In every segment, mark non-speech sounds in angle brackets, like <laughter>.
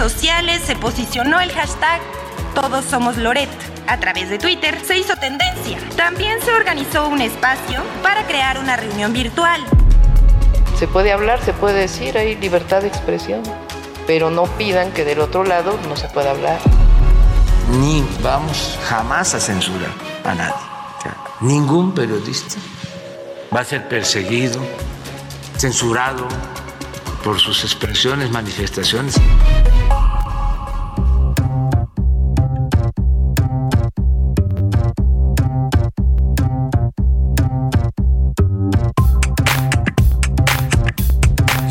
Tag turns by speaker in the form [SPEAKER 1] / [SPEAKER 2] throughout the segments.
[SPEAKER 1] Sociales se posicionó el hashtag Todos Somos Loret. A través de Twitter se hizo tendencia. También se organizó un espacio para crear una reunión virtual.
[SPEAKER 2] Se puede hablar, se puede decir, hay libertad de expresión, pero no pidan que del otro lado no se pueda hablar.
[SPEAKER 3] Ni vamos jamás a censurar a nadie. O sea, ningún periodista va a ser perseguido, censurado por sus expresiones, manifestaciones.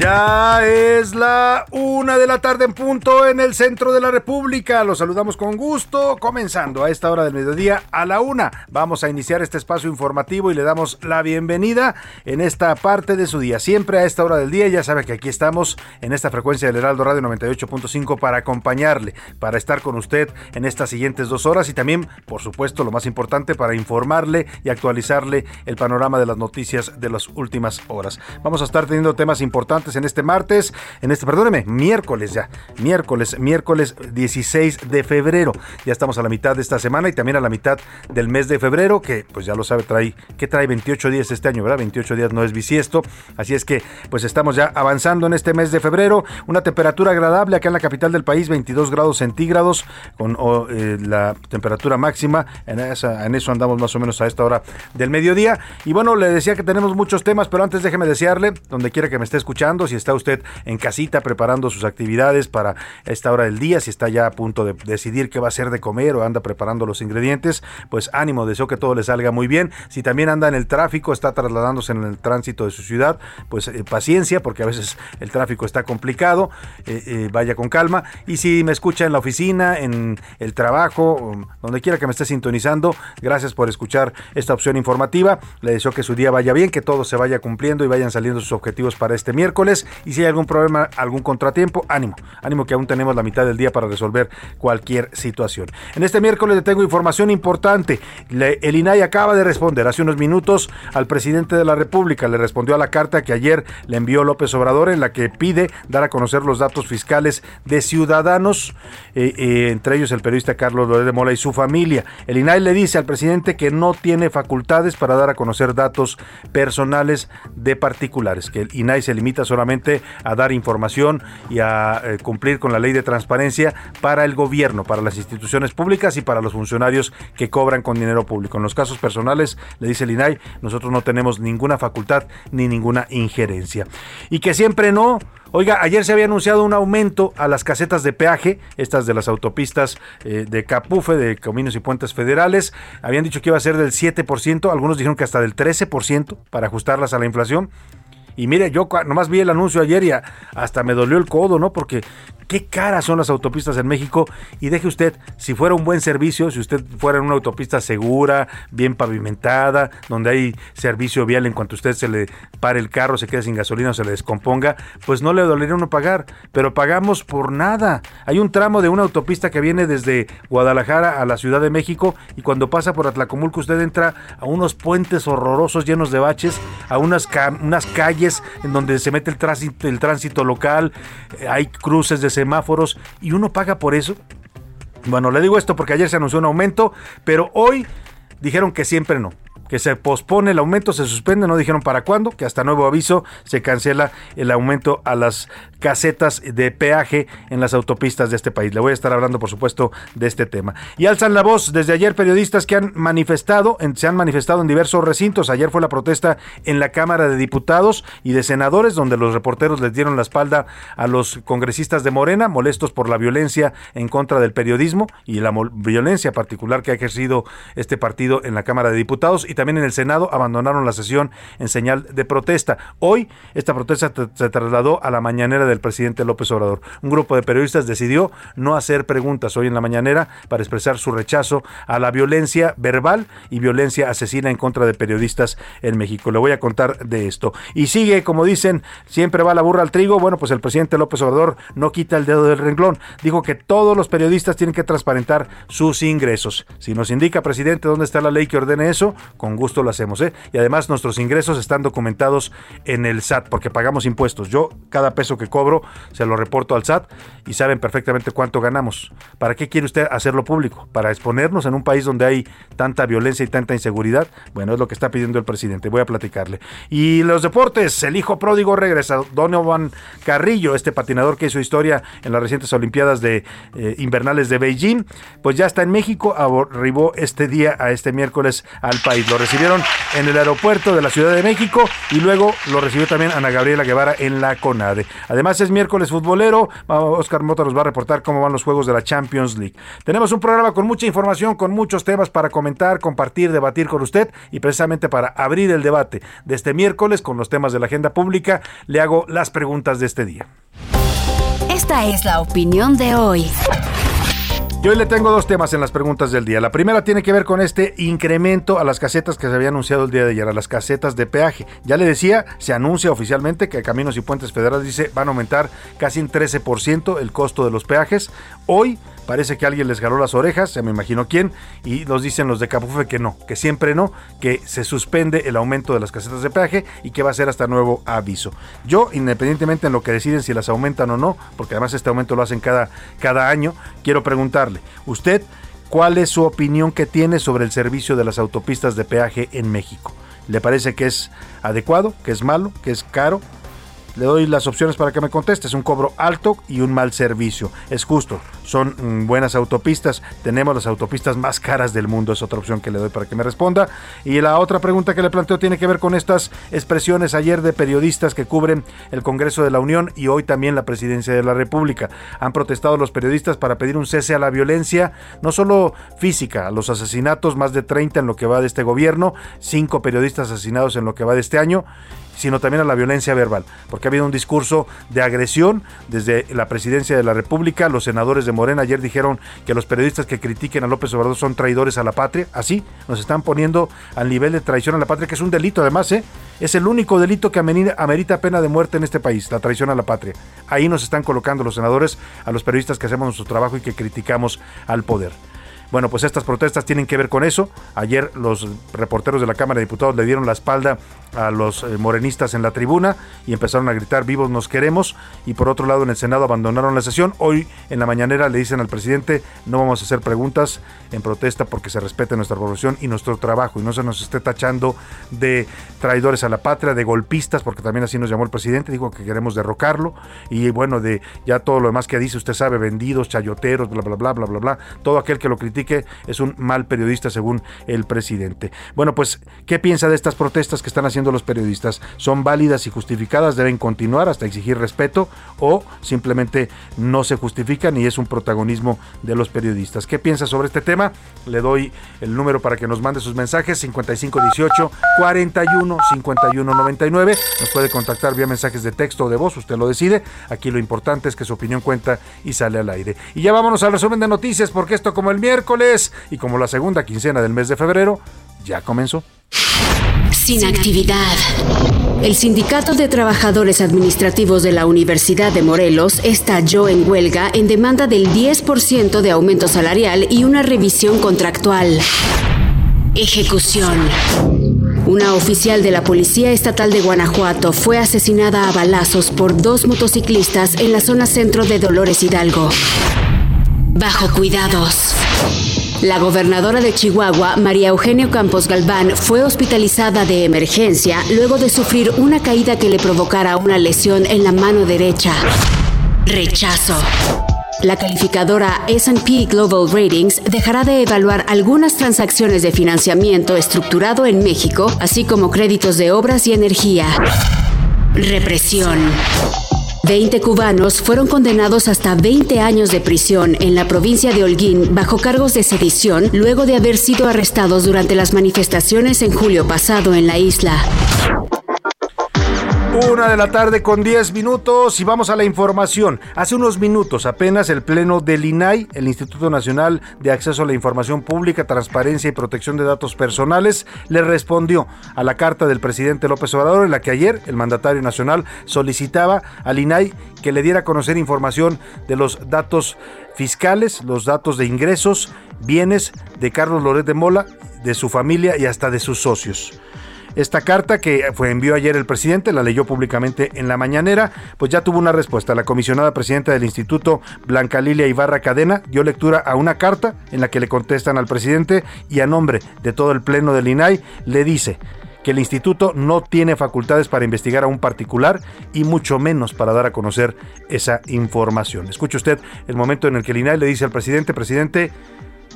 [SPEAKER 4] Ya es la una de la tarde en punto en el centro de la República. Los saludamos con gusto, comenzando a esta hora del mediodía a la una. Vamos a iniciar este espacio informativo y le damos la bienvenida en esta parte de su día. Siempre a esta hora del día, ya sabe que aquí estamos en esta frecuencia del Heraldo Radio 98.5 para acompañarle, para estar con usted en estas siguientes dos horas y también, por supuesto, lo más importante, para informarle y actualizarle el panorama de las noticias de las últimas horas. Vamos a estar teniendo temas importantes en este martes, en este, perdóneme, miércoles ya, miércoles, miércoles 16 de febrero. Ya estamos a la mitad de esta semana y también a la mitad del mes de febrero, que pues ya lo sabe, trae, que trae 28 días este año, ¿verdad? 28 días no es bisiesto, así es que pues estamos ya avanzando en este mes de febrero, una temperatura agradable acá en la capital del país, 22 grados centígrados, con oh, eh, la temperatura máxima, en, eso andamos más o menos a esta hora del mediodía. Y bueno, le decía que tenemos muchos temas, pero antes déjeme desearle, donde quiera que me esté escuchando, si está usted en casita preparando sus actividades para esta hora del día, si está ya a punto de decidir qué va a hacer de comer o anda preparando los ingredientes, pues ánimo, deseo que todo le salga muy bien. Si también anda en el tráfico, está trasladándose en el tránsito de su ciudad, pues eh, paciencia, porque a veces el tráfico está complicado, eh, eh, vaya con calma. Y si me escucha en la oficina, en el trabajo, donde quiera que me esté sintonizando, gracias por escuchar esta opción informativa. Le deseo que su día vaya bien, que todo se vaya cumpliendo y vayan saliendo sus objetivos para este miércoles. Y si hay algún problema, algún contratiempo, ánimo, ánimo que aún tenemos la mitad del día para resolver cualquier situación. En este miércoles le tengo información importante. El INAI acaba de responder hace unos minutos al presidente de la República. Le respondió a la carta que ayer le envió López Obrador en la que pide dar a conocer los datos fiscales de ciudadanos, eh, eh, entre ellos el periodista Carlos Loret de Mola y su familia. El INAI le dice al presidente que no tiene facultades para dar a conocer datos personales de particulares, que el INAI se limita solamente a dar información y a eh, cumplir con la ley de transparencia para el gobierno, para las instituciones públicas y para los funcionarios que cobran con dinero público. En los casos personales, le dice el INAI, nosotros no tenemos ninguna facultad ni ninguna injerencia. Y que siempre no, Oiga, ayer se había anunciado un aumento a las casetas de peaje, estas de las autopistas eh, de Capufe, de Caminos y Puentes Federales. Habían dicho que iba a ser del 7%, algunos dijeron que hasta del 13% para ajustarlas a la inflación. Y mire, yo nomás vi el anuncio ayer y hasta me dolió el codo, ¿no? Porque qué caras son las autopistas en México. Y deje usted, si fuera un buen servicio, si usted fuera en una autopista segura, bien pavimentada, donde hay servicio vial en cuanto usted se le pare el carro, se quede sin gasolina o se le descomponga, pues no le dolería uno pagar. Pero pagamos por nada. Hay un tramo de una autopista que viene desde Guadalajara a la Ciudad de México y cuando pasa por Atlacomulco usted entra a unos puentes horrorosos llenos de baches, a unas, unas calles en donde se mete el tránsito, el tránsito local, hay cruces de semáforos y uno paga por eso. Bueno, le digo esto porque ayer se anunció un aumento, pero hoy dijeron que siempre no. que se pospone el aumento, se suspende, no dijeron para cuándo, que hasta nuevo aviso se cancela el aumento a las casetas de peaje en las autopistas de este país. Le voy a estar hablando, por supuesto, de este tema. Y alzan la voz desde ayer periodistas que han manifestado, se han manifestado en diversos recintos. Ayer fue la protesta en la Cámara de Diputados y de Senadores, donde los reporteros les dieron la espalda a los congresistas de Morena, molestos por la violencia en contra del periodismo y la violencia particular que ha ejercido este partido en la Cámara de Diputados y también en el Senado abandonaron la sesión en señal de protesta. Hoy esta protesta se trasladó a la mañanera del presidente López Obrador. Un grupo de periodistas decidió no hacer preguntas hoy en la mañanera para expresar su rechazo a la violencia verbal y violencia asesina en contra de periodistas en México. Le voy a contar de esto. Y sigue, como dicen, siempre va la burra al trigo. Bueno, pues el presidente López Obrador no quita el dedo del renglón. Dijo que todos los periodistas tienen que transparentar sus ingresos. Si nos indica, presidente, dónde está la ley que ordene eso, con gusto lo hacemos. ¿eh? Y además nuestros ingresos están documentados en el SAT porque pagamos impuestos. Yo cada peso que cobro se lo reporto al SAT y saben perfectamente cuánto ganamos. ¿Para qué quiere usted hacerlo público? ¿Para exponernos en un país donde hay tanta violencia y tanta inseguridad? Bueno, es lo que está pidiendo el presidente. Voy a platicarle. Y los deportes, el hijo pródigo regresa. Donovan Carrillo, este patinador que hizo historia en las recientes Olimpiadas de eh, invernales de Beijing, pues ya está en México, arribó este día a este miércoles al país. Lo recibieron en el aeropuerto de la Ciudad de México y luego lo recibió también Ana Gabriela Guevara en la CONADE. Además es miércoles futbolero, Oscar Mota nos va a reportar cómo van los juegos de la Champions League. Tenemos un programa con mucha información, con muchos temas para comentar, compartir, debatir con usted y precisamente para abrir el debate de este miércoles con los temas de la agenda pública, le hago las preguntas de este día.
[SPEAKER 5] Esta es la opinión de hoy.
[SPEAKER 4] Yo hoy le tengo dos temas en las preguntas del día. La primera tiene que ver con este incremento a las casetas que se había anunciado el día de ayer, a las casetas de peaje. Ya le decía, se anuncia oficialmente que Caminos y Puentes Federales dice van a aumentar casi un 13% el costo de los peajes. Hoy Parece que alguien les jaló las orejas, se me imagino quién, y nos dicen los de Capufe que no, que siempre no, que se suspende el aumento de las casetas de peaje y que va a ser hasta nuevo aviso. Yo, independientemente en lo que deciden si las aumentan o no, porque además este aumento lo hacen cada, cada año, quiero ¿usted cuál es su opinión que tiene sobre el servicio de las autopistas de peaje en México? ¿Le parece que es adecuado, que es malo, que es caro? Le doy las opciones para que me conteste. Es un cobro alto y un mal servicio. Es justo. Son mm, buenas autopistas. Tenemos las autopistas más caras del mundo. Es otra opción que le doy para que me responda. Y la otra pregunta que le planteo tiene que ver con estas expresiones ayer de periodistas que cubren el Congreso de la Unión y hoy también la Presidencia de la República. Han protestado los periodistas para pedir un cese a la violencia, no solo física, a los asesinatos, más de 30 en lo que va de este gobierno, cinco periodistas asesinados en lo que va de este año sino también a la violencia verbal, porque ha habido un discurso de agresión desde la presidencia de la República. Los senadores de Morena ayer dijeron que los periodistas que critiquen a López Obrador son traidores a la patria. Así nos están poniendo al nivel de traición a la patria, que es un delito además, ¿eh? Es el único delito que amerita pena de muerte en este país, la traición a la patria. Ahí nos están colocando los senadores a los periodistas que hacemos nuestro trabajo y que criticamos al poder. Bueno, pues estas protestas tienen que ver con eso. Ayer los reporteros de la Cámara de Diputados le dieron la espalda a los eh, morenistas en la tribuna y empezaron a gritar vivos nos queremos y por otro lado en el Senado abandonaron la sesión. Hoy en la mañanera le dicen al presidente no vamos a hacer preguntas en protesta porque se respete nuestra población y nuestro trabajo y no se nos esté tachando de traidores a la patria, de golpistas, porque también así nos llamó el presidente, dijo que queremos derrocarlo y bueno, de ya todo lo demás que dice, usted sabe, vendidos, chayoteros, bla, bla, bla, bla, bla, bla, todo aquel que lo critique es un mal periodista según el presidente. Bueno, pues, ¿qué piensa de estas protestas que están los periodistas? ¿Son válidas y justificadas? ¿Deben continuar hasta exigir respeto o simplemente no se justifican y es un protagonismo de los periodistas? ¿Qué piensa sobre este tema? Le doy el número para que nos mande sus mensajes 5518 41 51 99. Nos puede contactar vía mensajes de texto o de voz, usted lo decide. Aquí lo importante es que su opinión cuenta y sale al aire. Y ya vámonos al resumen de noticias porque esto como el miércoles y como la segunda quincena del mes de febrero ya comenzó.
[SPEAKER 5] Sin actividad. El Sindicato de Trabajadores Administrativos de la Universidad de Morelos estalló en huelga en demanda del 10% de aumento salarial y una revisión contractual. Ejecución. Una oficial de la Policía Estatal de Guanajuato fue asesinada a balazos por dos motociclistas en la zona centro de Dolores Hidalgo. Bajo cuidados. La gobernadora de Chihuahua, María Eugenio Campos Galván, fue hospitalizada de emergencia luego de sufrir una caída que le provocara una lesión en la mano derecha. Rechazo. La calificadora SP Global Ratings dejará de evaluar algunas transacciones de financiamiento estructurado en México, así como créditos de obras y energía. Represión. 20 cubanos fueron condenados hasta 20 años de prisión en la provincia de Holguín bajo cargos de sedición luego de haber sido arrestados durante las manifestaciones en julio pasado en la isla.
[SPEAKER 4] Una de la tarde con 10 minutos y vamos a la información. Hace unos minutos apenas el Pleno del INAI, el Instituto Nacional de Acceso a la Información Pública, Transparencia y Protección de Datos Personales, le respondió a la carta del presidente López Obrador en la que ayer el mandatario nacional solicitaba al INAI que le diera a conocer información de los datos fiscales, los datos de ingresos, bienes de Carlos Loret de Mola, de su familia y hasta de sus socios. Esta carta que fue envió ayer el presidente, la leyó públicamente en la mañanera, pues ya tuvo una respuesta. La comisionada presidenta del Instituto, Blanca Lilia Ibarra Cadena, dio lectura a una carta en la que le contestan al presidente y a nombre de todo el pleno del INAI le dice que el instituto no tiene facultades para investigar a un particular y mucho menos para dar a conocer esa información. Escuche usted el momento en el que el INAI le dice al presidente, presidente,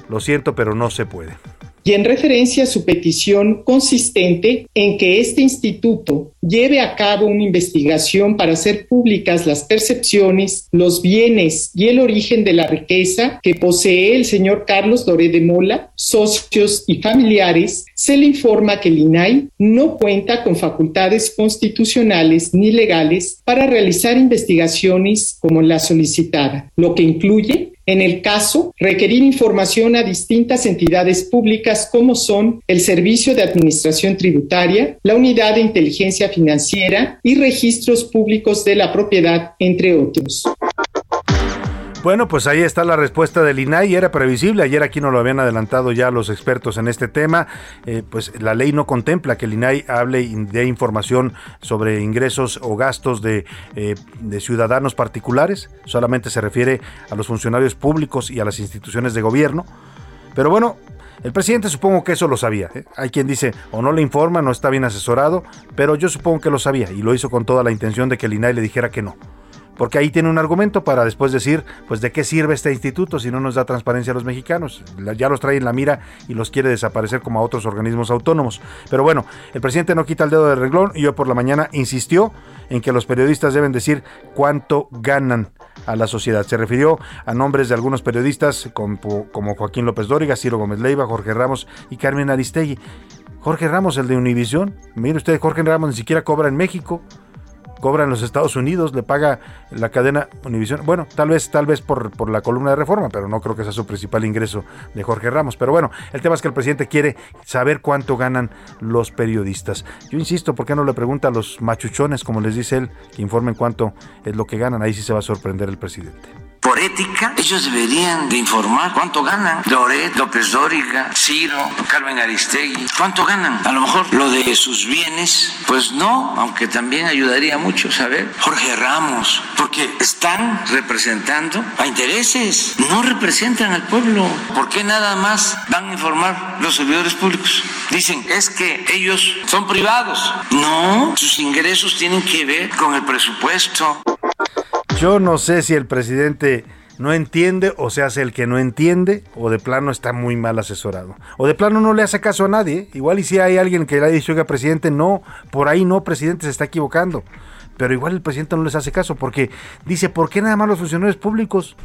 [SPEAKER 4] lo siento, pero no se puede
[SPEAKER 6] y en referencia a su petición consistente en que este instituto lleve a cabo una investigación para hacer públicas las percepciones, los bienes y el origen de la riqueza que posee el señor Carlos Doré de Mola, socios y familiares, se le informa que el INAI no cuenta con facultades constitucionales ni legales para realizar investigaciones como la solicitada, lo que incluye en el caso, requerir información a distintas entidades públicas como son el Servicio de Administración Tributaria, la Unidad de Inteligencia Financiera y Registros Públicos de la Propiedad, entre otros.
[SPEAKER 4] Bueno, pues ahí está la respuesta del INAI, era previsible, ayer aquí nos lo habían adelantado ya los expertos en este tema, eh, pues la ley no contempla que el INAI hable de información sobre ingresos o gastos de, eh, de ciudadanos particulares, solamente se refiere a los funcionarios públicos y a las instituciones de gobierno, pero bueno, el presidente supongo que eso lo sabía. ¿eh? Hay quien dice o no le informa, no está bien asesorado, pero yo supongo que lo sabía y lo hizo con toda la intención de que el INAI le dijera que no porque ahí tiene un argumento para después decir, pues de qué sirve este instituto si no nos da transparencia a los mexicanos. Ya los trae en la mira y los quiere desaparecer como a otros organismos autónomos. Pero bueno, el presidente no quita el dedo del reglón y hoy por la mañana insistió en que los periodistas deben decir cuánto ganan a la sociedad. Se refirió a nombres de algunos periodistas como, como Joaquín López Dóriga, Ciro Gómez Leiva, Jorge Ramos y Carmen Aristegui. Jorge Ramos, el de Univisión. Mire usted, Jorge Ramos ni siquiera cobra en México cobra en los Estados Unidos, le paga la cadena Univision. Bueno, tal vez, tal vez por, por la columna de reforma, pero no creo que sea su principal ingreso de Jorge Ramos. Pero bueno, el tema es que el presidente quiere saber cuánto ganan los periodistas. Yo insisto, ¿por qué no le pregunta a los machuchones, como les dice él, que informen cuánto es lo que ganan? Ahí sí se va a sorprender el presidente
[SPEAKER 3] por ética, ellos deberían de informar cuánto ganan. Loret, López Dóriga, Ciro, Carmen Aristegui, cuánto ganan. A lo mejor lo de sus bienes, pues no, aunque también ayudaría mucho saber. Jorge Ramos, porque están representando a intereses, no representan al pueblo. ¿Por qué nada más van a informar los servidores públicos? Dicen, es que ellos son privados. No, sus ingresos tienen que ver con el presupuesto.
[SPEAKER 4] Yo no sé si el presidente no entiende o se hace el que no entiende o de plano está muy mal asesorado. O de plano no le hace caso a nadie. Igual y si hay alguien que le ha dicho, oiga, presidente, no, por ahí no, presidente, se está equivocando. Pero igual el presidente no les hace caso porque dice, ¿por qué nada más los funcionarios públicos?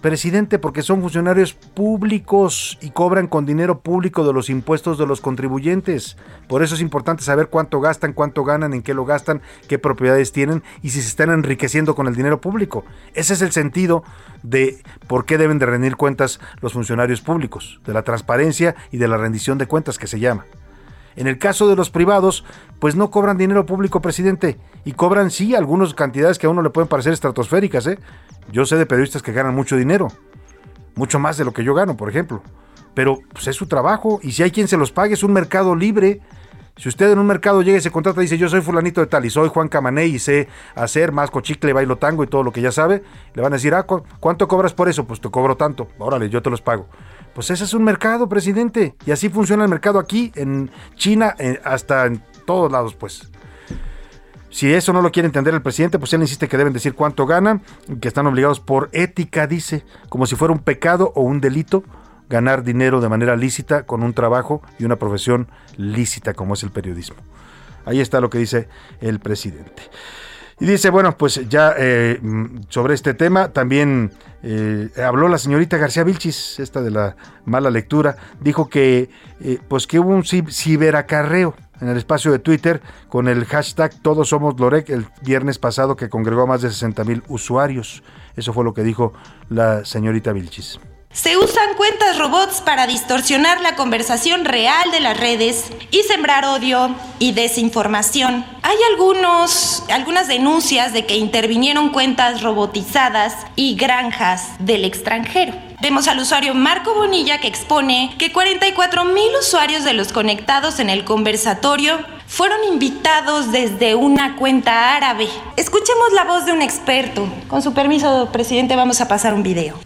[SPEAKER 4] Presidente, porque son funcionarios públicos y cobran con dinero público de los impuestos de los contribuyentes. Por eso es importante saber cuánto gastan, cuánto ganan, en qué lo gastan, qué propiedades tienen y si se están enriqueciendo con el dinero público. Ese es el sentido de por qué deben de rendir cuentas los funcionarios públicos, de la transparencia y de la rendición de cuentas que se llama. En el caso de los privados, pues no cobran dinero público, presidente, y cobran sí algunas cantidades que a uno le pueden parecer estratosféricas, ¿eh? Yo sé de periodistas que ganan mucho dinero, mucho más de lo que yo gano, por ejemplo. Pero pues, es su trabajo y si hay quien se los pague, es un mercado libre. Si usted en un mercado llega y se contrata y dice yo soy fulanito de tal y soy Juan Camané y sé hacer más cochicle, bailo tango y todo lo que ya sabe, le van a decir, ah, ¿cuánto cobras por eso? Pues te cobro tanto, órale, yo te los pago Pues ese es un mercado, presidente. Y así funciona el mercado aquí, en China, eh, hasta en todos lados, pues. Si eso no lo quiere entender el presidente, pues él insiste que deben decir cuánto ganan, que están obligados por ética, dice, como si fuera un pecado o un delito ganar dinero de manera lícita con un trabajo y una profesión lícita como es el periodismo. Ahí está lo que dice el presidente. Y dice, bueno, pues ya eh, sobre este tema también eh, habló la señorita García Vilchis, esta de la mala lectura, dijo que eh, pues que hubo un ciberacarreo en el espacio de Twitter con el hashtag Todos Somos Lorec el viernes pasado que congregó a más de 60 mil usuarios. Eso fue lo que dijo la señorita Vilchis.
[SPEAKER 1] Se usan cuentas robots para distorsionar la conversación real de las redes y sembrar odio y desinformación. Hay algunos, algunas denuncias de que intervinieron cuentas robotizadas y granjas del extranjero. Vemos al usuario Marco Bonilla que expone que 44 mil usuarios de los conectados en el conversatorio fueron invitados desde una cuenta árabe. Escuchemos la voz de un experto. Con su permiso, presidente, vamos a pasar un video.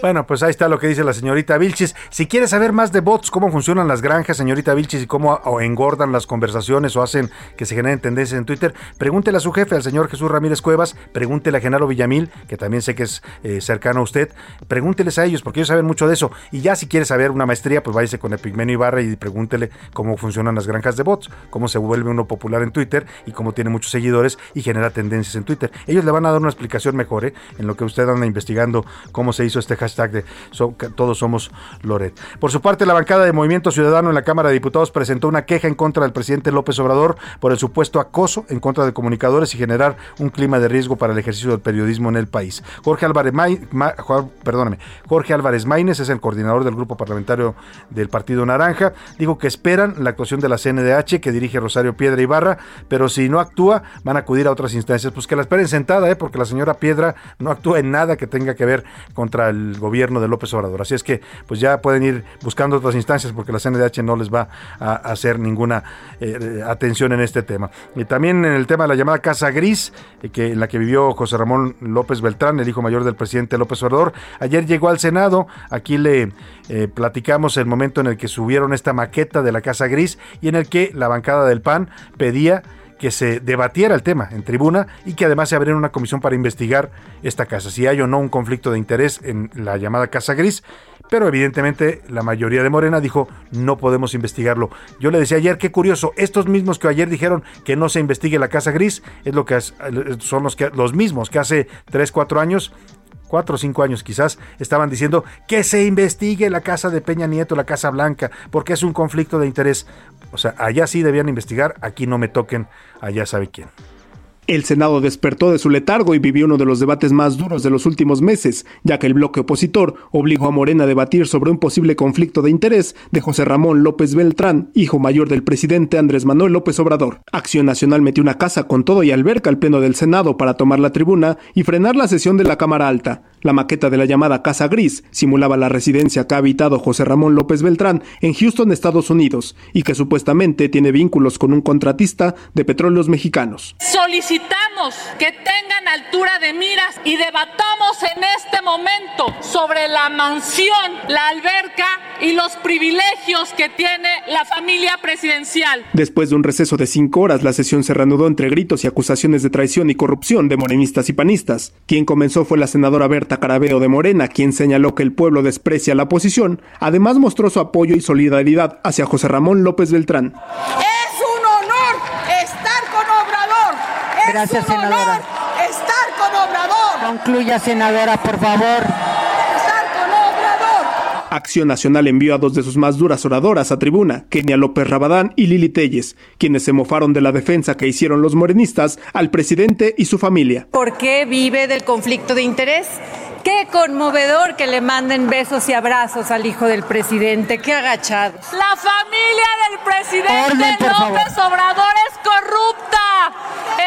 [SPEAKER 4] Bueno, pues ahí está lo que dice la señorita Vilchis. Si quiere saber más de bots, cómo funcionan las granjas, señorita Vilchis, y cómo engordan las conversaciones o hacen que se generen tendencias en Twitter, pregúntele a su jefe, al señor Jesús Ramírez Cuevas, pregúntele a Genaro Villamil, que también sé que es eh, cercano a usted, pregúnteles a ellos, porque ellos saben mucho de eso. Y ya si quiere saber una maestría, pues váyase con Epigmenio Ibarra y pregúntele cómo funcionan las granjas de bots, cómo se vuelve uno popular en Twitter y como tiene muchos seguidores y genera tendencias en Twitter. Ellos le van a dar una explicación mejor ¿eh? en lo que usted anda investigando cómo se hizo este hashtag de todos somos Loret. Por su parte, la bancada de Movimiento Ciudadano en la Cámara de Diputados presentó una queja en contra del presidente López Obrador por el supuesto acoso en contra de comunicadores y generar un clima de riesgo para el ejercicio del periodismo en el país. Jorge Álvarez, perdóname, Jorge Álvarez Maínez es el coordinador del grupo parlamentario del Partido Naranja. Dijo que esperan la actuación de la CNDH que dirige Rosario Piedra Ibarra, pero si no actúa, van a acudir a otras instancias. Pues que la esperen sentada, ¿eh? porque la señora Piedra no actúa en nada que tenga que ver contra el gobierno de López Obrador. Así es que, pues ya pueden ir buscando otras instancias, porque la CNDH no les va a hacer ninguna eh, atención en este tema. Y también en el tema de la llamada Casa Gris, eh, que, en la que vivió José Ramón López Beltrán, el hijo mayor del presidente López Obrador, ayer llegó al Senado. Aquí le eh, platicamos el momento en el que subieron esta maqueta de la Casa Gris y en el que la bancada del PAN pedía que se debatiera el tema en tribuna y que además se abriera una comisión para investigar esta casa, si hay o no un conflicto de interés en la llamada Casa Gris, pero evidentemente la mayoría de Morena dijo no podemos investigarlo. Yo le decía ayer, qué curioso, estos mismos que ayer dijeron que no se investigue la Casa Gris, es lo que son los, que, los mismos que hace 3, 4 años cuatro o cinco años quizás, estaban diciendo que se investigue la casa de Peña Nieto, la Casa Blanca, porque es un conflicto de interés. O sea, allá sí debían investigar, aquí no me toquen, allá sabe quién.
[SPEAKER 7] El Senado despertó de su letargo y vivió uno de los debates más duros de los últimos meses, ya que el bloque opositor obligó a Morena a debatir sobre un posible conflicto de interés de José Ramón López Beltrán, hijo mayor del presidente Andrés Manuel López Obrador. Acción Nacional metió una casa con todo y alberca al pleno del Senado para tomar la tribuna y frenar la sesión de la Cámara Alta. La maqueta de la llamada Casa Gris simulaba la residencia que ha habitado José Ramón López Beltrán en Houston, Estados Unidos, y que supuestamente tiene vínculos con un contratista de petróleos mexicanos.
[SPEAKER 8] Solicitamos que tengan altura de miras y debatamos en este momento sobre la mansión, la alberca y los privilegios que tiene la familia presidencial.
[SPEAKER 7] Después de un receso de cinco horas, la sesión se reanudó entre gritos y acusaciones de traición y corrupción de morenistas y panistas. Quien comenzó fue la senadora Berta Carabeo de Morena, quien señaló que el pueblo desprecia la oposición. Además mostró su apoyo y solidaridad hacia José Ramón López Beltrán.
[SPEAKER 8] Es un honor estar con Obrador. Es
[SPEAKER 9] Gracias,
[SPEAKER 8] un
[SPEAKER 9] senadora.
[SPEAKER 8] honor estar con Obrador.
[SPEAKER 9] Concluya, senadora, por favor.
[SPEAKER 7] Acción Nacional envió a dos de sus más duras oradoras a tribuna, Kenia López Rabadán y Lili Telles, quienes se mofaron de la defensa que hicieron los morenistas al presidente y su familia.
[SPEAKER 10] ¿Por qué vive del conflicto de interés? Qué conmovedor que le manden besos y abrazos al hijo del presidente, qué agachados.
[SPEAKER 8] La familia del presidente
[SPEAKER 9] Orden, favor.
[SPEAKER 8] López Obrador es corrupta.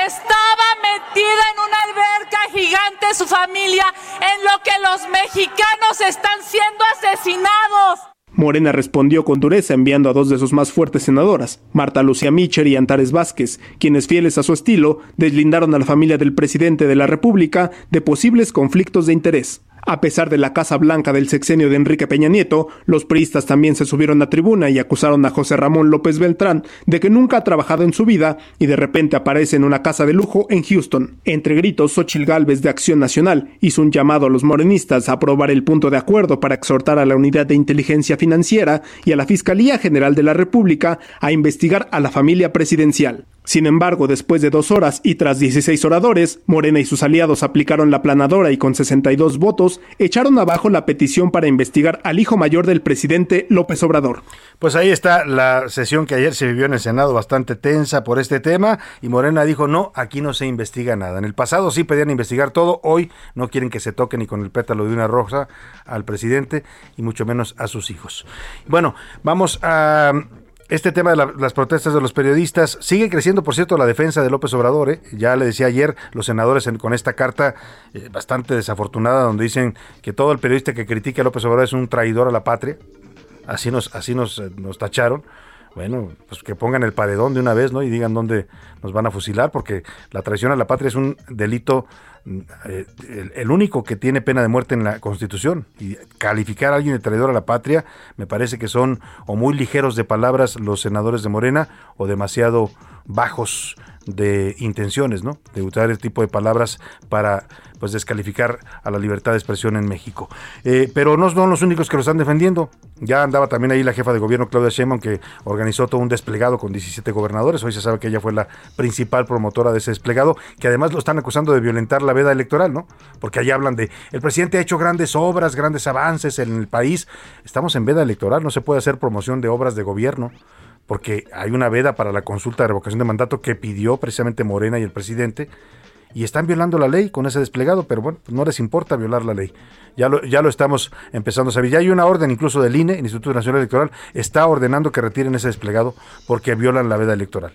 [SPEAKER 8] Estaba metida en una alberca gigante su familia, en lo que los mexicanos están siendo asesinados.
[SPEAKER 7] Morena respondió con dureza enviando a dos de sus más fuertes senadoras, Marta Lucía Micher y Antares Vázquez, quienes fieles a su estilo deslindaron a la familia del presidente de la República de posibles conflictos de interés. A pesar de la Casa Blanca del sexenio de Enrique Peña Nieto, los priistas también se subieron a tribuna y acusaron a José Ramón López Beltrán de que nunca ha trabajado en su vida y de repente aparece en una casa de lujo en Houston. Entre gritos, Xochil Gálvez de Acción Nacional hizo un llamado a los morenistas a aprobar el punto de acuerdo para exhortar a la Unidad de Inteligencia Financiera y a la Fiscalía General de la República a investigar a la familia presidencial. Sin embargo, después de dos horas y tras 16 oradores, Morena y sus aliados aplicaron la planadora y con 62 votos echaron abajo la petición para investigar al hijo mayor del presidente López Obrador.
[SPEAKER 4] Pues ahí está la sesión que ayer se vivió en el Senado bastante tensa por este tema y Morena dijo no, aquí no se investiga nada. En el pasado sí pedían investigar todo, hoy no quieren que se toque ni con el pétalo de una rosa al presidente y mucho menos a sus hijos. Bueno, vamos a este tema de las protestas de los periodistas sigue creciendo, por cierto, la defensa de López Obrador. ¿eh? Ya le decía ayer los senadores con esta carta eh, bastante desafortunada, donde dicen que todo el periodista que critique a López Obrador es un traidor a la patria. Así nos, así nos, eh, nos tacharon. Bueno, pues que pongan el paredón de una vez, ¿no? Y digan dónde nos van a fusilar, porque la traición a la patria es un delito eh, el, único que tiene pena de muerte en la Constitución. Y calificar a alguien de traidor a la patria, me parece que son o muy ligeros de palabras los senadores de Morena o demasiado bajos de intenciones, ¿no? De usar este tipo de palabras para pues descalificar a la libertad de expresión en México. Eh, pero no son los únicos que lo están defendiendo. Ya andaba también ahí la jefa de gobierno Claudia Sheinbaum que organizó todo un desplegado con 17 gobernadores. Hoy se sabe que ella fue la principal promotora de ese desplegado, que además lo están acusando de violentar la veda electoral, ¿no? Porque ahí hablan de el presidente ha hecho grandes obras, grandes avances en el país. Estamos en veda electoral, no se puede hacer promoción de obras de gobierno porque hay una veda para la consulta de revocación de mandato que pidió precisamente Morena y el presidente, y están violando la ley con ese desplegado, pero bueno, pues no les importa violar la ley. Ya lo, ya lo estamos empezando a saber. Ya hay una orden incluso del INE, el Instituto Nacional Electoral, está ordenando que retiren ese desplegado porque violan la veda electoral.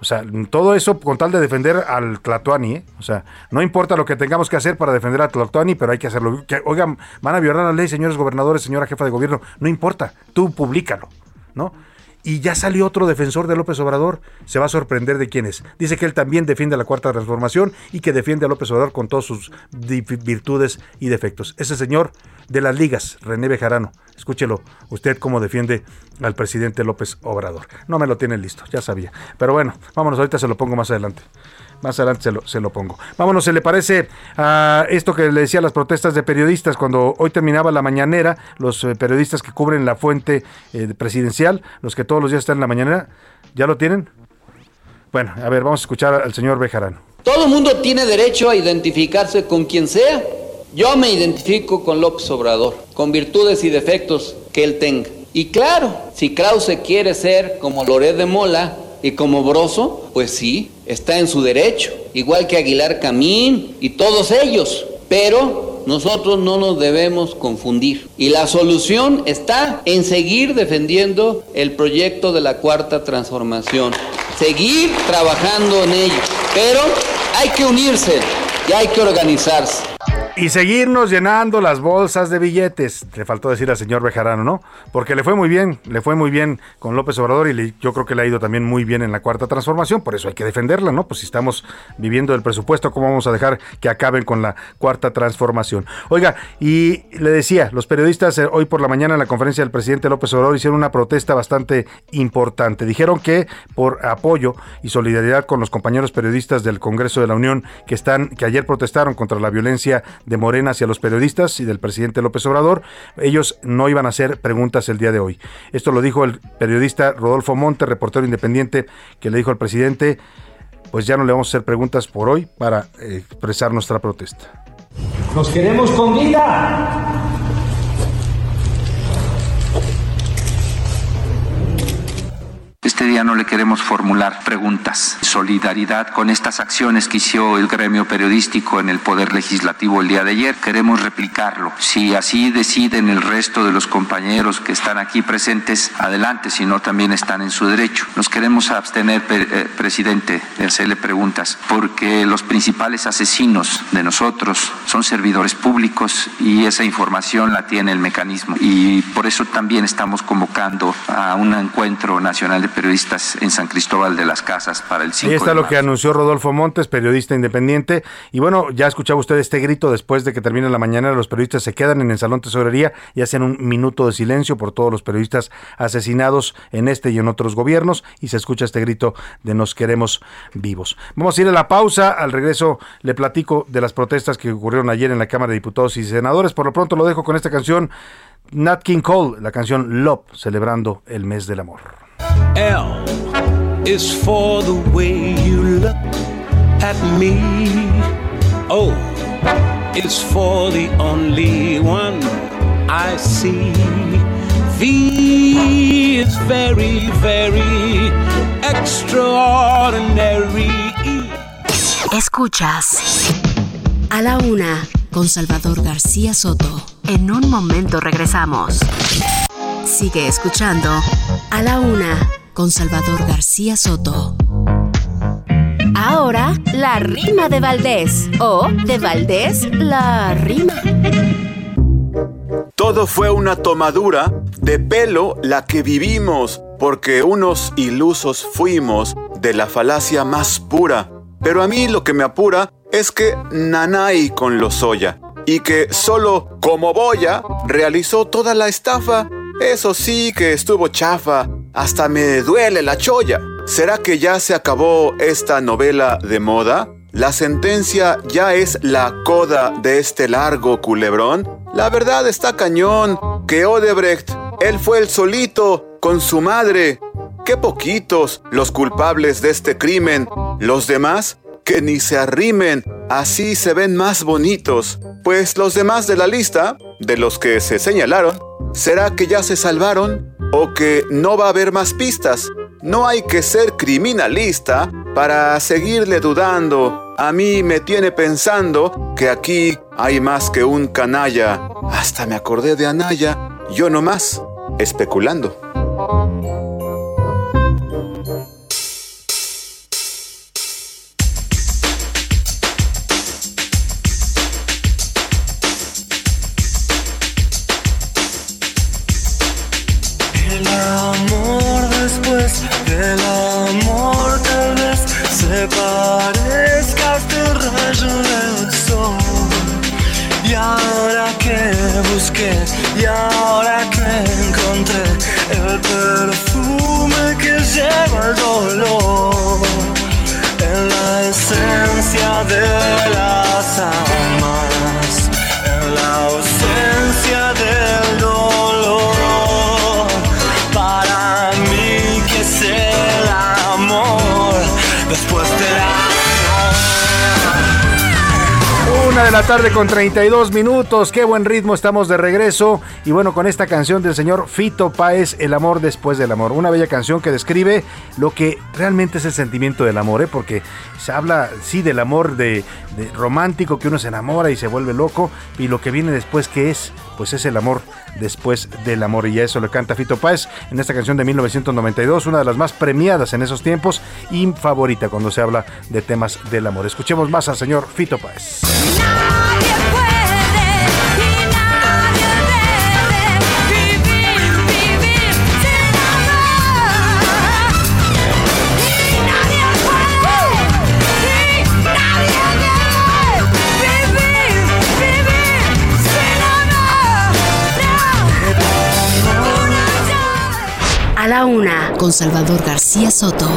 [SPEAKER 4] O sea, todo eso con tal de defender al Tlatuani, ¿eh? O sea, no importa lo que tengamos que hacer para defender al Tlatuani, pero hay que hacerlo. Que, oigan, van a violar la ley, señores gobernadores, señora jefa de gobierno. No importa, tú públicalo, ¿no? Y ya salió otro defensor de López Obrador. Se va a sorprender de quién es. Dice que él también defiende la cuarta transformación y que defiende a López Obrador con todas sus virtudes y defectos. Ese señor de las ligas, René Bejarano. Escúchelo, usted cómo defiende al presidente López Obrador. No me lo tiene listo, ya sabía. Pero bueno, vámonos, ahorita se lo pongo más adelante. Más adelante se lo, se lo pongo. Vámonos, ¿se le parece a esto que le decía las protestas de periodistas cuando hoy terminaba la mañanera? Los eh, periodistas que cubren la fuente eh, presidencial, los que todos los días están en la mañanera, ¿ya lo tienen? Bueno, a ver, vamos a escuchar al señor Bejarano.
[SPEAKER 11] Todo mundo tiene derecho a identificarse con quien sea. Yo me identifico con López Obrador, con virtudes y defectos que él tenga. Y claro, si Krause quiere ser como Loret de Mola, y como Broso, pues sí, está en su derecho, igual que Aguilar Camín y todos ellos. Pero nosotros no nos debemos confundir. Y la solución está en seguir defendiendo el proyecto de la cuarta transformación. Seguir trabajando en ello. Pero hay que unirse y hay que organizarse.
[SPEAKER 4] Y seguirnos llenando las bolsas de billetes. Le faltó decir al señor Bejarano, ¿no? Porque le fue muy bien, le fue muy bien con López Obrador y yo creo que le ha ido también muy bien en la cuarta transformación. Por eso hay que defenderla, ¿no? Pues si estamos viviendo el presupuesto, ¿cómo vamos a dejar que acaben con la cuarta transformación? Oiga, y le decía, los periodistas eh, hoy por la mañana en la conferencia del presidente López Obrador hicieron una protesta bastante importante. Dijeron que por apoyo y solidaridad con los compañeros periodistas del Congreso de la Unión que están, que ayer protestaron contra la violencia de Morena hacia los periodistas y del presidente López Obrador. Ellos no iban a hacer preguntas el día de hoy. Esto lo dijo el periodista Rodolfo Monte, reportero independiente, que le dijo al presidente, pues ya no le vamos a hacer preguntas por hoy para eh, expresar nuestra protesta.
[SPEAKER 12] Nos queremos con vida.
[SPEAKER 13] Este día no le queremos formular preguntas. Solidaridad con estas acciones que hizo el gremio periodístico en el Poder Legislativo el día de ayer, queremos replicarlo. Si así deciden el resto de los compañeros que están aquí presentes, adelante, si no también están en su derecho. Nos queremos abstener, eh, presidente, de hacerle preguntas, porque los principales asesinos de nosotros son servidores públicos y esa información la tiene el mecanismo. Y por eso también estamos convocando a un encuentro nacional de periodistas en San Cristóbal de las Casas para el 5
[SPEAKER 4] Ahí está
[SPEAKER 13] de
[SPEAKER 4] lo que anunció Rodolfo Montes, periodista independiente. Y bueno, ya escuchaba usted este grito después de que termine la mañana. Los periodistas se quedan en el Salón Tesorería y hacen un minuto de silencio por todos los periodistas asesinados en este y en otros gobiernos. Y se escucha este grito de nos queremos vivos. Vamos a ir a la pausa. Al regreso le platico de las protestas que ocurrieron ayer en la Cámara de Diputados y Senadores. Por lo pronto lo dejo con esta canción. Nat King Cole, la canción Love, celebrando el mes del amor.
[SPEAKER 14] L is for the way you look at me. O is for the only one I see. V is very, very extraordinary.
[SPEAKER 5] Escuchas a la una con Salvador García Soto. En un momento regresamos. Sigue escuchando a la una con Salvador García Soto. Ahora, la rima de Valdés. O de Valdés, la rima.
[SPEAKER 15] Todo fue una tomadura de pelo la que vivimos, porque unos ilusos fuimos de la falacia más pura. Pero a mí lo que me apura es que Nanay con Lozoya, y que solo como Boya realizó toda la estafa. Eso sí que estuvo chafa, hasta me duele la cholla. ¿Será que ya se acabó esta novela de moda? ¿La sentencia ya es la coda de este largo culebrón? La verdad está cañón, que Odebrecht, él fue el solito con su madre. Qué poquitos los culpables de este crimen. Los demás, que ni se arrimen, así se ven más bonitos. Pues los demás de la lista, de los que se señalaron, ¿será que ya se salvaron? ¿O que no va a haber más pistas? No hay que ser criminalista para seguirle dudando. A mí me tiene pensando que aquí hay más que un canalla. Hasta me acordé de Anaya, yo nomás, especulando.
[SPEAKER 16] La
[SPEAKER 4] tarde con 32 minutos. Qué buen ritmo, estamos de regreso. Y bueno, con esta canción del señor Fito Páez, El amor después del amor. Una bella canción que describe lo que realmente es el sentimiento del amor, ¿eh? porque se habla, sí, del amor de, romántico, que uno se enamora y se vuelve loco. Y lo que viene después, que es? Pues es el amor después del amor. Y eso lo canta Fito Páez en esta canción de 1992, una de las más premiadas en esos tiempos y favorita cuando se habla de temas del amor. Escuchemos más al señor Fito Páez.
[SPEAKER 5] A la una. Con Salvador García Soto.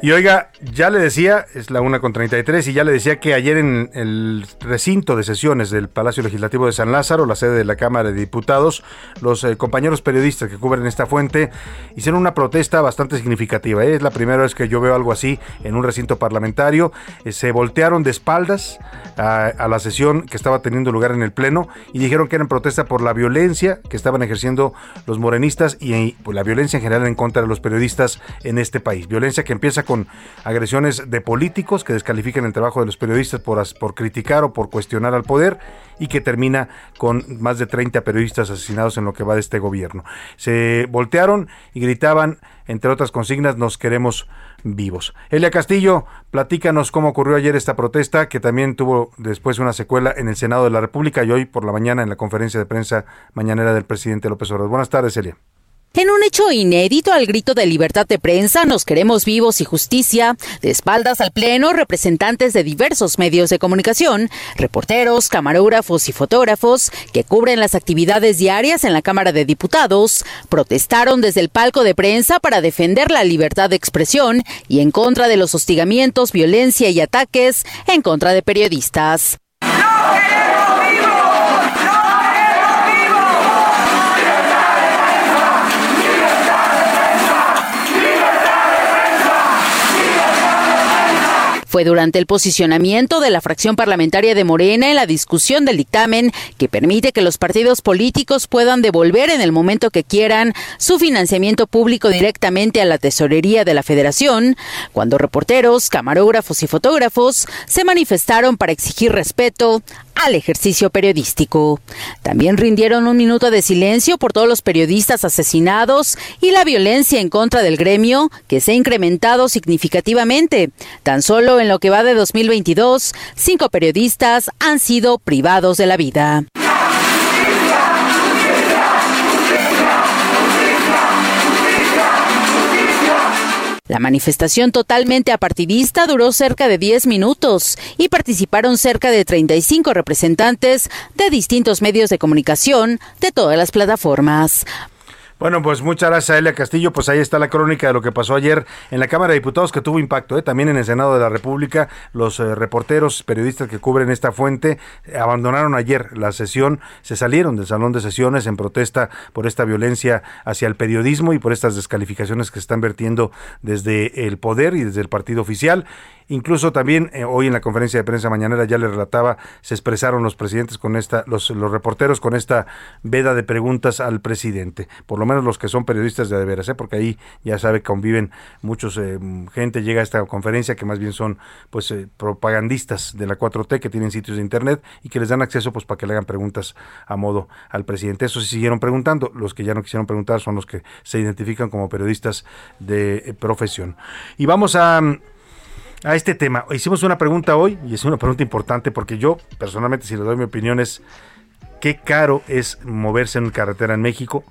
[SPEAKER 4] Y oiga, ya le decía, es la una con 33, y ya le decía que ayer en el recinto de sesiones del Palacio Legislativo de San Lázaro, la sede de la Cámara de Diputados, los eh, compañeros periodistas que cubren esta fuente hicieron una protesta bastante significativa. ¿eh? Es la primera vez que yo veo algo así en un recinto parlamentario. Eh, se voltearon de espaldas a, la sesión que estaba teniendo lugar en el Pleno y dijeron que eran protesta por la violencia que estaban ejerciendo los morenistas y por la violencia en general en contra de los periodistas en este país. Violencia que empieza con agresiones de políticos que descalifican el trabajo de los periodistas por, por criticar o por cuestionar al poder y que termina con más de 30 periodistas asesinados en lo que va de este gobierno. Se voltearon y gritaban, entre otras consignas, nos queremos vivos. Elia Castillo, platícanos cómo ocurrió ayer esta protesta, que también tuvo después una secuela en el Senado de la República y hoy por la mañana en la conferencia de prensa mañanera del presidente López Obrador. Buenas tardes, Elia.
[SPEAKER 17] En un hecho inédito al grito de libertad de prensa, nos queremos vivos y justicia, de espaldas al Pleno, representantes de diversos medios de comunicación, reporteros, camarógrafos y fotógrafos que cubren las actividades diarias en la Cámara de Diputados, protestaron desde el palco de prensa para defender la libertad de expresión y en contra de los hostigamientos, violencia y ataques en contra de periodistas. Fue durante el posicionamiento de la fracción parlamentaria de Morena en la discusión del dictamen que permite que los partidos políticos puedan devolver en el momento que quieran su financiamiento público directamente a la tesorería de la federación, cuando reporteros, camarógrafos y fotógrafos se manifestaron para exigir respeto al ejercicio periodístico. También rindieron un minuto de silencio por todos los periodistas asesinados y la violencia en contra del gremio que se ha incrementado significativamente. Tan solo en lo que va de 2022, cinco periodistas han sido privados de la vida. La manifestación totalmente apartidista duró cerca de 10 minutos y participaron cerca de 35 representantes de distintos medios de comunicación de todas las plataformas.
[SPEAKER 4] Bueno, pues muchas gracias a Elia Castillo. Pues ahí está la crónica de lo que pasó ayer en la Cámara de Diputados, que tuvo impacto. ¿eh? También en el Senado de la República, los eh, reporteros, periodistas que cubren esta fuente, eh, abandonaron ayer la sesión, se salieron del salón de sesiones en protesta por esta violencia hacia el periodismo y por estas descalificaciones que se están vertiendo desde el poder y desde el partido oficial. Incluso también eh, hoy en la conferencia de prensa mañanera ya le relataba, se expresaron los presidentes con esta, los, los reporteros con esta veda de preguntas al presidente. Por lo menos los que son periodistas de veras, ¿eh? porque ahí ya sabe conviven muchos eh, gente llega a esta conferencia que más bien son pues propagandistas de la 4T que tienen sitios de internet y que les dan acceso pues para que le hagan preguntas a modo al presidente. Eso sí siguieron preguntando, los que ya no quisieron preguntar son los que se identifican como periodistas de profesión. Y vamos a a este tema. Hicimos una pregunta hoy y es una pregunta importante porque yo personalmente si le doy mi opinión es qué caro es moverse en carretera en México.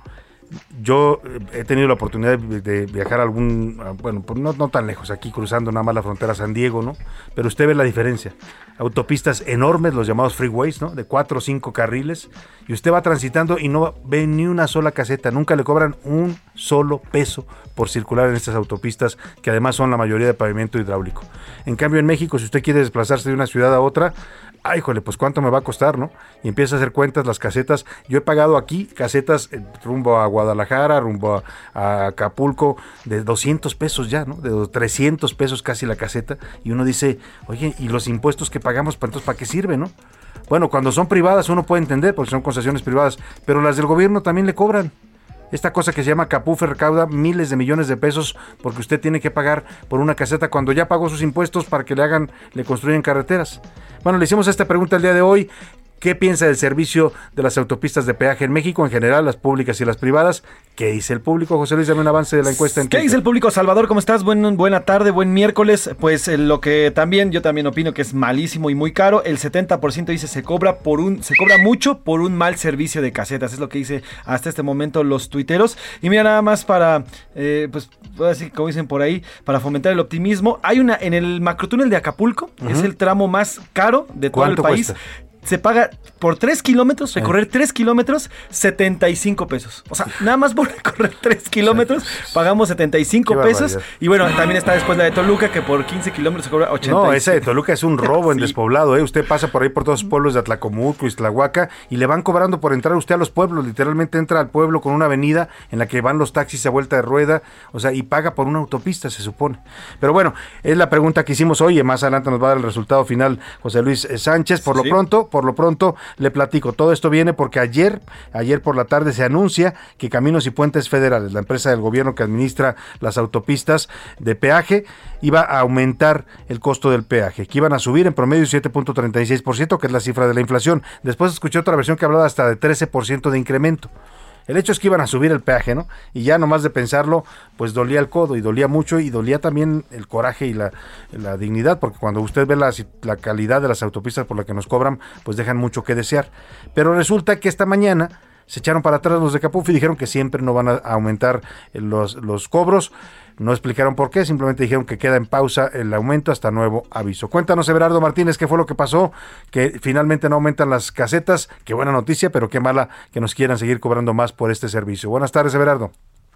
[SPEAKER 4] Yo eh, he tenido la oportunidad de viajar a algún, bueno, pues no, no tan lejos, aquí cruzando nada más la frontera San Diego, ¿no? Pero usted ve la diferencia. Autopistas enormes, los llamados freeways, ¿no? De cuatro o cinco carriles, y usted va transitando y no ve ni una sola caseta, nunca le cobran un solo peso por circular en estas autopistas, que además son la mayoría de pavimento hidráulico. En cambio, en México, si usted quiere desplazarse de una ciudad a otra, ay, jole, pues cuánto me va a costar, ¿no? Y empieza a hacer cuentas las casetas. Yo he pagado aquí casetas eh, rumbo a Guadalajara, rumbo a, Acapulco, de 200 pesos ya, ¿no? De 300 pesos casi la caseta. Y uno dice, oye, ¿y los impuestos que pagamos, entonces, para qué sirve, no? Bueno, cuando son privadas uno puede entender, porque son concesiones privadas, pero las del gobierno también le cobran. Esta cosa que se llama Capufe recauda miles de millones de pesos porque usted tiene que pagar por una caseta cuando ya pagó sus impuestos para que le hagan, le construyan carreteras. Bueno, le hicimos esta pregunta el día de hoy. ¿Qué piensa del servicio de las autopistas de peaje en México, en general, las públicas y las privadas? ¿Qué dice el público? José Luis, dame un avance de la encuesta. En
[SPEAKER 18] ¿Qué dice el público? Salvador, ¿cómo estás? Buen, buena tarde, buen miércoles. Pues eh, lo que también, yo también opino que es malísimo y muy caro. El 70% dice se cobra por un, se cobra mucho por un mal servicio de casetas. Es lo que dice hasta este momento los tuiteros. Y mira, nada más para, eh, pues, así como dicen por ahí, para fomentar el optimismo. Hay una, en el macrotúnel de Acapulco, es el tramo más caro de todo el país se paga por 3 kilómetros, recorrer 3 kilómetros, 75 pesos. O sea, nada más por <laughs> recorrer 3 kilómetros pagamos 75 pesos. Y bueno, también está después la de Toluca, que por 15 kilómetros se cobra 80.
[SPEAKER 4] No, esa de Toluca es un robo en despoblado. ¿eh? Usted pasa por ahí por todos los pueblos de Atlacomulco, Iztlahuaca, y le van cobrando por entrar usted a los pueblos. Literalmente entra al pueblo con una avenida en la que van los taxis a vuelta de rueda, o sea, y paga por una autopista, se supone. Pero bueno, es la pregunta que hicimos hoy, y más adelante nos va a dar el resultado final José Luis eh, Sánchez. Por lo pronto, por lo pronto le platico. Todo esto viene porque ayer, ayer por la tarde se anuncia que Caminos y Puentes Federales, la empresa del gobierno que administra las autopistas de peaje, iba a aumentar el costo del peaje, que iban a subir en promedio 7.36%, que es la cifra de la inflación. Después escuché otra versión que hablaba hasta de 13% de incremento. El hecho es que iban a subir el peaje, ¿no? Y ya nomás de pensarlo, pues dolía el codo y dolía mucho y dolía también el coraje y la, dignidad, porque cuando usted ve la, la calidad de las autopistas por la que nos cobran, pues dejan mucho que desear. Pero resulta que esta mañana se echaron para atrás los de Capuf y dijeron que siempre no van a aumentar los, los cobros. No explicaron por qué, simplemente dijeron que queda en pausa el aumento hasta nuevo aviso. Cuéntanos, Everardo Martínez, qué fue lo que pasó, que finalmente no aumentan las casetas. Qué buena noticia, pero qué mala que nos quieran seguir cobrando más por este servicio. Buenas tardes, Everardo.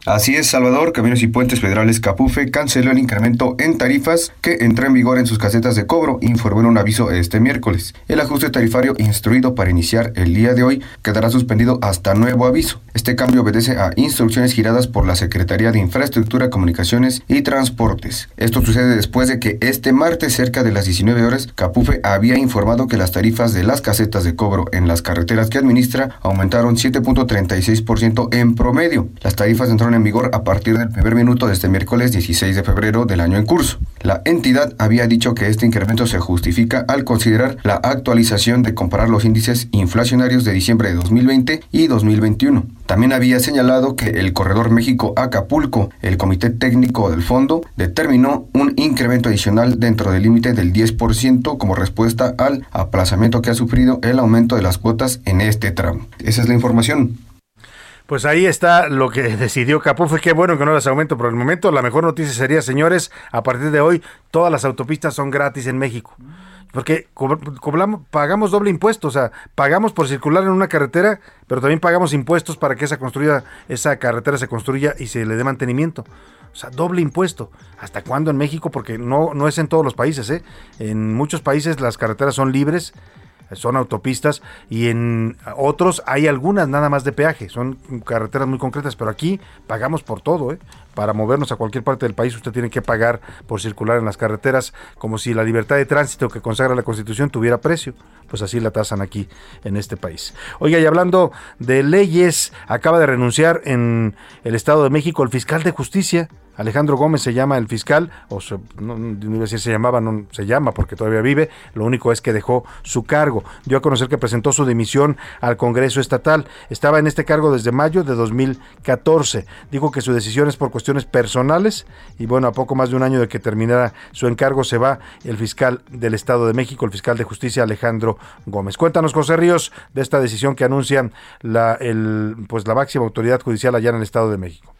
[SPEAKER 19] Así es, Salvador, Caminos y Puentes Federales Capufe canceló el incremento en tarifas que entró en vigor en sus casetas de cobro, informó en un aviso este miércoles. El ajuste tarifario instruido para iniciar el día de hoy quedará suspendido hasta nuevo aviso. Este cambio obedece a instrucciones giradas por la Secretaría de Infraestructura, Comunicaciones y Transportes. Esto sucede después de que este martes, cerca de las 19 horas, Capufe había informado que las tarifas de las casetas de cobro en las carreteras que administra aumentaron 7.36% en promedio. Las tarifas entraron en vigor a partir del primer minuto de este miércoles 16 de febrero del año en curso. La entidad había dicho que este incremento se justifica al considerar la actualización de comparar los índices inflacionarios de diciembre de 2020 y 2021. También había señalado que el corredor México-Acapulco, el Comité Técnico del Fondo, determinó un incremento adicional dentro del límite del 10% como respuesta al aplazamiento que ha sufrido el aumento de las cuotas en este tramo. Esa es la información.
[SPEAKER 4] Pues ahí está lo que <laughs> decidió Capuf. Qué bueno que no las aumento por el momento. La mejor noticia sería, señores, a partir de hoy todas las autopistas son gratis en México. Porque pagamos doble impuesto, o sea, pagamos por circular en una carretera, pero también pagamos impuestos para que esa construida, esa carretera se construya y se le dé mantenimiento. O sea, doble impuesto. ¿Hasta cuándo en México? Porque no, no es en todos los países, ¿eh? En muchos países las carreteras son libres son autopistas y en otros hay algunas nada más de peaje, son carreteras muy concretas, pero aquí pagamos por todo, ¿eh? para movernos a cualquier parte del país usted tiene que pagar por circular en las carreteras como si la libertad de tránsito que consagra la Constitución tuviera precio, pues así la tasan aquí en este país. Oiga, y hablando de leyes, acaba de renunciar en el Estado de México el fiscal de justicia, Alejandro Gómez se llama el fiscal, o no, no iba a decir se llamaba, no se llama porque todavía vive, lo único es que dejó su cargo. Dio a conocer que presentó su dimisión al Congreso Estatal. Estaba en este cargo desde mayo de 2014. Dijo que su decisión es por cuestiones personales y bueno, a poco más de un año de que terminara su encargo se va el fiscal del Estado de México, el fiscal de justicia Alejandro Gómez. Cuéntanos, José Ríos, de esta decisión que anuncia la, pues, la máxima autoridad judicial allá en el Estado de México.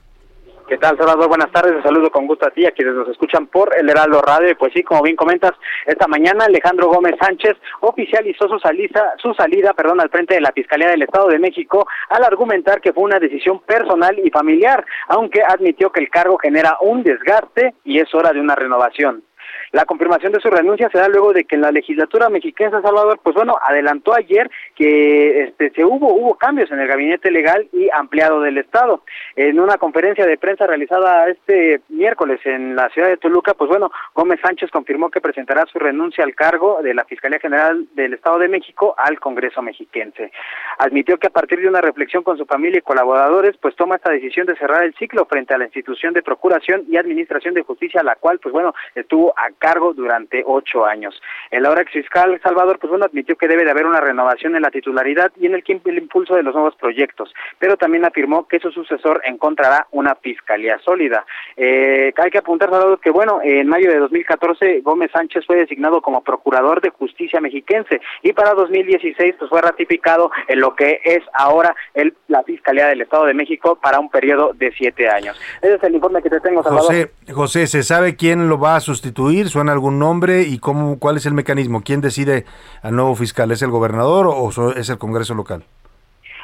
[SPEAKER 20] ¿Qué tal, Salvador? Buenas tardes. Un saludo con gusto a ti, a quienes nos escuchan por el Heraldo Radio. Y pues sí, como bien comentas, esta mañana Alejandro Gómez Sánchez oficializó su salida, su salida perdón, al frente de la Fiscalía del Estado de México al argumentar que fue una decisión personal y familiar, aunque admitió que el cargo genera un desgaste y es hora de una renovación. La confirmación de su renuncia se da luego de que la legislatura mexicana Salvador, pues bueno, adelantó ayer que este se hubo hubo cambios en el gabinete legal y ampliado del Estado. En una conferencia de prensa realizada este miércoles en la ciudad de Toluca, pues bueno, Gómez Sánchez confirmó que presentará su renuncia al cargo de la Fiscalía General del Estado de México al Congreso mexiquense. Admitió que a partir de una reflexión con su familia y colaboradores, pues toma esta decisión de cerrar el ciclo frente a la institución de Procuración y Administración de Justicia, la cual, pues bueno, estuvo a cargo durante ocho años. El ahora fiscal Salvador, pues bueno, admitió que debe de haber una renovación en la titularidad y en el, el impulso de los nuevos proyectos, pero también afirmó que su sucesor encontrará una fiscalía sólida. Eh, hay que apuntar, Salvador, que bueno, en mayo de 2014 Gómez Sánchez fue designado como procurador de justicia mexiquense y para 2016 pues fue ratificado en lo que es ahora el, la Fiscalía del Estado de México para un periodo de siete años. Ese es el informe que te tengo, Salvador.
[SPEAKER 4] José, José, ¿se sabe quién lo va a sustituir? ¿Suena algún nombre? ¿Y cómo, cuál es el mecanismo? ¿Quién decide al nuevo fiscal? ¿Es el gobernador o es el Congreso local?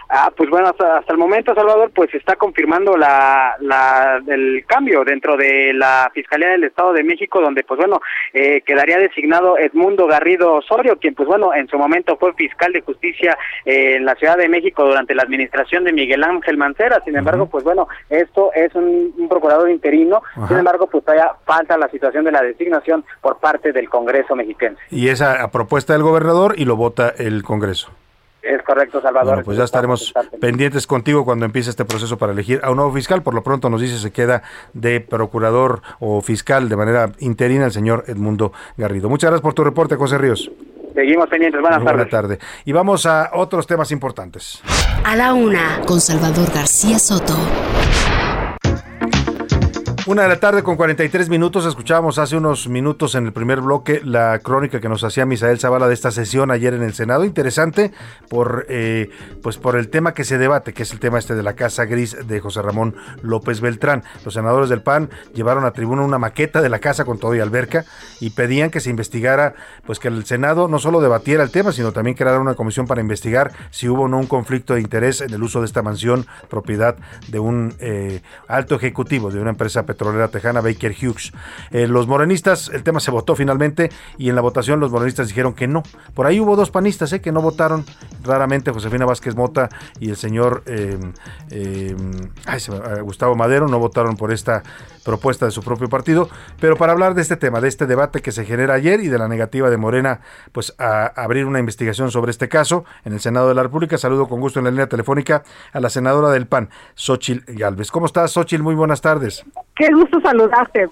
[SPEAKER 20] Ah, pues bueno, hasta, el momento, Salvador, pues está confirmando la, la, el cambio dentro de la Fiscalía del Estado de México, donde, pues bueno, eh, quedaría designado Edmundo Garrido Osorio, quien, pues bueno, en su momento fue fiscal de justicia eh, en la Ciudad de México durante la administración de Miguel Ángel Mancera. Sin embargo, pues bueno, esto es un, procurador interino. Sin embargo, pues todavía falta la situación de la designación por parte del Congreso mexicano.
[SPEAKER 4] Y esa propuesta del gobernador y lo vota el Congreso.
[SPEAKER 20] Es correcto, Salvador.
[SPEAKER 4] Bueno, pues ya estaremos pendientes contigo cuando empiece este proceso para elegir a un nuevo fiscal. Por lo pronto nos dice se queda de procurador o fiscal de manera interina el señor Edmundo Garrido. Muchas gracias por tu reporte, José Ríos.
[SPEAKER 20] Seguimos pendientes. Buenas tardes.
[SPEAKER 4] Buenas tardes. Y vamos a otros temas importantes.
[SPEAKER 5] A la una, con Salvador García Soto.
[SPEAKER 4] Una de la tarde con 43 minutos. Escuchábamos hace unos minutos en el primer bloque la crónica que nos hacía Misael Zavala de esta sesión ayer en el Senado. Interesante por, eh, pues por el tema que se debate, que es el tema este de la Casa Gris de José Ramón López Beltrán. Los senadores del PAN llevaron a tribuna una maqueta de la casa con todo y alberca y pedían que se investigara, pues que el Senado no solo debatiera el tema, sino también creara una comisión para investigar si hubo o no un conflicto de interés en el uso de esta mansión, propiedad de un eh, alto ejecutivo de una empresa petrolera petrolera tejana Baker Hughes. Eh, los morenistas, el tema se votó finalmente y en la votación los morenistas dijeron que no. Por ahí hubo dos panistas eh, que no votaron, raramente Josefina Vázquez Mota y el señor eh, Gustavo Madero no votaron por esta propuesta de su propio partido, pero para hablar de este tema, de este debate que se genera ayer y de la negativa de Morena, pues a abrir una investigación sobre este caso en el Senado de la República, saludo con gusto en la línea telefónica a la senadora del PAN, Xochil Galvez. ¿Cómo estás, Xochil? Muy buenas tardes.
[SPEAKER 21] Qué gusto saludarte.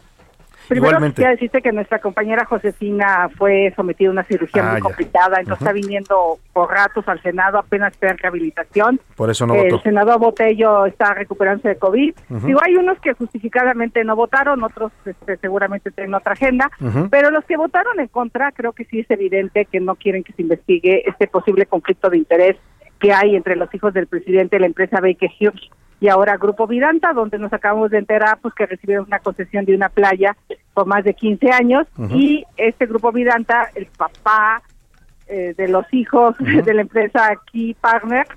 [SPEAKER 21] Primero Igualmente. quisiera decirte que nuestra compañera Josefina fue sometida a una cirugía ah, muy complicada, entonces está viniendo por ratos al Senado, apenas está en rehabilitación.
[SPEAKER 4] Por eso no
[SPEAKER 21] El
[SPEAKER 4] votó.
[SPEAKER 21] senador Botello está recuperándose de COVID. Digo, hay unos que justificadamente no votaron, otros este, seguramente tienen otra agenda, pero los que votaron en contra, creo que sí es evidente que no quieren que se investigue este posible conflicto de interés que hay entre los hijos del presidente de la empresa Baker Hughes y ahora Grupo Vidanta, donde nos acabamos de enterar pues que recibieron una concesión de una playa por más de 15 años. Y este Grupo Vidanta, el papá eh, de los hijos <laughs> de la empresa Key Partner,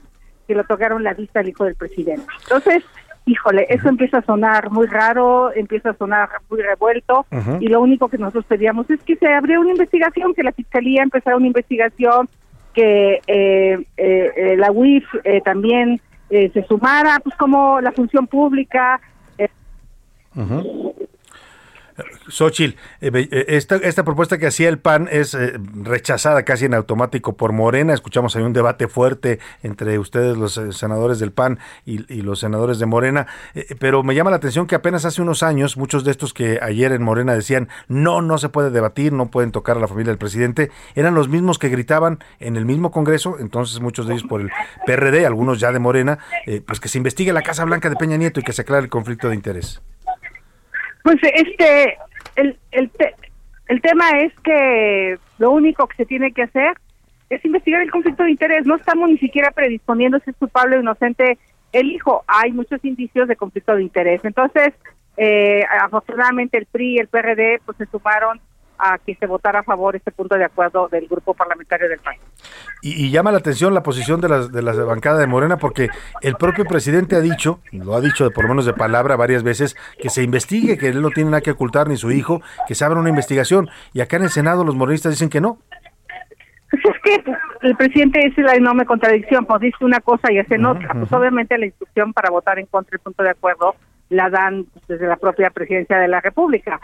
[SPEAKER 21] que lo tocaron la vista al hijo del presidente. Entonces, híjole, eso empieza a sonar muy raro, empieza a sonar muy revuelto. Y lo único que nosotros pedíamos es que se abriera una investigación, que la fiscalía empezara una investigación, que eh, eh, la UIF también eh, se sumara, pues como la función pública. Eh,
[SPEAKER 4] Xochitl, eh, eh, esta, esta propuesta que hacía el PAN es eh, rechazada casi en automático por Morena. Escuchamos ahí un debate fuerte entre ustedes, los senadores del PAN y, los senadores de Morena. pero me llama la atención que apenas hace unos años, muchos de estos que ayer en Morena decían no, no se puede debatir, no pueden tocar a la familia del presidente, eran los mismos que gritaban en el mismo Congreso, entonces muchos de ellos por el PRD, algunos ya de Morena, pues que se investigue la Casa Blanca de Peña Nieto y que se aclare el conflicto de interés.
[SPEAKER 21] Pues este, el, el, el tema es que lo único que se tiene que hacer es investigar el conflicto de interés. No estamos ni siquiera predisponiendo si es culpable o inocente el hijo. Hay muchos indicios de conflicto de interés. Entonces, eh, afortunadamente el PRI y el PRD pues se sumaron a que se votara a favor este punto de acuerdo del grupo parlamentario del país.
[SPEAKER 4] Y, llama la atención la posición de la, de la bancada de Morena porque el propio presidente ha dicho, lo ha dicho de, por lo menos de palabra varias veces, que se investigue, que él no tiene nada que ocultar ni su hijo, que se abra una investigación. Y acá en el Senado los morenistas dicen que no.
[SPEAKER 21] Pues es que el presidente es la enorme contradicción, pues dice una cosa y hace otra. Pues obviamente la instrucción para votar en contra del punto de acuerdo la dan desde la propia presidencia de la República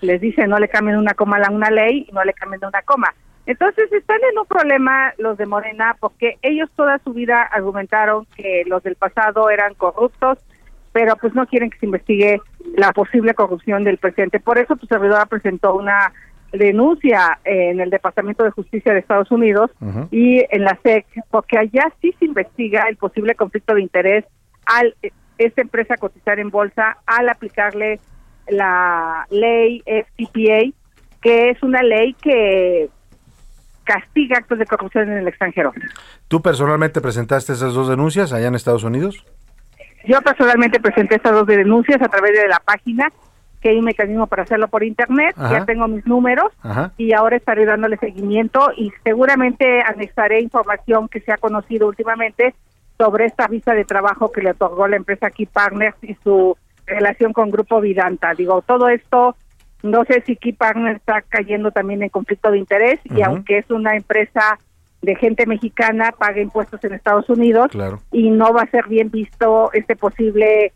[SPEAKER 21] les dice no le cambien una coma a una ley y no le cambien una coma. Entonces están en un problema los de Morena porque ellos toda su vida argumentaron que los del pasado eran corruptos, pero pues no quieren que se investigue la posible corrupción del presidente. Por eso tu servidora presentó una denuncia en el Departamento de Justicia de Estados Unidos y en la SEC, porque allá sí se investiga el posible conflicto de interés al esta empresa cotizar en bolsa al aplicarle la ley FTPA, que es una ley que castiga actos de corrupción en el extranjero.
[SPEAKER 4] ¿Tú personalmente presentaste esas dos denuncias allá en Estados Unidos?
[SPEAKER 21] Yo personalmente presenté estas dos denuncias a través de la página, que hay un mecanismo para hacerlo por internet, ya tengo mis números y ahora estaré dándole seguimiento y seguramente anexaré información que se ha conocido últimamente sobre esta visa de trabajo que le otorgó la empresa Key Partners y su relación con Grupo Vidanta. Digo, todo esto, no sé si Key Partner está cayendo también en conflicto de interés y aunque es una empresa de gente mexicana, paga impuestos en Estados Unidos y no va a ser bien visto este posible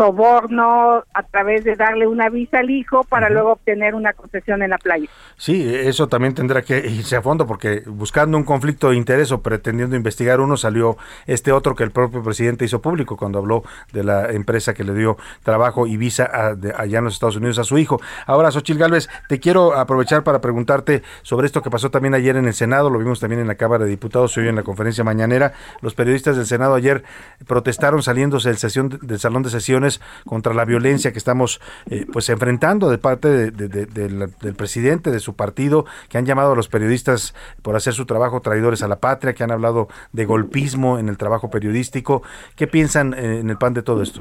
[SPEAKER 21] soborno a través de darle una visa al hijo para luego obtener una concesión en la playa.
[SPEAKER 4] Sí, eso también tendrá que irse a fondo porque buscando un conflicto de interés o pretendiendo investigar uno salió este otro que el propio presidente hizo público cuando habló de la empresa que le dio trabajo y visa allá en los Estados Unidos a su hijo. Ahora, Xochil Gálvez, te quiero aprovechar para preguntarte sobre esto que pasó también ayer en el Senado, lo vimos también en la Cámara de Diputados, hoy en la conferencia mañanera. Los periodistas del Senado ayer protestaron saliéndose del, sesión, del salón de sesiones contra la violencia que estamos eh, pues enfrentando de parte del presidente, de su partido, que han llamado a los periodistas por hacer su trabajo traidores a la patria, que han hablado de golpismo en el trabajo periodístico. ¿Qué piensan eh, en el pan de todo esto?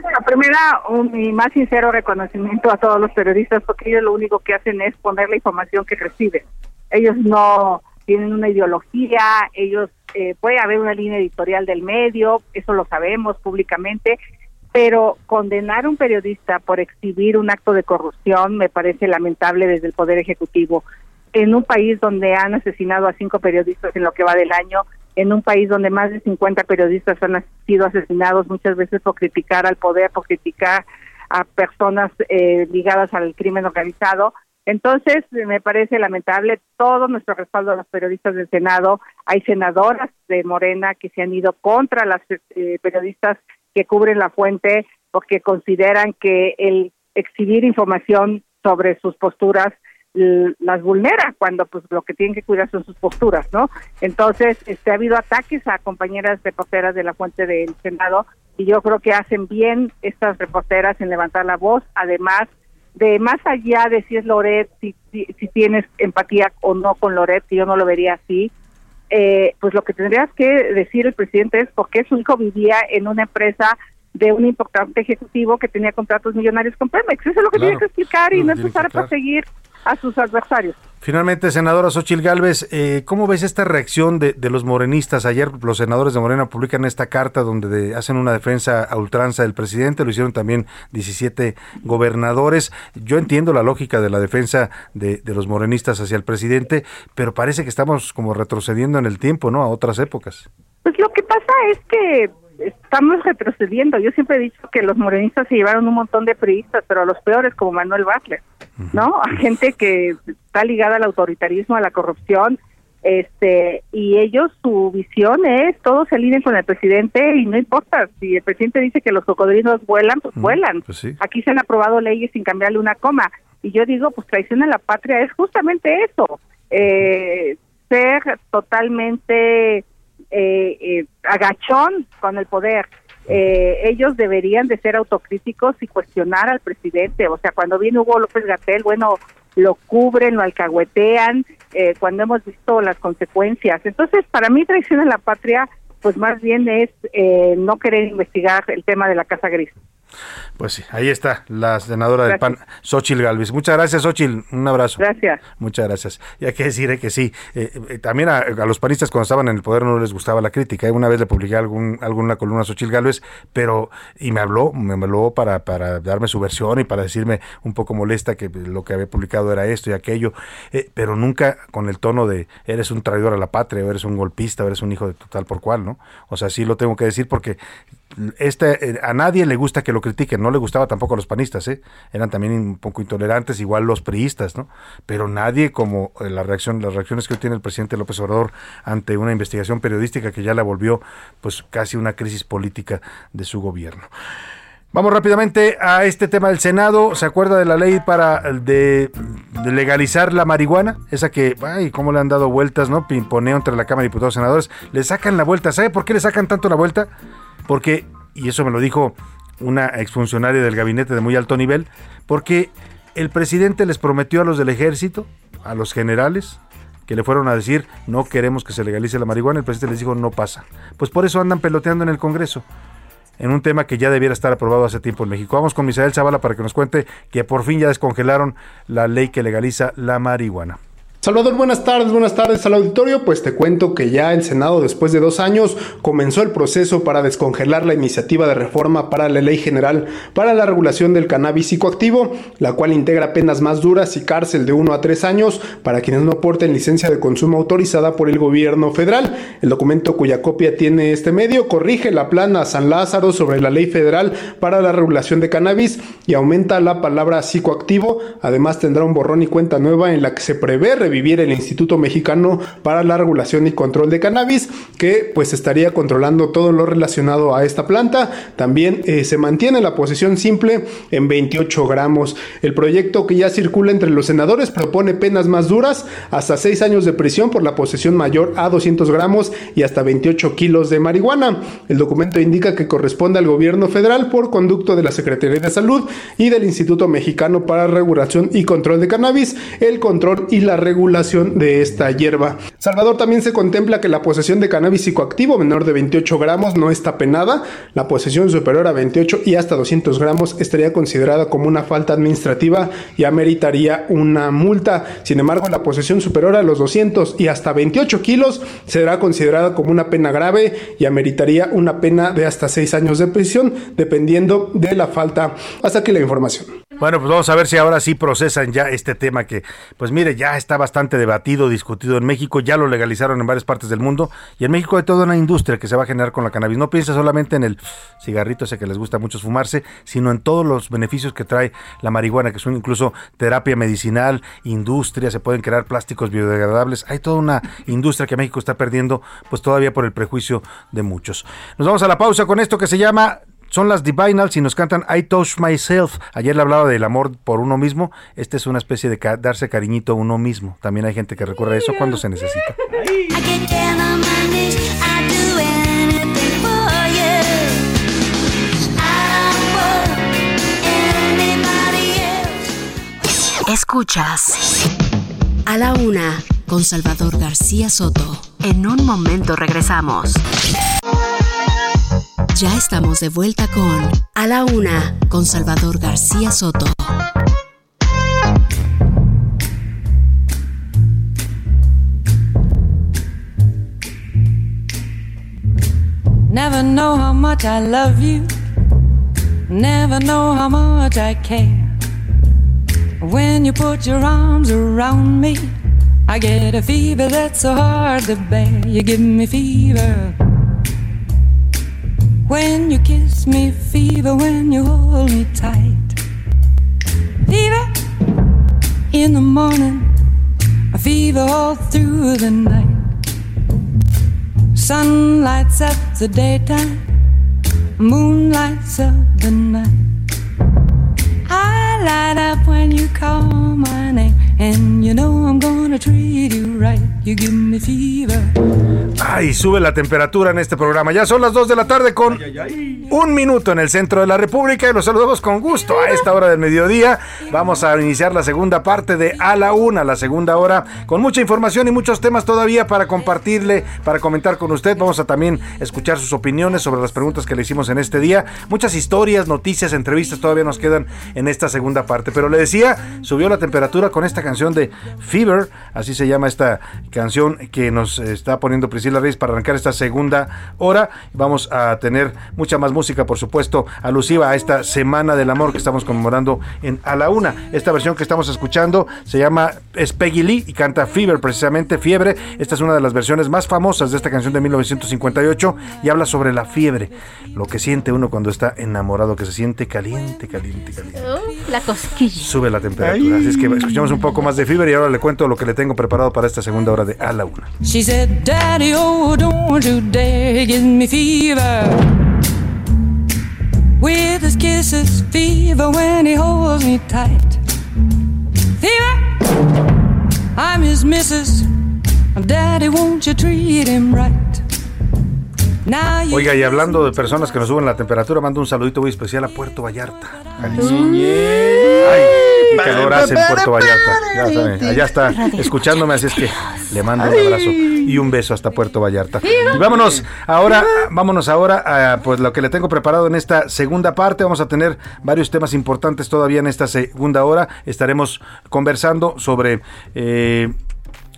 [SPEAKER 21] Bueno, primera, un, mi más sincero reconocimiento a todos los periodistas, porque ellos lo único que hacen es poner la información que reciben. Ellos no tienen una ideología, ellos eh, puede haber una línea editorial del medio, eso lo sabemos públicamente, pero condenar a un periodista por exhibir un acto de corrupción me parece lamentable desde el Poder Ejecutivo. En un país donde han asesinado a cinco periodistas en lo que va del año, en un país donde más de 50 periodistas han sido asesinados muchas veces por criticar al poder, por criticar a personas eh, ligadas al crimen organizado, entonces, me parece lamentable todo nuestro respaldo a los periodistas del Senado. Hay senadoras de Morena que se han ido contra las eh, periodistas que cubren la fuente porque consideran que el exhibir información sobre sus posturas las vulnera cuando pues lo que tienen que cuidar son sus posturas, ¿no? Entonces, este ha habido ataques a compañeras reporteras de la fuente del Senado y yo creo que hacen bien estas reporteras en levantar la voz, además de más allá de si es Loret, si, si, tienes empatía o no con Loret, que yo no lo vería así, eh, pues lo que tendrías que decir el presidente es por qué su hijo vivía en una empresa de un importante ejecutivo que tenía contratos millonarios con Pemex. Eso es lo que tiene que explicar y no empezar a perseguir a sus adversarios.
[SPEAKER 4] Finalmente, senadora Xochil Gálvez, eh, ¿cómo ves esta reacción de, los morenistas? Ayer los senadores de Morena publican esta carta donde hacen una defensa a ultranza del presidente, lo hicieron también 17 gobernadores. Yo entiendo la lógica de la defensa de, de los morenistas hacia el presidente, pero parece que estamos como retrocediendo en el tiempo, ¿no? A otras épocas.
[SPEAKER 21] Pues lo que pasa es que estamos retrocediendo. Yo siempre he dicho que los morenistas se llevaron un montón de priistas, pero a los peores como Manuel Butler, ¿no? A gente que está ligada al autoritarismo, a la corrupción, este y ellos su visión es todos se alineen con el presidente y no importa. Si el presidente dice que los cocodrilos vuelan pues vuelan. pues aquí se han aprobado leyes sin cambiarle una coma. Y yo digo pues traición a la patria es justamente eso eh, ser totalmente eh, eh, agachón con el poder. Eh, ellos deberían de ser autocríticos y cuestionar al presidente. O sea, cuando viene Hugo López Gatel, bueno, lo cubren, lo alcahuetean, eh, cuando hemos visto las consecuencias. Entonces, para mí traición a la patria, pues más bien es no querer investigar el tema de la Casa Gris.
[SPEAKER 4] Pues sí, ahí está la senadora del PAN, Xochil Galvis. Muchas gracias, Xochil. Un abrazo.
[SPEAKER 21] Gracias.
[SPEAKER 4] Muchas gracias. Y hay que decir eh, que sí, eh, eh, también a, los panistas cuando estaban en el poder no les gustaba la crítica. Una vez le publiqué algún, alguna columna a Xochil Galvez, pero, y me habló, me habló para, para darme su versión y para decirme un poco molesta que lo que había publicado era esto y aquello, pero nunca con el tono de eres un traidor a la patria, o eres un golpista, o eres un hijo de total por cual, ¿no? O sea, sí lo tengo que decir porque este, a nadie le gusta que lo critiquen, no le gustaba tampoco a los panistas, ¿eh? eran también un poco intolerantes, igual los priistas, ¿no? Pero nadie como eh, la reacción, las reacciones que tiene el presidente López Obrador ante una investigación periodística que ya la volvió pues casi una crisis política de su gobierno. Vamos rápidamente a este tema del Senado. ¿Se acuerda de la ley para de, legalizar la marihuana? Esa que, ay, cómo le han dado vueltas, ¿no? Pimponeo entre la Cámara de Diputados y Senadores. Le sacan la vuelta. ¿Sabe por qué le sacan tanto la vuelta? Porque, y eso me lo dijo una exfuncionaria del gabinete de muy alto nivel, porque el presidente les prometió a los del ejército, a los generales, que le fueron a decir no queremos que se legalice la marihuana, el presidente les dijo no pasa. Pues por eso andan peloteando en el Congreso, en un tema que ya debiera estar aprobado hace tiempo en México. Vamos con Misael Zavala para que nos cuente que por fin ya descongelaron la ley que legaliza la marihuana.
[SPEAKER 7] Salvador, buenas tardes, buenas tardes al auditorio. Pues te cuento que ya el Senado, después de dos años, comenzó el proceso para descongelar la iniciativa de reforma para la Ley General para la regulación del cannabis psicoactivo, la cual integra penas más duras y cárcel de uno a tres años para quienes no aporten licencia de consumo autorizada por el gobierno federal. El documento cuya copia tiene este medio corrige la plana San Lázaro sobre la Ley Federal para la regulación de cannabis y aumenta la palabra psicoactivo. Además, tendrá un borrón y cuenta nueva en la que se prevé vivir el Instituto Mexicano para la Regulación y Control de Cannabis, que pues estaría controlando todo lo relacionado a esta planta. También eh, se mantiene la posesión simple en 28 gramos. El proyecto que ya circula entre los senadores propone penas más duras, hasta 6 años de prisión por la posesión mayor a 200 gramos y hasta 28 kilos de marihuana. El documento indica que corresponde al gobierno federal por conducto de la Secretaría de Salud y del Instituto Mexicano para Regulación y Control de Cannabis, el control y la regulación de esta hierba. Salvador también se contempla que la posesión de cannabis psicoactivo menor de 28 gramos no está penada, la posesión superior a 28 y hasta 200 gramos estaría considerada como una falta administrativa y ameritaría una multa. Sin embargo, la posesión superior a los 200 y hasta 28 kilos será considerada como una pena grave y ameritaría una pena de hasta 6 años de prisión, dependiendo de la falta. Hasta aquí la información.
[SPEAKER 4] Bueno, pues vamos a ver si ahora sí procesan ya este tema que, pues mire, ya está bastante debatido, discutido en México, ya lo legalizaron en varias partes del mundo y en México hay toda una industria que se va a generar con la cannabis. No piensa solamente en el cigarrito ese que les gusta mucho fumarse, sino en todos los beneficios que trae la marihuana, que son incluso terapia medicinal, industria, se pueden crear plásticos biodegradables. Hay toda una industria que México está perdiendo, pues todavía por el prejuicio de muchos. Nos vamos a la pausa con esto que se llama son las Divinals y nos cantan I Touch Myself. Ayer le hablaba del amor por uno mismo. Esta es una especie de darse cariñito a uno mismo. También hay gente que recurre a eso cuando se necesita.
[SPEAKER 5] Escuchas a la una con Salvador García Soto. En un momento regresamos. Ya estamos de vuelta con A la Una con Salvador García Soto.
[SPEAKER 22] Never know how much I love you. Never know how much I care. When you put your arms around me, I get a fever that's so hard to bear. You give me fever. When you kiss me, fever when you hold me tight. Fever in the morning, a fever all through the night. Sun lights up the daytime, moon lights up the night. I light up when you call my name, and you know I'm gonna treat you right. You give me fever.
[SPEAKER 4] Ay, sube la temperatura en este programa. Ya son las 2 de la tarde con un minuto en el centro de la República y los saludamos con gusto a esta hora del mediodía. Vamos a iniciar la segunda parte de A la Una, la segunda hora, con mucha información y muchos temas todavía para compartirle, para comentar con usted. Vamos a también escuchar sus opiniones sobre las preguntas que le hicimos en este día. Muchas historias, noticias, entrevistas todavía nos quedan en esta segunda parte. Pero le decía, subió la temperatura con esta canción de Fever, así se llama esta canción que nos está poniendo Priscila Reyes para arrancar esta segunda hora. Vamos a tener mucha más música, por supuesto, alusiva a esta Semana del Amor que estamos conmemorando en A la Una. Esta versión que estamos escuchando se llama es Peggy Lee y canta Fever, precisamente Fiebre. Esta es una de las versiones más famosas de esta canción de 1958 y habla sobre la fiebre, lo que siente uno cuando está enamorado, que se siente caliente, caliente, caliente.
[SPEAKER 23] la cosquilla.
[SPEAKER 4] Sube la temperatura. Así es que escuchamos un poco más de Fever y ahora le cuento lo que le tengo preparado para esta segunda hora de A la Una.
[SPEAKER 22] She said, Daddy, oh, don't you dare give me fever. With his kisses, fever when he holds me tight. Fever, I'm his missus. Daddy, won't you treat him right?
[SPEAKER 4] Oiga, y hablando de personas que nos suben la temperatura, mando un saludito muy especial a Puerto Vallarta. Jalisco. Ay, qué calor hace en Puerto Vallarta. Ya sabe, allá está escuchándome, así es que le mando un abrazo y un beso hasta Puerto Vallarta. Y vámonos ahora, vámonos ahora a pues lo que le tengo preparado en esta segunda parte. Vamos a tener varios temas importantes todavía en esta segunda hora. Estaremos conversando sobre eh,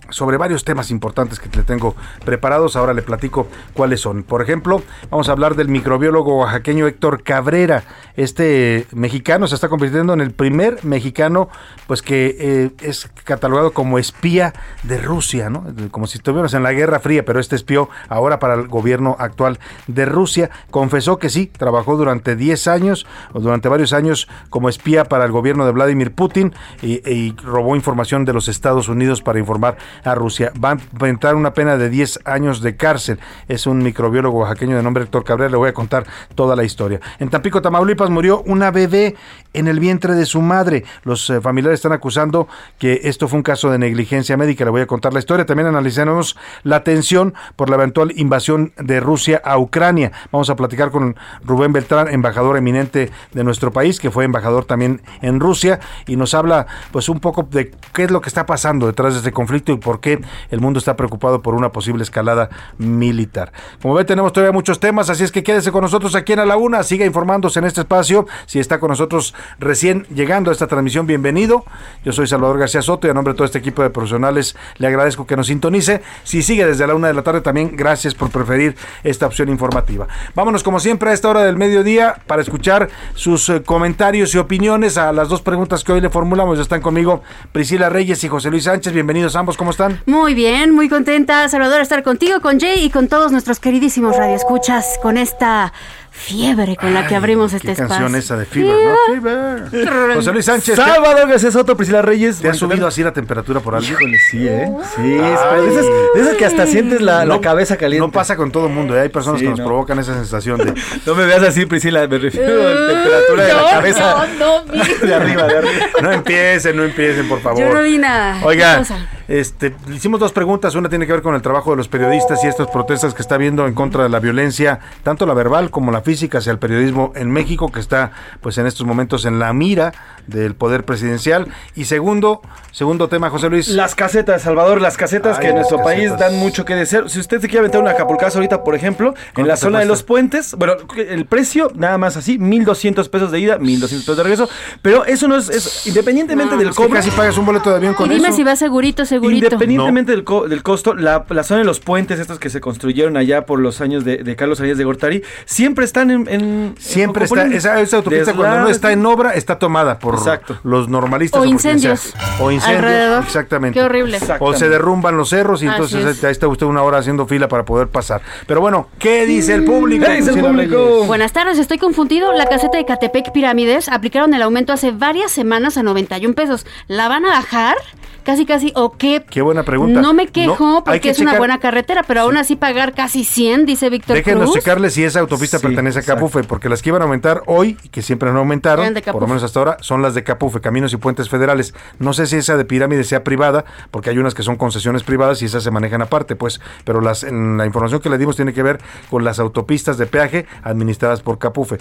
[SPEAKER 4] sobre varios temas importantes que le tengo preparados. Ahora le platico cuáles son. Por ejemplo, vamos a hablar del microbiólogo oaxaqueño Héctor Cabrera. Este mexicano se está convirtiendo en el primer mexicano pues que eh, es catalogado como espía de Rusia, ¿no? Como si estuviéramos en la Guerra Fría, pero este espió ahora para el gobierno actual de Rusia. Confesó que sí, trabajó durante 10 años o durante varios años como espía para el gobierno de Vladimir Putin y, y robó información de los Estados Unidos para informar a Rusia. Va a enfrentar una pena de 10 años de cárcel. Es un microbiólogo oaxaqueño de nombre Héctor Cabrera. Le voy a contar toda la historia. En Tampico, Tamaulipas, murió una bebé en el vientre de su madre. Los eh, familiares están acusando que esto fue un caso de negligencia médica. Le voy a contar la historia. También analizaremos la tensión por la eventual invasión de Rusia a Ucrania. Vamos a platicar con Rubén Beltrán, embajador eminente de nuestro país, que fue embajador también en Rusia, y nos habla pues un poco de qué es lo que está pasando detrás de este conflicto por qué el mundo está preocupado por una posible escalada militar. Como ve, tenemos todavía muchos temas, así es que quédese con nosotros aquí en A la Una, siga informándose en este espacio. Si está con nosotros recién llegando a esta transmisión, bienvenido. Yo soy Salvador García Soto y a nombre de todo este equipo de profesionales le agradezco que nos sintonice. Si sigue desde la una de la tarde, también gracias por preferir esta opción informativa. Vámonos como siempre a esta hora del mediodía para escuchar sus eh, comentarios y opiniones a las dos preguntas que hoy le formulamos. Están conmigo Priscila Reyes y José Luis Sánchez. Bienvenidos ambos, ¿cómo están?
[SPEAKER 23] Muy bien, muy contenta, Salvador, estar contigo, con Jay y con todos nuestros queridísimos radioescuchas con esta fiebre con la que abrimos este
[SPEAKER 4] ¿Qué
[SPEAKER 23] espacio.
[SPEAKER 4] canción esa de Fever, no? Fever. José Luis Sánchez.
[SPEAKER 18] Salvador García Soto, Priscila Reyes.
[SPEAKER 4] ¿Te ha subido así la temperatura por algo?
[SPEAKER 18] Híjole, sí, ¿eh? Sí, de esas, de esas que hasta sientes la, la cabeza caliente.
[SPEAKER 4] No pasa con todo el mundo, ¿eh? hay personas
[SPEAKER 18] Sí,
[SPEAKER 4] que nos
[SPEAKER 18] no.
[SPEAKER 4] provocan esa sensación de... <laughs>
[SPEAKER 18] No me veas así, Priscila, me refiero a la temperatura de la
[SPEAKER 23] No,
[SPEAKER 18] cabeza.
[SPEAKER 23] no, no, <laughs>
[SPEAKER 18] De arriba, de arriba.
[SPEAKER 4] No empiecen, no empiecen, por favor.
[SPEAKER 23] Yo no vi.
[SPEAKER 4] Este, le hicimos dos preguntas. Una tiene que ver con el trabajo de los periodistas y estas protestas que está habiendo en contra de la violencia, tanto la verbal como la física hacia el periodismo en México, que está pues en estos momentos en la mira del poder presidencial. Y segundo, segundo tema, José Luis.
[SPEAKER 18] Las casetas, Salvador, las casetas
[SPEAKER 4] Ay,
[SPEAKER 18] que en nuestro país dan mucho que desear. Si usted se quiere aventar una acapulcazo ahorita, por ejemplo, en
[SPEAKER 4] ¿Cuánto
[SPEAKER 18] la zona de los puentes, bueno, el precio nada más así, 1200 pesos de ida, 1200 pesos de regreso, pero eso no es, es independientemente del cobro.
[SPEAKER 4] casi pagas un boleto de avión
[SPEAKER 23] Y
[SPEAKER 4] con
[SPEAKER 23] dime
[SPEAKER 4] eso.
[SPEAKER 23] si va segurito, segurito.
[SPEAKER 18] Independientemente del, co- del costo, la, la zona de los puentes, estos que se construyeron allá por los años de, de Carlos Arias de Gortari, siempre están en. en-
[SPEAKER 4] Siempre
[SPEAKER 18] en-
[SPEAKER 4] está, esa, esa autopista cuando no está en obra, está tomada por
[SPEAKER 18] Exacto.
[SPEAKER 4] los normalistas.
[SPEAKER 23] O incendios
[SPEAKER 4] O incendios,
[SPEAKER 23] alrededor.
[SPEAKER 4] exactamente.
[SPEAKER 23] Qué horrible.
[SPEAKER 4] O se derrumban los cerros y
[SPEAKER 23] Así
[SPEAKER 4] entonces
[SPEAKER 23] es.
[SPEAKER 4] ahí está usted una hora haciendo fila para poder pasar. Pero bueno, ¿qué dice el público?
[SPEAKER 18] ¿Qué dice el público?
[SPEAKER 23] Buenas tardes, estoy confundido. La caseta de Catepec Pirámides aplicaron el aumento hace varias semanas a 91 pesos. ¿La van a bajar? Casi, casi, ¿o qué?
[SPEAKER 4] Qué buena pregunta.
[SPEAKER 23] No me quejo
[SPEAKER 4] No,
[SPEAKER 23] porque
[SPEAKER 4] que
[SPEAKER 23] es una buena carretera, pero aún así pagar casi 100, dice Víctor
[SPEAKER 4] Déjenos
[SPEAKER 23] Cruz.
[SPEAKER 4] checarle si esa autopista
[SPEAKER 18] Sí,
[SPEAKER 4] pertenece a
[SPEAKER 18] exacto.
[SPEAKER 4] Capufe, porque las que iban a aumentar hoy, y que siempre no aumentaron, por lo menos hasta ahora, son las de Capufe, Caminos y Puentes Federales. No sé si esa de Pirámide sea privada, porque hay unas que son concesiones privadas y esas se manejan aparte, pues, pero las, en la información que le dimos tiene que ver con las autopistas de peaje administradas por Capufe.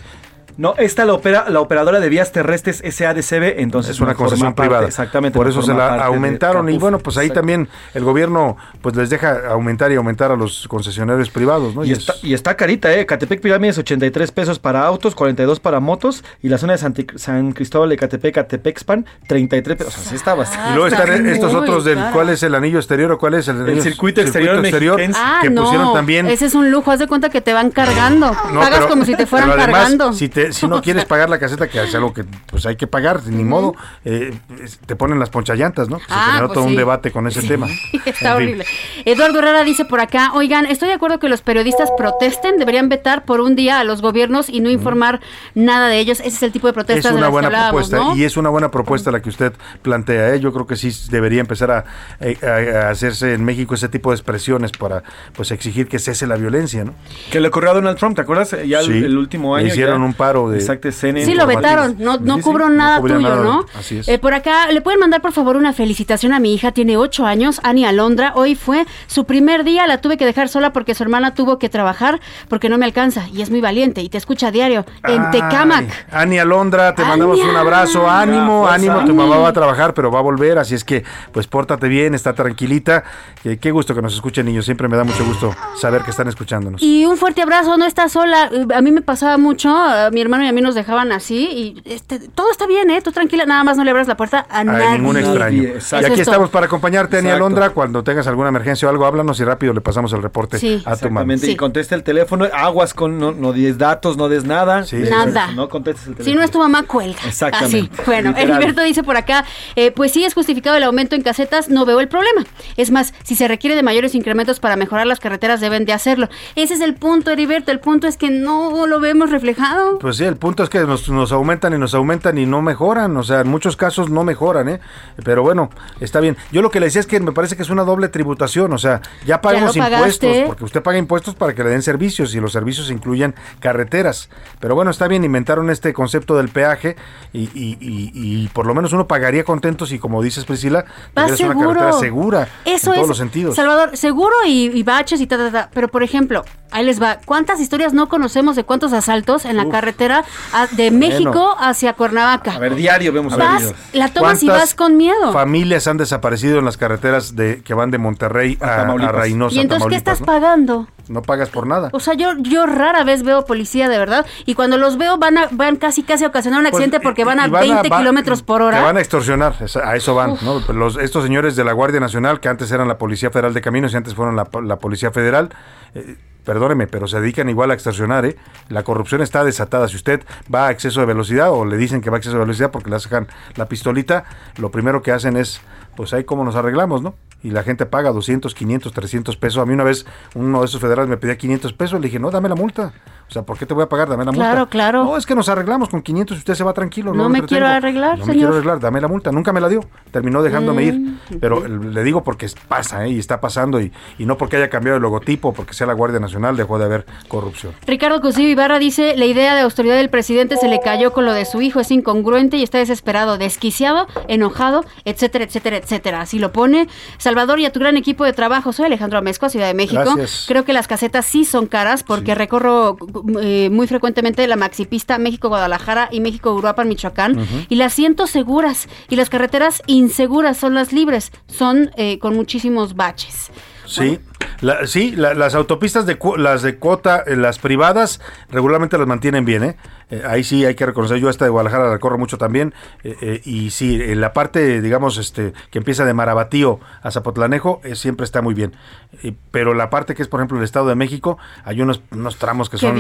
[SPEAKER 18] No, esta la opera la operadora de vías terrestres SADCB, entonces
[SPEAKER 4] es una
[SPEAKER 18] no
[SPEAKER 4] concesión
[SPEAKER 18] parte,
[SPEAKER 4] privada.
[SPEAKER 18] Exactamente.
[SPEAKER 4] Por
[SPEAKER 18] no
[SPEAKER 4] eso se la
[SPEAKER 18] de
[SPEAKER 4] aumentaron. Y bueno, pues ahí
[SPEAKER 18] Exacto.
[SPEAKER 4] también el gobierno pues les deja aumentar y aumentar a los concesionarios privados, ¿no?
[SPEAKER 18] Y
[SPEAKER 4] es-
[SPEAKER 18] está, y está carita, ¿eh? Catepec Pirámides, 83 pesos para autos, 42 para motos. Y la zona de Santi- San Cristóbal de Catepec, Catepexpan, 33 pesos. O sea, sí está bastante.
[SPEAKER 4] Y luego
[SPEAKER 23] está
[SPEAKER 4] están estos
[SPEAKER 23] muy
[SPEAKER 4] otros del
[SPEAKER 23] cara.
[SPEAKER 4] cuál es el anillo exterior o cuál es el, anillo-
[SPEAKER 18] circuito exterior mexiquense.
[SPEAKER 23] Ah,
[SPEAKER 4] que
[SPEAKER 23] no.
[SPEAKER 4] pusieron también.
[SPEAKER 23] Ese es un lujo, haz de cuenta que te van cargando.
[SPEAKER 4] No,
[SPEAKER 23] Pagas
[SPEAKER 4] pero-
[SPEAKER 23] como si te fueran
[SPEAKER 4] pero además,
[SPEAKER 23] cargando.
[SPEAKER 4] Si, te- si no quieres pagar la caseta, que es algo que pues hay que pagar, ni modo, eh, es- te ponen las ponchallantas, ¿no? Se
[SPEAKER 23] Ah,
[SPEAKER 4] generó
[SPEAKER 23] pues
[SPEAKER 4] todo un debate con ese tema. <laughs>
[SPEAKER 23] Está
[SPEAKER 4] En fin.
[SPEAKER 23] horrible. Eduardo Herrera dice por acá, oigan, estoy de acuerdo que los periodistas protesten, deberían vetar por un día a los gobiernos y no informar nada de ellos. Ese es el tipo de
[SPEAKER 4] Es
[SPEAKER 23] protestas de
[SPEAKER 4] una buena
[SPEAKER 23] que
[SPEAKER 4] propuesta
[SPEAKER 23] ¿no?
[SPEAKER 4] y es una buena propuesta la que usted plantea. ¿eh? Yo creo que sí debería empezar a, eh, a- a hacerse en México ese tipo de expresiones para pues exigir que cese la violencia, ¿no?
[SPEAKER 18] Que le ocurrió a Donald Trump, ¿te acuerdas? Ya el-
[SPEAKER 4] Sí,
[SPEAKER 18] el, último
[SPEAKER 4] le
[SPEAKER 18] año.
[SPEAKER 4] hicieron
[SPEAKER 18] ya.
[SPEAKER 4] un paro de-
[SPEAKER 18] Exacto, CNN.
[SPEAKER 23] Sí, lo vetaron, no, no
[SPEAKER 4] Sí,
[SPEAKER 23] cubro nada tuyo,
[SPEAKER 4] nada,
[SPEAKER 23] ¿no?
[SPEAKER 4] así es.
[SPEAKER 23] Eh, por acá, ¿le pueden mandar por favor una felicitación a mi hija? Tiene ocho años, Ani Alondra. Hoy fue su primer día, la tuve que dejar sola porque su hermana tuvo que trabajar porque no me alcanza y es muy valiente y te escucha a diario en
[SPEAKER 4] Ay,
[SPEAKER 23] Tecamac.
[SPEAKER 4] Ani Alondra, te mandamos un abrazo, ánimo,
[SPEAKER 18] Ya,
[SPEAKER 4] ánimo, tu mamá va a trabajar, pero va a volver, así es que pues pórtate bien, está tranquilita. Eh, qué gusto que nos escuchen niños, siempre me da mucho gusto saber que están escuchándonos.
[SPEAKER 23] Y un fuerte abrazo, no estás sola. Eh, A mí me pasaba mucho, eh, mi hermano y a mí nos dejaban así y este, todo está bien, ¿eh? Tú tranquila, nada más no le abras la puerta a
[SPEAKER 4] A
[SPEAKER 23] nadie.
[SPEAKER 4] ningún extraño. Y aquí
[SPEAKER 23] es
[SPEAKER 4] estamos para acompañarte, Ani. Alondra. Cuando tengas alguna emergencia o algo, háblanos y rápido le pasamos el reporte
[SPEAKER 23] Sí.
[SPEAKER 4] a tu mamá.
[SPEAKER 18] Exactamente, y contesta el teléfono, aguas con, no, no des datos, no des nada.
[SPEAKER 23] Nada.
[SPEAKER 18] No contestes el teléfono.
[SPEAKER 23] Si no es tu mamá, cuelga.
[SPEAKER 18] Exactamente.
[SPEAKER 23] Así. Bueno,
[SPEAKER 18] Literal.
[SPEAKER 23] Heriberto dice por acá, eh, pues sí es justificado el aumento en casetas, no veo el problema. Es más, si se requiere de mayores incrementos para mejorar las carreteras, deben de hacerlo. Ese es el punto, Heriberto. El punto es que no lo vemos reflejado.
[SPEAKER 4] Pues sí, el punto es que nos, nos aumentan y nos aumentan y no mejoran. O sea, en muchos casos no mejoran, ¿eh? Pero bueno, está bien. Yo lo que le decía es que me parece que es una doble tributación. O sea, ya pagamos impuestos, porque usted paga impuestos para que le den servicios y los servicios incluyen carreteras. Pero bueno, está bien, inventaron este concepto del peaje y, y- y- y por lo menos uno pagaría contentos y como dices Priscila, es una carretera segura
[SPEAKER 23] Eso
[SPEAKER 4] en todos
[SPEAKER 23] es,
[SPEAKER 4] los sentidos.
[SPEAKER 23] Salvador, seguro y, baches y ta, ta, ta. Pero, por ejemplo, ahí les va. ¿Cuántas historias no conocemos de cuántos asaltos en la
[SPEAKER 18] Uf.
[SPEAKER 23] Carretera a- de México hacia Cuernavaca?
[SPEAKER 18] A ver, diario vemos
[SPEAKER 23] Vas,
[SPEAKER 18] videos.
[SPEAKER 23] la tomas y
[SPEAKER 4] ¿Cuántas
[SPEAKER 23] vas con miedo.
[SPEAKER 4] Familias han desaparecido en las carreteras de que van de Monterrey a, a. Reynosa,
[SPEAKER 23] ¿Y entonces qué estás
[SPEAKER 4] ¿no?
[SPEAKER 23] pagando?
[SPEAKER 4] No pagas por nada.
[SPEAKER 23] O sea, yo, yo rara vez veo policía de verdad y cuando los veo van a, van casi casi a ocasionar un
[SPEAKER 4] Pues,
[SPEAKER 23] accidente porque van a 20
[SPEAKER 4] va-
[SPEAKER 23] kilómetros por
[SPEAKER 4] Te
[SPEAKER 23] hora.
[SPEAKER 4] van a extorsionar, a eso van, ¿no? Los, estos señores de la Guardia Nacional, que antes eran la Policía Federal de Caminos y antes fueron la, la Policía Federal, eh, perdóneme, pero se dedican igual a extorsionar, ¿eh? La corrupción está desatada. Si usted va a exceso de velocidad o le dicen que va a exceso de velocidad porque le sacan la pistolita, lo primero que hacen es, pues ahí cómo nos arreglamos, ¿no? Y la gente paga 200, 500, 300 pesos. A mí una vez uno de esos federales me pedía 500 pesos, le dije, no, dame la multa. O sea, ¿por qué te voy a pagar? Dame la multa.
[SPEAKER 23] Claro, claro.
[SPEAKER 4] No, es que nos arreglamos con 500 y usted se va tranquilo.
[SPEAKER 23] No
[SPEAKER 4] lo
[SPEAKER 23] me quiero arreglar,
[SPEAKER 4] No me
[SPEAKER 23] señor.
[SPEAKER 4] quiero arreglar, dame la multa. Nunca me la dio. Terminó dejándome
[SPEAKER 23] Mm,
[SPEAKER 4] ir. Pero el- le digo porque pasa, ¿eh? Y está pasando. Y, y no porque haya cambiado el logotipo, porque sea la Guardia Nacional, dejó de haber corrupción.
[SPEAKER 23] Ricardo Cosío Ibarra dice, la idea de autoridad del presidente se le cayó con lo de su hijo, es incongruente y está desesperado, desquiciado, enojado, etcétera, etcétera, etcétera. Así lo pone. Salvador y a tu gran equipo de trabajo, soy Alejandro Amezco, Ciudad de México.
[SPEAKER 4] Gracias.
[SPEAKER 23] Creo que las casetas sí son caras porque recorro eh, muy frecuentemente la maxipista México-Guadalajara y México-Uruapan, Michoacán. Y las siento seguras y las carreteras inseguras son las libres, son eh, con muchísimos baches.
[SPEAKER 4] Sí, la- sí, la- las autopistas de cu- las de cuota, eh, las privadas, regularmente las mantienen bien, ¿eh? Eh, ahí sí hay que reconocer, yo esta de Guadalajara la recorro mucho también, eh, eh, y sí, en la parte, digamos, este que empieza de Marabatío a Zapotlanejo, eh, siempre está muy bien. Eh, pero la parte que es, por ejemplo, el Estado de México, hay unos, unos tramos que
[SPEAKER 23] ¿Qué
[SPEAKER 4] son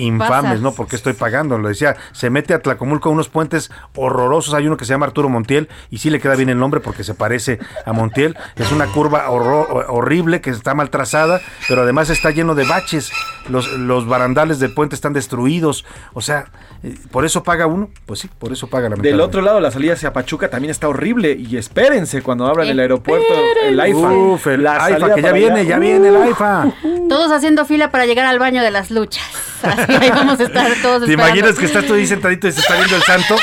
[SPEAKER 4] infames,
[SPEAKER 23] pasa?
[SPEAKER 4] ¿no? Porque estoy pagando, lo decía, se mete a Tlacomulco unos puentes horrorosos, hay uno que se llama Arturo Montiel, y sí le queda bien el nombre porque se parece a Montiel, es una curva horror- horrible que está mal trazada, pero además está lleno de baches, los, los barandales del puente están destruidos, o sea, eh, por eso paga uno, pues sí, por eso paga la
[SPEAKER 18] Del otro lado, la salida hacia Pachuca también está horrible. Y espérense cuando abran el aeropuerto, el AIFA.
[SPEAKER 4] Uf, el
[SPEAKER 18] La
[SPEAKER 4] AIFA,
[SPEAKER 18] salida
[SPEAKER 4] que ya viene,
[SPEAKER 18] allá.
[SPEAKER 4] ya viene el AIFA.
[SPEAKER 23] Todos haciendo fila para llegar al baño de las luchas. Así ahí vamos a estar todos
[SPEAKER 4] ¿Te
[SPEAKER 23] esperando.
[SPEAKER 4] imaginas que estás tú ahí sentadito y se está viendo el santo?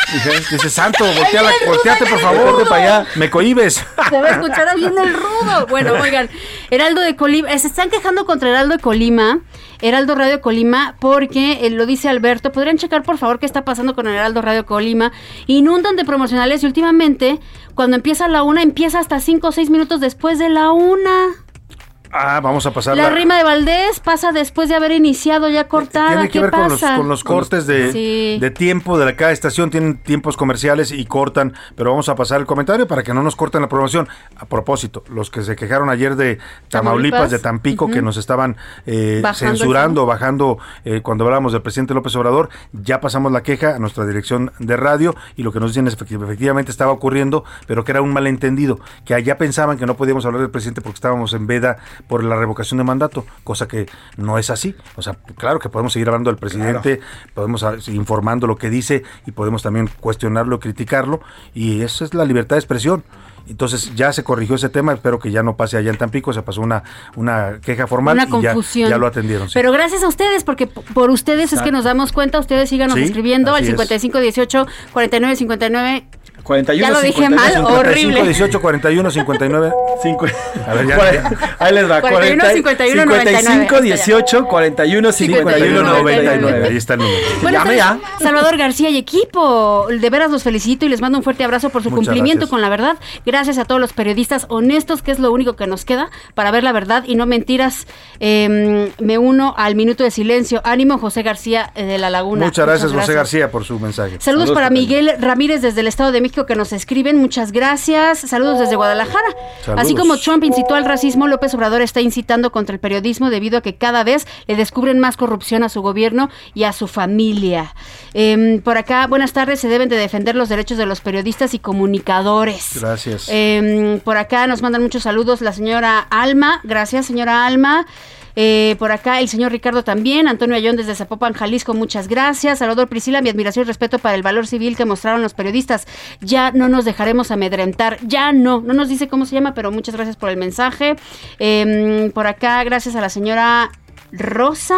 [SPEAKER 4] Dice, santo, volteala, volteate por favor, vete para allá, me cohibes.
[SPEAKER 23] Se va a escuchar bien el rudo. Bueno, <laughs> oigan, Heraldo de Colima, eh, se están quejando contra Heraldo de Colima, Heraldo Radio Colima, porque eh, lo dice Alberto. ¿Podrían checar, por favor, qué está pasando con Heraldo Radio Colima? Inundan de promocionales y últimamente, cuando empieza la una, empieza hasta cinco o seis minutos después de la una.
[SPEAKER 4] Ah, vamos a pasar
[SPEAKER 23] La rima de Valdés pasa después de haber iniciado ya cortada.
[SPEAKER 4] Tiene que
[SPEAKER 23] ¿Qué
[SPEAKER 4] ver con los, con los cortes de,
[SPEAKER 23] Sí.
[SPEAKER 4] de tiempo de la cada estación, tienen tiempos comerciales y cortan, pero vamos a pasar el comentario para que no nos corten la promoción. A propósito, los que se quejaron ayer de Tamaulipas,
[SPEAKER 23] Tamaulipas,
[SPEAKER 4] de Tampico, que
[SPEAKER 23] ujú.
[SPEAKER 4] nos estaban eh,
[SPEAKER 23] Bajando
[SPEAKER 4] censurando, bajando eh, cuando hablábamos del presidente López Obrador, ya pasamos la queja a nuestra dirección de radio y lo que nos dicen es que efectivamente estaba ocurriendo, pero que era un malentendido, que allá pensaban que no podíamos hablar del presidente porque estábamos en veda por la revocación de mandato, cosa que no es así. O sea, claro que podemos seguir hablando del presidente, podemos ah, informando lo que dice y podemos también cuestionarlo, criticarlo, y eso es la libertad de expresión. Entonces ya se corrigió ese tema, espero que ya no pase allá en Tampico, se pasó una, una queja formal
[SPEAKER 23] Una
[SPEAKER 4] y ya,
[SPEAKER 23] confusión.
[SPEAKER 4] ya lo atendieron. sí.
[SPEAKER 23] Pero gracias a ustedes, porque por ustedes es que nos damos cuenta. Ustedes síganos
[SPEAKER 4] Sí,
[SPEAKER 23] escribiendo al
[SPEAKER 4] así es.
[SPEAKER 23] 5518 4959
[SPEAKER 18] 41,
[SPEAKER 23] Ya lo dije
[SPEAKER 18] 59,
[SPEAKER 23] mal,
[SPEAKER 4] 55,
[SPEAKER 23] horrible.
[SPEAKER 4] 18, 41, 59.
[SPEAKER 18] Cinco-
[SPEAKER 4] A ver, ya. <laughs>
[SPEAKER 18] Ahí les va.
[SPEAKER 23] 41, 51,
[SPEAKER 18] 55,
[SPEAKER 23] 99.
[SPEAKER 18] 18, 41, 51, 99.
[SPEAKER 4] Ahí está el número.
[SPEAKER 18] Llame ya.
[SPEAKER 23] Salvador García y equipo. De veras los felicito y les mando un fuerte abrazo por su
[SPEAKER 4] Muchas
[SPEAKER 23] cumplimiento
[SPEAKER 4] gracias.
[SPEAKER 23] con la verdad. Gracias a todos los periodistas honestos, que es lo único que nos queda para ver la verdad y no mentiras. Eh, me uno al minuto de silencio. Ánimo, José García eh, de La Laguna.
[SPEAKER 4] Muchas gracias, José García, por su mensaje.
[SPEAKER 23] Saludos, para
[SPEAKER 4] Tocayo.
[SPEAKER 23] Miguel Ramírez desde el Estado de México que nos escriben. Muchas gracias. Saludos desde Guadalajara.
[SPEAKER 4] Saludos.
[SPEAKER 23] Así como Trump incitó al racismo, López Obrador está incitando contra el periodismo debido a que cada vez le descubren más corrupción a su gobierno y a su familia. Em, por acá, buenas tardes. Se deben de defender los derechos de los periodistas y comunicadores.
[SPEAKER 4] Gracias.
[SPEAKER 23] Em, por acá nos mandan muchos saludos la señora Alma. Gracias, señora Alma. Eh, por acá el señor Ricardo también, Antonio Ayón desde Zapopan, Jalisco, muchas gracias. Salvador Priscila, mi admiración y respeto para el valor civil que mostraron los periodistas. Ya no nos dejaremos amedrentar, ya no, no nos dice cómo se llama, pero muchas gracias por el mensaje. Eh, por acá, gracias a la señora Rosa.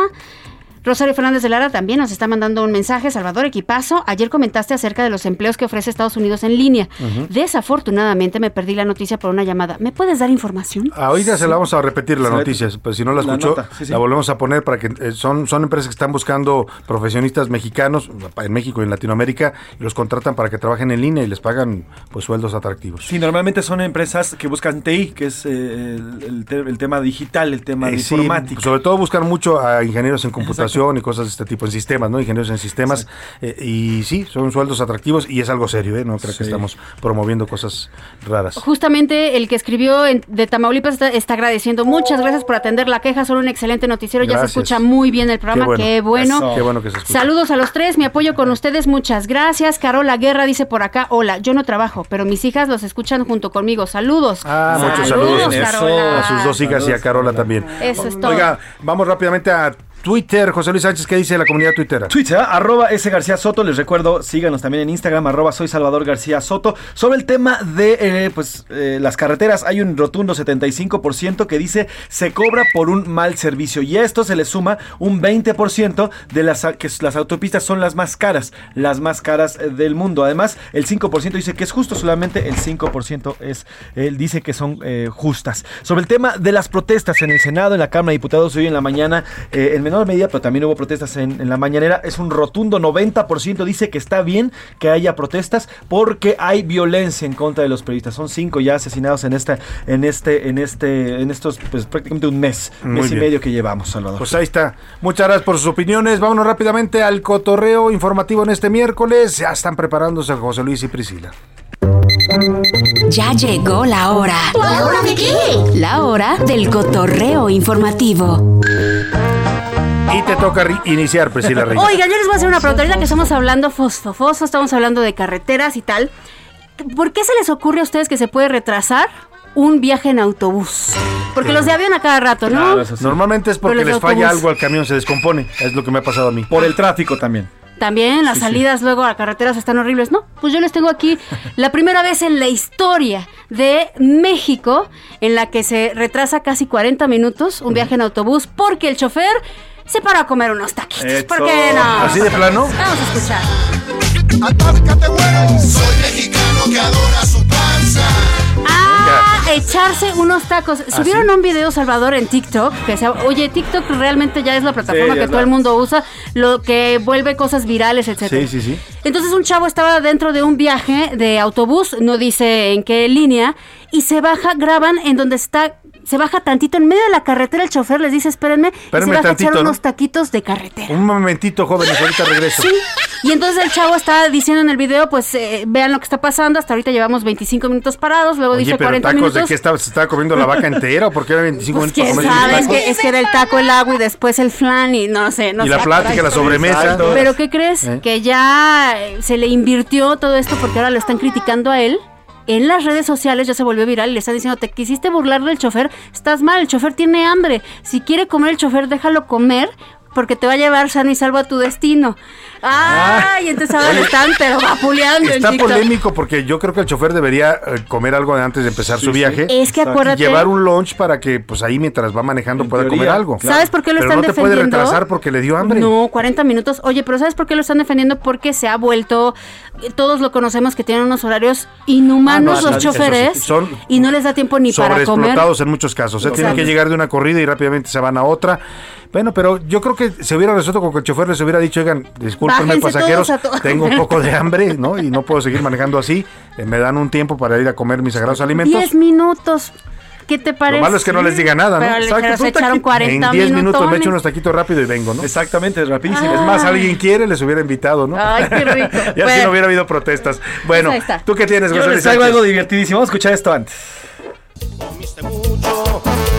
[SPEAKER 23] Rosario Fernández de Lara también nos está mandando un mensaje. Salvador Equipazo, ayer comentaste acerca de los empleos que ofrece Estados Unidos en línea. Desafortunadamente me perdí la noticia por una llamada. ¿Me puedes dar información?
[SPEAKER 4] Ahorita se la vamos a repetir la
[SPEAKER 18] la-
[SPEAKER 4] noticia, pues si no la escuchó,
[SPEAKER 18] sí, sí.
[SPEAKER 4] la volvemos a poner para que eh, son, son empresas que están buscando profesionistas mexicanos en México y en Latinoamérica y los contratan para que trabajen en línea y les pagan pues sueldos atractivos.
[SPEAKER 18] Sí, normalmente son empresas que buscan TI, que es eh, el, el te- el tema digital, el tema de
[SPEAKER 4] Eh, sí,
[SPEAKER 18] informática.
[SPEAKER 4] sobre todo buscan mucho a ingenieros en computación y cosas de este tipo, en sistemas, ¿no? Ingenieros en sistemas. eh, y sí, son sueldos atractivos y es algo serio, ¿eh? No creo que estamos promoviendo cosas raras.
[SPEAKER 23] Justamente el que escribió en- de Tamaulipas está, está agradeciendo. Muchas gracias por atender la queja. Son un excelente noticiero. Ya se escucha muy bien el programa. Qué bueno.
[SPEAKER 4] Qué bueno que se escucha.
[SPEAKER 23] Saludos a los tres. Mi apoyo con ustedes. Muchas gracias. Carola Guerra dice por acá: Hola, yo no trabajo, pero mis hijas los escuchan junto conmigo. Saludos.
[SPEAKER 4] Ah, muchos saludos
[SPEAKER 23] Carola.
[SPEAKER 4] a sus dos hijas y a Carola también.
[SPEAKER 23] Eso es todo.
[SPEAKER 4] Oiga, vamos rápidamente a Twitter. José Luis Sánchez, ¿qué dice la comunidad tuitera?
[SPEAKER 18] Twitter, arroba S García Soto, les recuerdo, síganos también en Instagram, arroba soy Salvador García Soto. Sobre el tema de eh, pues eh, las carreteras, hay un rotundo 75% que dice se cobra por un mal servicio. Y a esto se le suma un 20% de las que las autopistas son las más caras, las más caras eh, del mundo. Además, el 5% dice que es justo, solamente el 5% es, él dice que son justas. Sobre el tema de las protestas en el Senado, en la Cámara de Diputados, hoy en la mañana, en menor medida, pero también hubo protestas en, en la mañanera, es un rotundo 90% dice que está bien que haya protestas porque hay violencia en contra de los periodistas. Son cinco ya asesinados en esta, en este, en este, en estos, pues prácticamente un mes,
[SPEAKER 4] Muy
[SPEAKER 18] mes y medio que llevamos, Salvador.
[SPEAKER 4] Pues ahí está. Muchas gracias por sus opiniones. Vámonos rápidamente al cotorreo informativo en este miércoles. Ya están preparándose José Luis y Priscila.
[SPEAKER 5] Ya llegó la hora.
[SPEAKER 24] ¿La hora de qué?
[SPEAKER 5] La hora del cotorreo informativo.
[SPEAKER 4] Y te toca iniciar, Priscila Reyes.
[SPEAKER 23] Oigan, yo les voy a hacer una pregunta. Ahorita que estamos hablando fosfo, estamos hablando de carreteras y tal. ¿Por qué se les ocurre a ustedes que se puede retrasar un viaje en autobús? Porque los de avión a cada rato, ¿no?
[SPEAKER 4] Normalmente es porque les falla algo al camión, se descompone. Es lo que me ha pasado a mí.
[SPEAKER 18] Por el tráfico también.
[SPEAKER 23] También las
[SPEAKER 4] Sí, sí.
[SPEAKER 23] salidas luego a carreteras están horribles. No, pues yo les tengo aquí <laughs> la primera vez en la historia de México en la que se retrasa casi 40 minutos un viaje en autobús porque el chofer se paró a comer unos taquitos. ¿Por qué no?
[SPEAKER 4] ¿Así de plano?
[SPEAKER 23] Vamos a escuchar.
[SPEAKER 24] Soy mexicano que adora su panza.
[SPEAKER 23] Ah, echarse unos tacos. Subieron un video, Salvador, en TikTok, que se, oye, TikTok realmente ya es la plataforma
[SPEAKER 4] Sí,
[SPEAKER 23] que todo
[SPEAKER 4] la-
[SPEAKER 23] el mundo usa, lo que vuelve cosas virales, etcétera.
[SPEAKER 4] Sí, sí, sí.
[SPEAKER 23] Entonces un chavo estaba dentro de un viaje de autobús, no dice en qué línea, y se baja, graban en donde está, se baja tantito en medio de la carretera, el chofer les dice, espérenme, y se
[SPEAKER 4] Espérenme
[SPEAKER 23] baja a
[SPEAKER 4] tantito,
[SPEAKER 23] echar
[SPEAKER 4] ¿no?
[SPEAKER 23] unos taquitos de carretera.
[SPEAKER 4] Un momentito, jóvenes, ahorita regreso.
[SPEAKER 23] Sí, y entonces el chavo está diciendo en el video, pues eh, vean lo que está pasando, hasta ahorita llevamos 25 minutos parados, luego
[SPEAKER 4] Oye,
[SPEAKER 23] dice
[SPEAKER 4] pero
[SPEAKER 23] 40
[SPEAKER 4] tacos
[SPEAKER 23] minutos.
[SPEAKER 4] de qué estaba, se estaba comiendo la vaca entera o por qué era 25
[SPEAKER 23] Pues
[SPEAKER 4] minutos
[SPEAKER 23] quién sabe, es que, es que era el taco, el agua y después el flan y no sé, no
[SPEAKER 4] Y
[SPEAKER 23] sé.
[SPEAKER 4] la plática, la sobremesa.
[SPEAKER 23] Pero ¿qué crees?
[SPEAKER 4] ¿Eh?
[SPEAKER 23] Que ya eh, se le invirtió todo esto porque ahora lo están criticando a él. En las redes sociales ya se volvió viral y le están diciendo, te quisiste burlar del chofer, estás mal, el chofer tiene hambre. Si quiere comer el chofer, déjalo comer porque te va a llevar sano y salvo a tu destino. Ay, entonces ahora están pero vapuleando
[SPEAKER 4] Está polémico porque yo creo que el chofer debería eh, comer algo antes de empezar su viaje.
[SPEAKER 23] Es que acuérdate-
[SPEAKER 4] Y llevar un lunch para que, pues ahí mientras va manejando pueda
[SPEAKER 18] teoría,
[SPEAKER 4] comer algo.
[SPEAKER 23] claro. ¿Sabes por qué lo
[SPEAKER 4] Pero
[SPEAKER 23] están
[SPEAKER 4] no te puede
[SPEAKER 23] defendiendo?
[SPEAKER 4] retrasar porque le dio hambre.
[SPEAKER 23] No, 40 minutos. Oye, pero ¿sabes por qué lo están defendiendo? Porque se ha vuelto, todos lo conocemos que tienen unos horarios inhumanos
[SPEAKER 4] Ah, no,
[SPEAKER 23] los
[SPEAKER 4] sí,
[SPEAKER 23] choferes
[SPEAKER 4] son
[SPEAKER 23] y no les da tiempo ni para comer.
[SPEAKER 4] sobreexplotados en muchos casos. ¿eh? Tienen que llegar de una corrida y rápidamente se van a otra. Bueno, pero yo creo que se hubiera resuelto con que el chofer les hubiera dicho, oigan, discúlpenme pasajeros, tengo un poco de <laughs> hambre, ¿no? Y no puedo seguir manejando así. Eh, me dan un tiempo para ir a comer mis sagrados alimentos.
[SPEAKER 23] 10 minutos. ¿Qué te parece?
[SPEAKER 4] Lo malo es que no les diga nada, ¿no?
[SPEAKER 23] Pero, se echaron
[SPEAKER 4] taqui-
[SPEAKER 23] 40
[SPEAKER 4] En 10 minutos me echo unos taquitos rápido y vengo, ¿no?
[SPEAKER 18] Exactamente, rapidísimo.
[SPEAKER 4] Es más, alguien quiere, les hubiera invitado, ¿no?
[SPEAKER 23] Ay, qué rico. <laughs>
[SPEAKER 4] y así
[SPEAKER 23] Bueno.
[SPEAKER 4] no hubiera habido protestas. Bueno,
[SPEAKER 23] Pues ahí está.
[SPEAKER 4] ¿tú qué tienes,
[SPEAKER 18] Yo les traigo algo divertidísimo. Vamos a escuchar esto antes.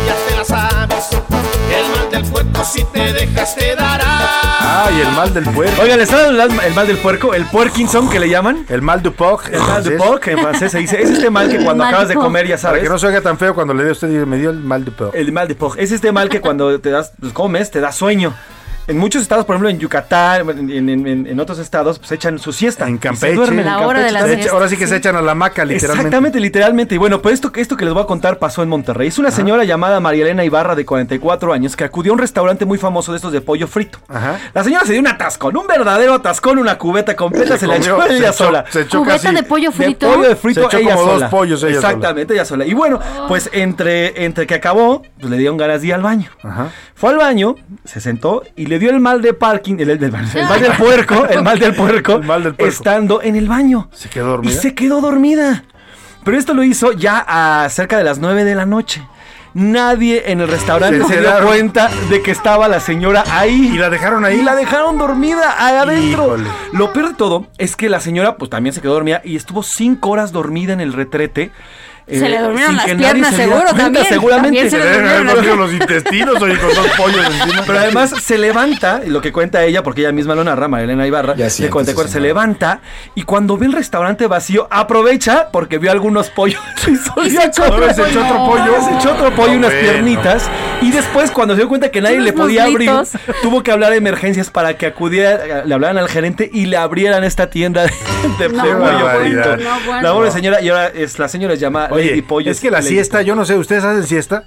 [SPEAKER 24] Ya te la sabes. El mal del puerco si te dejas te dará.
[SPEAKER 4] Ay, el mal del puerco.
[SPEAKER 18] Oigan, ¿les saben el, el mal del puerco? El puerkinson que le llaman.
[SPEAKER 4] El mal du porc.
[SPEAKER 18] El mal du porc en francés se dice. Es este mal que cuando
[SPEAKER 23] mal
[SPEAKER 18] acabas de comer ya
[SPEAKER 4] Para
[SPEAKER 18] sabes.
[SPEAKER 4] que no se oiga tan feo cuando le dio usted, me dio el mal du porc.
[SPEAKER 18] El mal de porc. Es este mal que cuando te das, pues, comes, te da sueño. En muchos estados, por ejemplo en Yucatán, en, en- en- en otros estados, pues echan su siesta.
[SPEAKER 4] En
[SPEAKER 18] se
[SPEAKER 4] Campeche.
[SPEAKER 18] duermen en
[SPEAKER 23] La hora de.
[SPEAKER 4] Se echa- ahora sí que se echan a la maca, literalmente.
[SPEAKER 18] Exactamente, literalmente. Y bueno, pues esto, esto que les voy a contar pasó en Monterrey. Es una señora llamada María Elena Ibarra, de 44 años, que acudió a un restaurante muy famoso de estos de pollo frito.
[SPEAKER 4] Ajá.
[SPEAKER 18] La señora se dio un atascón, un verdadero atascón, una cubeta completa, se,
[SPEAKER 4] Se
[SPEAKER 18] la echó
[SPEAKER 4] se
[SPEAKER 18] ella
[SPEAKER 4] echó-
[SPEAKER 18] sola.
[SPEAKER 4] se echó
[SPEAKER 23] Cubeta
[SPEAKER 4] casi-
[SPEAKER 23] de pollo
[SPEAKER 18] De
[SPEAKER 23] frito.
[SPEAKER 18] pollo de frito
[SPEAKER 4] Se echó
[SPEAKER 18] ella
[SPEAKER 4] como dos
[SPEAKER 18] sola.
[SPEAKER 4] pollos ella sola.
[SPEAKER 18] Exactamente, ella sola. Y bueno, pues entre, entre que acabó, pues le dieron ganas de ir al baño.
[SPEAKER 4] Ajá.
[SPEAKER 18] Fue al baño, se sentó y le dio el mal de parking, el, el- el mal del puerco, el mal del puerco,
[SPEAKER 4] El mal del puerco.
[SPEAKER 18] estando en el baño.
[SPEAKER 4] Se quedó
[SPEAKER 18] Y
[SPEAKER 4] dormida.
[SPEAKER 18] se quedó dormida. Pero esto lo hizo ya a cerca de las 9 de la noche. Nadie en el restaurante
[SPEAKER 4] Se
[SPEAKER 18] se, dio cuenta de que estaba la señora ahí.
[SPEAKER 4] ¿Y la dejaron ahí?
[SPEAKER 18] Y la dejaron dormida ahí adentro.
[SPEAKER 4] Híjole.
[SPEAKER 18] Lo peor de todo es que la señora pues también se quedó dormida y estuvo cinco horas dormida en el retrete.
[SPEAKER 23] Se
[SPEAKER 18] eh,
[SPEAKER 23] le durmieron
[SPEAKER 18] sin
[SPEAKER 23] las
[SPEAKER 18] que nadie
[SPEAKER 23] piernas,
[SPEAKER 18] se
[SPEAKER 23] seguro,
[SPEAKER 18] cuenta,
[SPEAKER 23] también.
[SPEAKER 18] Seguramente.
[SPEAKER 23] También se le
[SPEAKER 4] Se
[SPEAKER 23] durmieron
[SPEAKER 4] los intestinos, oye, con dos <laughs> pollos encima.
[SPEAKER 18] Pero además se levanta, y lo que cuenta ella, porque ella misma lo narra, Marilena Ibarra,
[SPEAKER 19] Ya siéntese,
[SPEAKER 18] 44, se
[SPEAKER 19] señora.
[SPEAKER 18] levanta y cuando ve el restaurante vacío, aprovecha porque vio algunos pollos <laughs> y solía
[SPEAKER 23] se echó otro.
[SPEAKER 4] Se echó otro pollo.
[SPEAKER 18] Se echó otro pollo y
[SPEAKER 4] No,
[SPEAKER 18] unas
[SPEAKER 4] bueno.
[SPEAKER 18] piernitas. Y después, cuando se dio cuenta que nadie le podía abrir, tuvo que hablar de emergencias para que acudiera, le hablaran al gerente y le abrieran esta tienda de, de
[SPEAKER 23] No,
[SPEAKER 18] pollo frito.
[SPEAKER 23] No, bueno.
[SPEAKER 18] La pobre señora, y ahora es, la señora se llama
[SPEAKER 4] Oye, es que la siesta, yo no sé, ¿ustedes hacen siesta?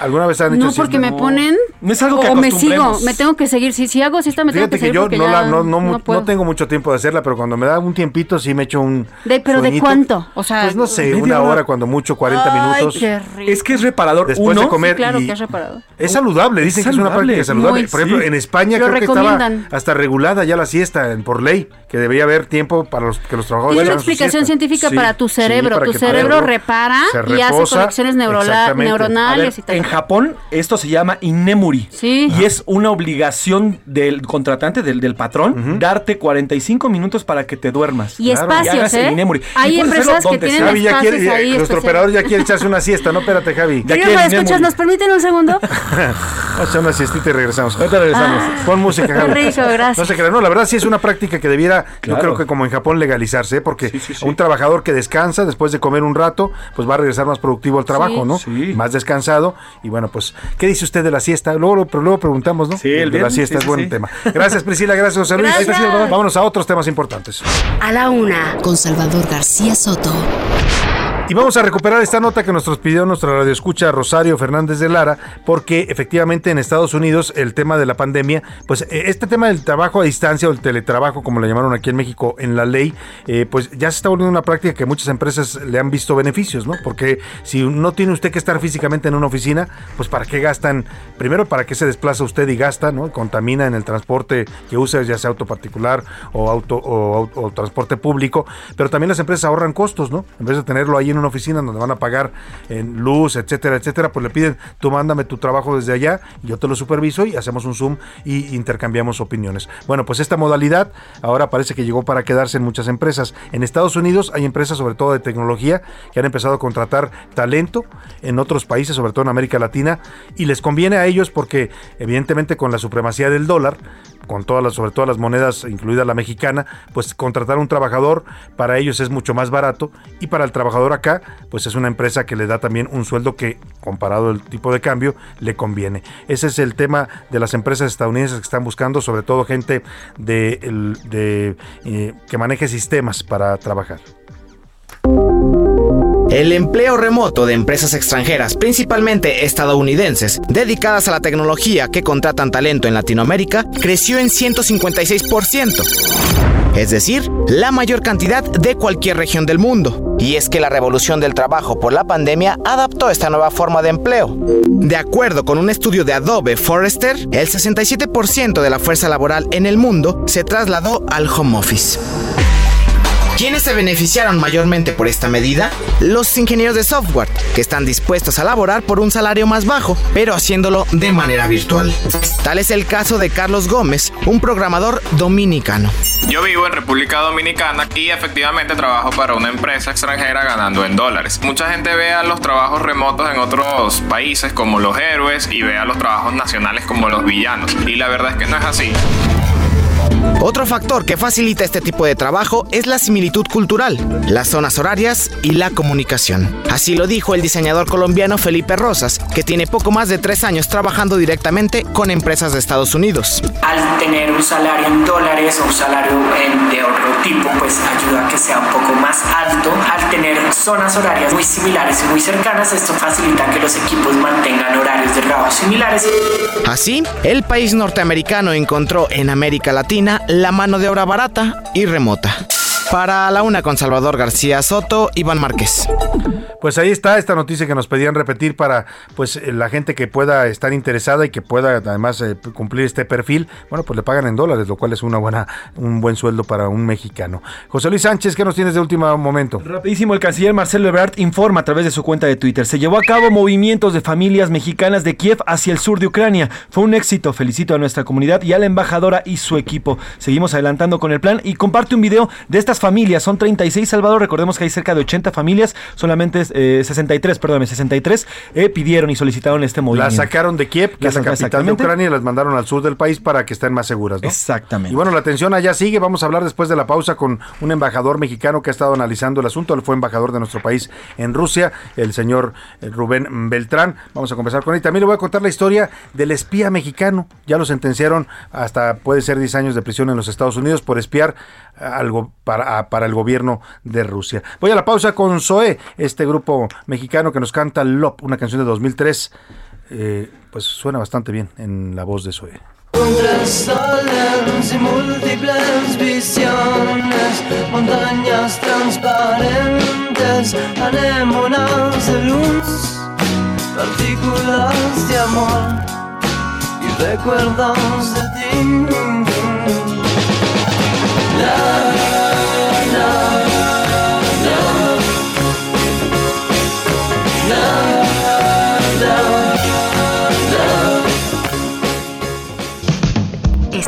[SPEAKER 4] ¿Alguna vez han hecho
[SPEAKER 23] No,
[SPEAKER 4] siesta?
[SPEAKER 23] porque me ponen
[SPEAKER 18] No es algo que
[SPEAKER 23] o me sigo, me tengo que seguir. Si, si hago siesta me tengo
[SPEAKER 4] Fíjate
[SPEAKER 23] que
[SPEAKER 4] que
[SPEAKER 23] seguir
[SPEAKER 4] yo
[SPEAKER 23] porque
[SPEAKER 4] no,
[SPEAKER 23] ya
[SPEAKER 4] la, no, no,
[SPEAKER 23] puedo.
[SPEAKER 4] no tengo mucho tiempo de hacerla, pero cuando me da un tiempito sí me echo un
[SPEAKER 23] De- pero ¿de
[SPEAKER 4] sueñito.
[SPEAKER 23] cuánto? O sea,
[SPEAKER 4] pues no sé, una
[SPEAKER 18] hora.
[SPEAKER 4] hora cuando mucho, 40
[SPEAKER 23] Ay,
[SPEAKER 4] minutos.
[SPEAKER 23] qué rico.
[SPEAKER 18] Es que es reparador.
[SPEAKER 4] Después
[SPEAKER 18] Uno,
[SPEAKER 4] de comer
[SPEAKER 23] Sí, claro
[SPEAKER 4] y-
[SPEAKER 23] que has reparado.
[SPEAKER 4] Es saludable, dicen que es una práctica saludable.
[SPEAKER 23] muy,
[SPEAKER 4] por ejemplo,
[SPEAKER 18] sí.
[SPEAKER 4] en España
[SPEAKER 23] Lo
[SPEAKER 4] creo que estaba hasta regulada ya la siesta por ley, que debía haber tiempo para los que los trabajadores
[SPEAKER 23] Tiene una explicación científica
[SPEAKER 18] Sí,
[SPEAKER 23] para tu
[SPEAKER 4] sí,
[SPEAKER 23] cerebro.
[SPEAKER 4] para
[SPEAKER 23] tu cerebro repara y hace conexiones
[SPEAKER 18] ver,
[SPEAKER 23] neuronales y tal.
[SPEAKER 18] en Japón esto se llama Inemuri.
[SPEAKER 23] Sí.
[SPEAKER 18] Y es una obligación del contratante, del, del patrón, darte 45 minutos para que te duermas.
[SPEAKER 23] Y espacios,
[SPEAKER 18] hagas el
[SPEAKER 23] ¿eh?
[SPEAKER 18] Inemuri.
[SPEAKER 23] Hay empresas que
[SPEAKER 18] donde
[SPEAKER 23] tienen.
[SPEAKER 4] Javi ya
[SPEAKER 23] espacios
[SPEAKER 4] quiere,
[SPEAKER 23] ahí
[SPEAKER 4] nuestro operador ya quiere echarse una siesta, no, espérate Javi.
[SPEAKER 18] Ya quiere
[SPEAKER 23] escuchas. ¿nos permiten un segundo? <laughs>
[SPEAKER 4] Vamos a echar una siestita y regresamos.
[SPEAKER 18] Ahorita regresamos.
[SPEAKER 4] Pon música, Javi.
[SPEAKER 23] Qué rico, gracias.
[SPEAKER 4] No se crean, no, la verdad sí es una práctica que debiera, yo creo que como en Japón legalizarse, porque
[SPEAKER 18] Sí, sí, sí.
[SPEAKER 4] un trabajador que descansa después de comer un rato, pues va a regresar más productivo al trabajo,
[SPEAKER 23] Sí.
[SPEAKER 4] ¿no?
[SPEAKER 18] Sí.
[SPEAKER 4] Más descansado. Y bueno, pues, ¿qué dice usted de la siesta? Luego, lo- pero luego preguntamos, ¿no?
[SPEAKER 18] Sí, el
[SPEAKER 4] de la siesta
[SPEAKER 18] sí,
[SPEAKER 4] es
[SPEAKER 18] sí,
[SPEAKER 4] buen
[SPEAKER 18] sí.
[SPEAKER 4] tema. Gracias, Priscila, gracias, José Luis.
[SPEAKER 23] Gracias.
[SPEAKER 4] Vámonos a otros temas importantes.
[SPEAKER 5] A la una, con Salvador García Soto.
[SPEAKER 4] Y vamos a recuperar esta nota que nos pidió nuestra radioescucha Rosario Fernández de Lara, porque efectivamente en Estados Unidos el tema de la pandemia, pues eh, este tema del trabajo a distancia o el teletrabajo, como le llamaron aquí en México en la ley, eh, pues ya se está volviendo una práctica que muchas empresas le han visto beneficios, ¿no? Porque si no tiene usted que estar físicamente en una oficina, pues para qué gastan, primero para qué se desplaza usted y gasta, ¿no? Contamina en el transporte que usa, ya sea auto particular o auto o, au- o transporte público, pero también las empresas ahorran costos, ¿no? En vez de tenerlo ahí en una oficina donde van a pagar en luz, etcétera, etcétera, pues le piden, tú mándame tu trabajo desde allá, yo te lo superviso y hacemos un Zoom y intercambiamos opiniones. Bueno, pues esta modalidad ahora parece que llegó para quedarse en muchas empresas. En Estados Unidos hay empresas, sobre todo de tecnología, que han empezado a contratar talento en otros países, sobre todo en América Latina, y les conviene a ellos porque evidentemente con la supremacía del dólar, con todas las, sobre todas las monedas, incluida la mexicana, pues contratar a un trabajador para ellos es mucho más barato y para el trabajador acá pues es una empresa que le da también un sueldo que, comparado al tipo de cambio, le conviene. Ese es el tema de las empresas estadounidenses que están buscando, sobre todo gente de, de, eh, que maneje sistemas para trabajar.
[SPEAKER 25] El empleo remoto de empresas extranjeras, principalmente estadounidenses, dedicadas a la tecnología que contratan talento en Latinoamérica, creció en 156%. Es decir, la mayor cantidad de cualquier región del mundo. Y es que la revolución del trabajo por la pandemia adaptó esta nueva forma de empleo. De acuerdo con un estudio de Adobe Forrester, el 67% de la fuerza laboral en el mundo se trasladó al home office. ¿Quiénes se beneficiaron mayormente por esta medida? Los ingenieros de software, que están dispuestos a laborar por un salario más bajo, pero haciéndolo de manera virtual. Tal es el caso de Carlos Gómez, un programador dominicano.
[SPEAKER 26] Yo vivo en República Dominicana y efectivamente trabajo para una empresa extranjera ganando en dólares. Mucha gente ve a los trabajos remotos en otros países como los héroes y ve a los trabajos nacionales como los villanos. Y la verdad es que no es así.
[SPEAKER 25] Otro factor que facilita este tipo de trabajo es la similitud cultural, las zonas horarias y la comunicación. Así lo dijo el diseñador colombiano Felipe Rosas, que tiene poco más de tres años trabajando directamente con empresas de Estados Unidos.
[SPEAKER 27] al tener un salario en dólares o un salario en- de otro tipo, pues ayuda a que sea un poco más alto. Al tener zonas horarias muy similares y muy cercanas, esto facilita que los equipos mantengan horarios de trabajo similares.
[SPEAKER 25] Así, el país norteamericano encontró en América Latina la mano de obra barata y remota. Para la una con Salvador García Soto, Iván Márquez.
[SPEAKER 4] Pues ahí está esta noticia que nos pedían repetir para pues eh, la gente que pueda estar interesada y que pueda además eh, cumplir este perfil. Bueno, pues le pagan en dólares, lo cual es una buena un buen sueldo para un mexicano. José Luis Sánchez, ¿qué nos tienes de último momento?
[SPEAKER 18] Rapidísimo, el canciller Marcelo Ebrard informa a través de su cuenta de Twitter. Se llevó a cabo movimientos de familias mexicanas de Kiev hacia el sur de Ucrania. Fue un éxito. Felicito a nuestra comunidad y a la embajadora y su equipo. Seguimos adelantando con el plan y comparte un video de familias. Son 36, Salvador. Recordemos que hay cerca de 80 familias. Solamente eh, 63, perdóname, 63 eh, pidieron y solicitaron este movimiento.
[SPEAKER 4] Las sacaron de Kiev, que
[SPEAKER 18] Las
[SPEAKER 4] es la capital de. Ucrania, y las mandaron al sur del país para que estén más seguras, ¿no?
[SPEAKER 18] Exactamente.
[SPEAKER 4] Y bueno, la tensión allá sigue. Vamos a hablar después de la pausa con un embajador mexicano que ha estado analizando el asunto. Él fue embajador de nuestro país en Rusia, el señor eh, Rubén Beltrán. Vamos a conversar con él. También le voy a contar la historia del espía mexicano. Ya lo sentenciaron hasta puede ser 10 años de prisión en los Estados Unidos por espiar algo para, a- para el gobierno de Rusia. Voy a la pausa con Zoé, este grupo mexicano que nos canta Lop, una canción de 2003. Eh, pues suena bastante bien en la voz de Zoé.
[SPEAKER 28] Entre soles y múltiples visiones, montañas transparentes, anémonas de luz, partículas de amor y recuerdos de ti. La,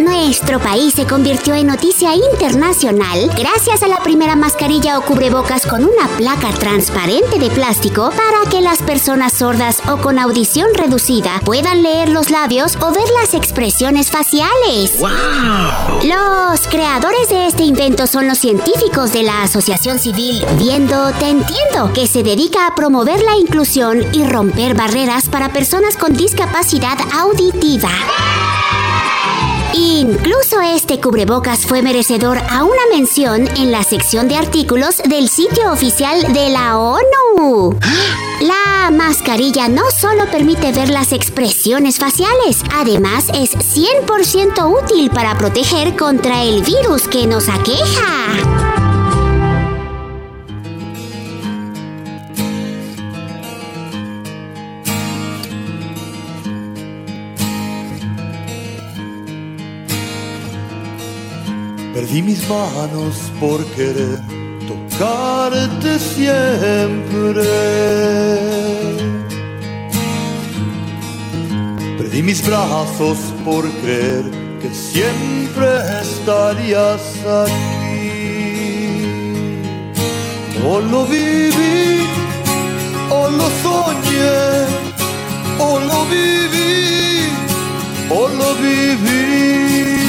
[SPEAKER 29] Nuestro país se convirtió en noticia internacional gracias a la primera mascarilla o cubrebocas con una placa transparente de plástico para que las personas sordas o con audición reducida puedan leer los labios o ver las expresiones faciales. Los creadores de este invento son los científicos de la Asociación Civil Viendo Te Entiendo, que se dedica a promover la inclusión y romper barreras para personas con discapacidad auditiva. Incluso este cubrebocas fue merecedor a una mención en la sección de artículos del sitio oficial de la ONU. La mascarilla no solo permite ver las expresiones faciales, además es 100% útil para proteger contra el virus que nos aqueja.
[SPEAKER 30] Perdí mis manos por querer tocarte siempre. Perdí mis brazos por creer que siempre estarías aquí. O lo viví, o lo soñé, o lo viví, o lo viví.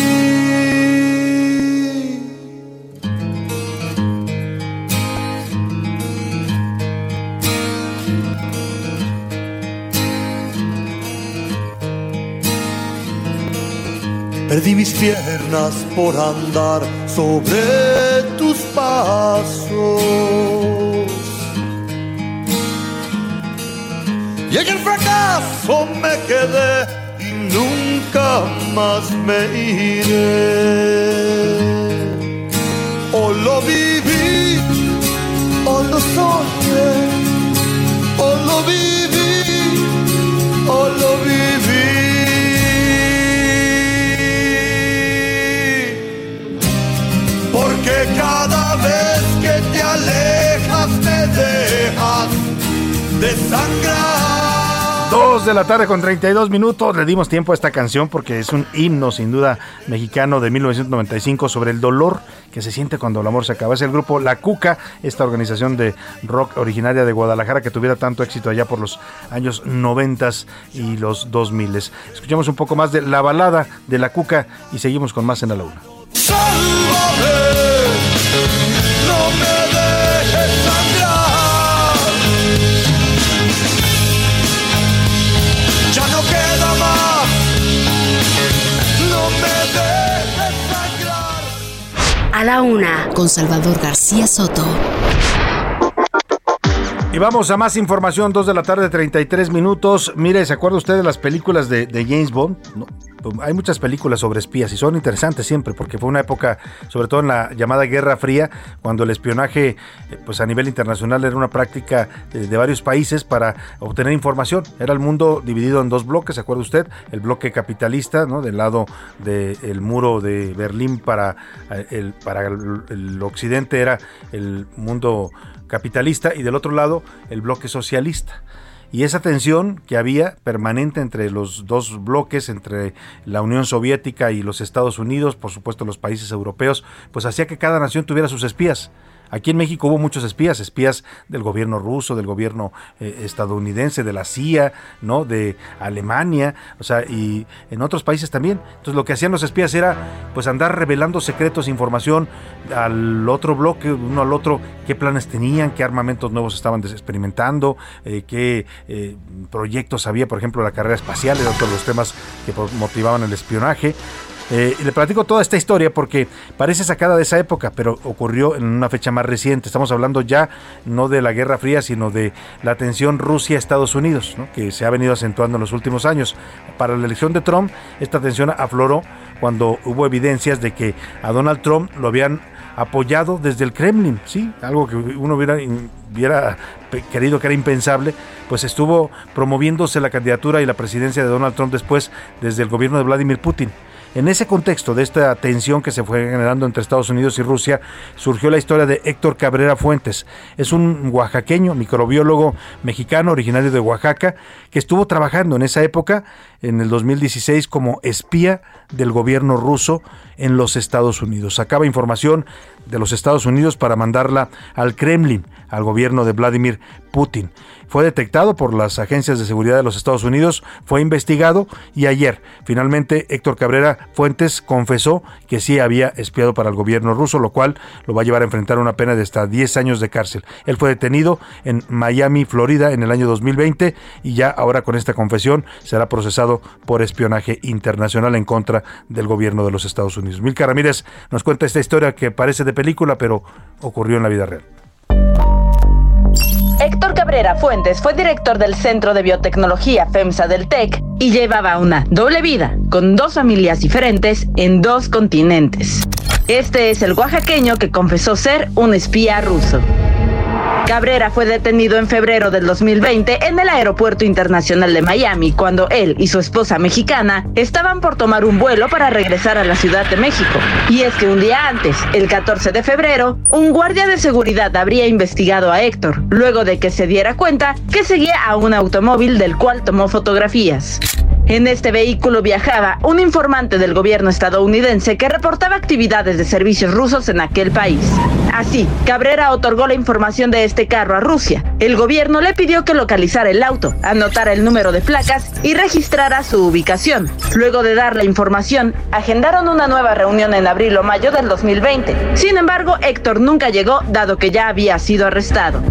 [SPEAKER 30] Perdí mis piernas por andar sobre tus pasos. Y en el fracaso me quedé y nunca más me iré. O lo viví, o lo soñé, o lo viví, o lo viví. Porque cada vez que te alejas me dejas desangrar.
[SPEAKER 4] Dos de la tarde con 32 minutos. Le dimos tiempo a esta canción porque es un himno, sin duda, mexicano de 1995 sobre el dolor que se siente cuando el amor se acaba. Es el grupo La Cuca, esta organización de rock originaria de Guadalajara que tuviera tanto éxito allá por los años 90 y los 2000. Escuchamos un poco más de la balada de La Cuca y seguimos con más en la una.
[SPEAKER 30] Sálvame, no me dejes sangrar. Ya no queda más, no me dejes sangrar.
[SPEAKER 5] A la una, con Salvador García Soto.
[SPEAKER 4] Y vamos a más información, 2 de la tarde, 33 minutos. Mire, ¿se acuerda usted de las películas de, de James Bond? No, hay muchas películas sobre espías y son interesantes siempre porque fue una época, sobre todo en la llamada Guerra Fría, cuando el espionaje eh, pues a nivel internacional era una práctica de, de varios países para obtener información. Era el mundo dividido en dos bloques, ¿se acuerda usted? El bloque capitalista, ¿no? Del lado del muro de Berlín para eh, el, para el occidente era el mundo capitalista y del otro lado el bloque socialista. Y esa tensión que había permanente entre los dos bloques, entre la Unión Soviética y los Estados Unidos, por supuesto los países europeos, pues hacía que cada nación tuviera sus espías. Aquí en México hubo muchos espías, espías del gobierno ruso, del gobierno eh, estadounidense, de la CIA, ¿no? De Alemania, o sea, y en otros países también. Entonces lo que hacían los espías era pues andar revelando secretos, información al otro bloque, uno al otro, qué planes tenían, qué armamentos nuevos estaban experimentando, eh, qué eh, proyectos había, por ejemplo, la carrera espacial, era otro de los temas que motivaban el espionaje. Eh, le platico toda esta historia porque parece sacada de esa época, pero ocurrió en una fecha más reciente. Estamos hablando ya no de la Guerra Fría, sino de la tensión Rusia-Estados Unidos, ¿no? que se ha venido acentuando en los últimos años. Para la elección de Trump, esta tensión afloró cuando hubo evidencias de que a Donald Trump lo habían apoyado desde el Kremlin, sí, algo que uno hubiera, querido que era impensable, pues estuvo promoviéndose la candidatura y la presidencia de Donald Trump después desde el gobierno de Vladimir Putin. En ese contexto de esta tensión que se fue generando entre Estados Unidos y Rusia, surgió la historia de Héctor Cabrera Fuentes. Es un oaxaqueño, microbiólogo mexicano originario de Oaxaca, que estuvo trabajando en esa época, en el 2016, como espía del gobierno ruso en los Estados Unidos. Sacaba información de los Estados Unidos para mandarla al Kremlin, al gobierno de Vladimir Putin. Fue detectado por las agencias de seguridad de los Estados Unidos, fue investigado y ayer finalmente Héctor Cabrera Fuentes confesó que sí había espiado para el gobierno ruso, lo cual lo va a llevar a enfrentar una pena de hasta 10 años de cárcel. Él fue detenido en Miami, Florida, en el año 2020 y ya ahora con esta confesión será procesado por espionaje internacional en contra del gobierno de los Estados Unidos. Milka Ramírez nos cuenta esta historia que parece de película, pero ocurrió en la vida real.
[SPEAKER 31] Héctor Cabrera Fuentes fue director del Centro de Biotecnología FEMSA del TEC y llevaba una doble vida, con dos familias diferentes en dos continentes. Este es el oaxaqueño que confesó ser un espía ruso. Cabrera fue detenido en febrero del 2020 en el Aeropuerto Internacional de Miami cuando él y su esposa mexicana estaban por tomar un vuelo para regresar a la Ciudad de México. Y es que un día antes, el 14 de febrero, un guardia de seguridad habría investigado a Héctor, luego de que se diera cuenta que seguía a un automóvil del cual tomó fotografías. En este vehículo viajaba un informante del gobierno estadounidense que reportaba actividades de servicios rusos en aquel país. Así, Cabrera otorgó la información de este carro a Rusia. El gobierno le pidió que localizara el auto, anotara el número de placas y registrara su ubicación. Luego de dar la información, agendaron una nueva reunión en abril o mayo del 2020. Sin embargo, Héctor nunca llegó dado que ya había sido arrestado.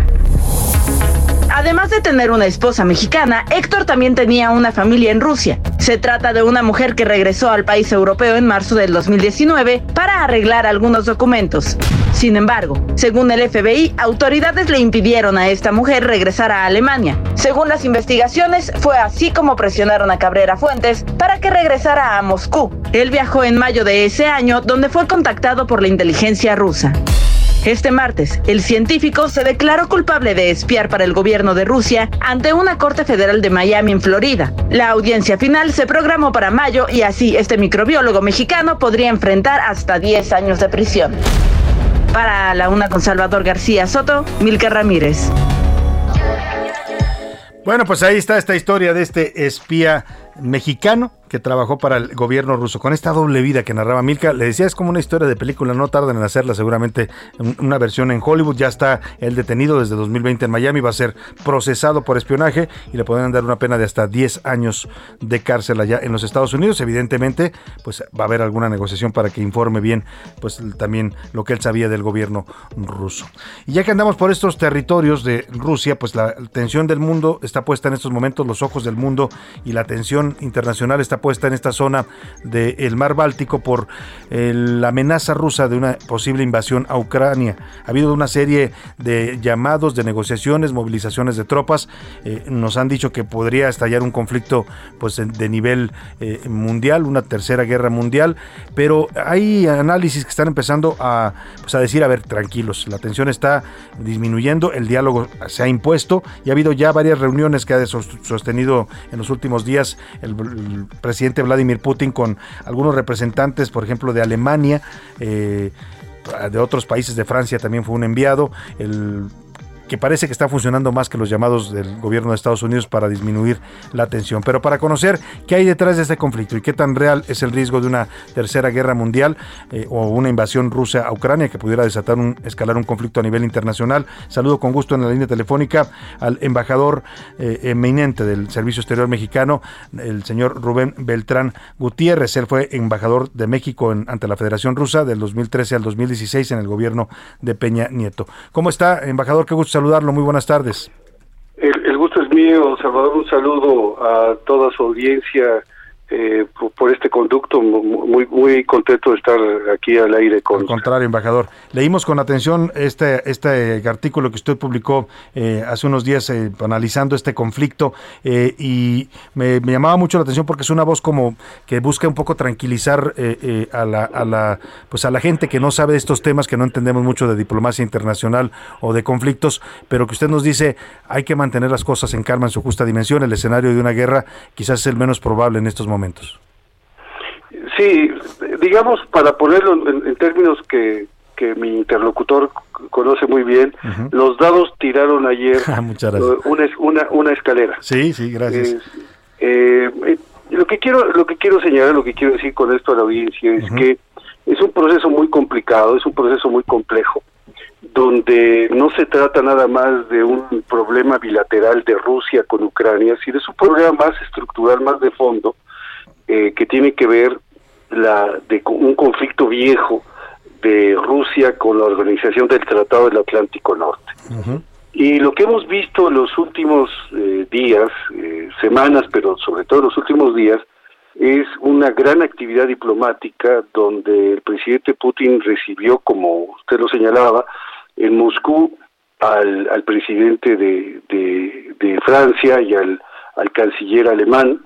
[SPEAKER 31] Además de tener una esposa mexicana, Héctor también tenía una familia en Rusia. Se trata de una mujer que regresó al país europeo en marzo del 2019 para arreglar algunos documentos. Sin embargo, según el FBI, autoridades le impidieron a esta mujer regresar a Alemania. Según las investigaciones, fue así como presionaron a Cabrera Fuentes para que regresara a Moscú. Él viajó en mayo de ese año, donde fue contactado por la inteligencia rusa. Este martes, el científico se declaró culpable de espiar para el gobierno de Rusia ante una corte federal de Miami, en Florida. La audiencia final se programó para mayo y así este microbiólogo mexicano podría enfrentar hasta 10 años de prisión. Para la una con Salvador García Soto, Milka Ramírez.
[SPEAKER 4] Bueno, pues ahí está esta historia de este espía mexicano que trabajó para el gobierno ruso. Con esta doble vida que narraba Milka, le decía, es como una historia de película, no tardan en hacerla seguramente una versión en Hollywood. Ya está el detenido desde 2020 en Miami, va a ser procesado por espionaje y le podrán dar una pena de hasta 10 años de cárcel allá en los Estados Unidos. Evidentemente, pues va a haber alguna negociación para que informe bien, pues también lo que él sabía del gobierno ruso. Y ya que andamos por estos territorios de Rusia, pues la atención del mundo está puesta en estos momentos, los ojos del mundo y la atención internacional está puesta en esta zona del mar Báltico por eh, la amenaza rusa de una posible invasión a Ucrania. Ha habido una serie de llamados, de negociaciones, movilizaciones de tropas. Eh, nos han dicho que podría estallar un conflicto pues, de nivel eh, mundial, una tercera guerra mundial, pero hay análisis que están empezando a, pues, a decir, a ver, tranquilos, la tensión está disminuyendo, el diálogo se ha impuesto y ha habido ya varias reuniones que ha sostenido en los últimos días el presidente Vladimir Putin con algunos representantes, por ejemplo, de Alemania, eh, de otros países, de Francia también fue un enviado, el que parece que está funcionando más que los llamados del gobierno de Estados Unidos para disminuir la tensión. Pero para conocer qué hay detrás de este conflicto y qué tan real es el riesgo de una tercera guerra mundial eh, o una invasión rusa a Ucrania que pudiera desatar un, escalar un conflicto a nivel internacional, saludo con gusto en la línea telefónica al embajador eh, eminente del Servicio Exterior Mexicano, el señor Rubén Beltrán Gutiérrez. Él fue embajador de México ante la Federación Rusa del 2013 al 2016 en el gobierno de Peña Nieto. ¿Cómo está, embajador? Qué gusto saludarlo. Muy buenas tardes.
[SPEAKER 32] El, gusto es mío, Salvador. Un saludo a toda su audiencia eh, por, este conducto. Muy, muy contento de estar aquí al aire con.
[SPEAKER 4] Al contrario, embajador. Leímos con atención este, este artículo que usted publicó eh, hace unos días eh, analizando este conflicto y me, llamaba mucho la atención porque es una voz como que busca un poco tranquilizar a, la, a, la, pues a la gente que no sabe de estos temas, que no entendemos mucho de diplomacia internacional o de conflictos, pero que usted nos dice hay que mantener las cosas en calma en su justa dimensión. El escenario de una guerra quizás es el menos probable en estos momentos.
[SPEAKER 32] Sí, digamos, para ponerlo en, términos que, que, mi interlocutor conoce muy bien, los dados tiraron ayer <laughs>
[SPEAKER 4] ah,
[SPEAKER 32] una, una, una, escalera.
[SPEAKER 4] Sí, sí, gracias.
[SPEAKER 32] Eh, eh, lo que quiero lo que quiero señalar, lo que quiero decir con esto a la audiencia es que es un proceso muy complicado, es un proceso muy complejo donde no se trata nada más de un problema bilateral de Rusia con Ucrania, sino es un problema más estructural, más de fondo, eh, que tiene que ver la de un conflicto viejo de Rusia con la organización del Tratado del Atlántico Norte. Y lo que hemos visto en los últimos eh, días, eh, semanas, pero sobre todo en los últimos días, es una gran actividad diplomática donde el presidente Putin recibió, como usted lo señalaba, en Moscú al, al presidente de, de, Francia y al, al canciller alemán,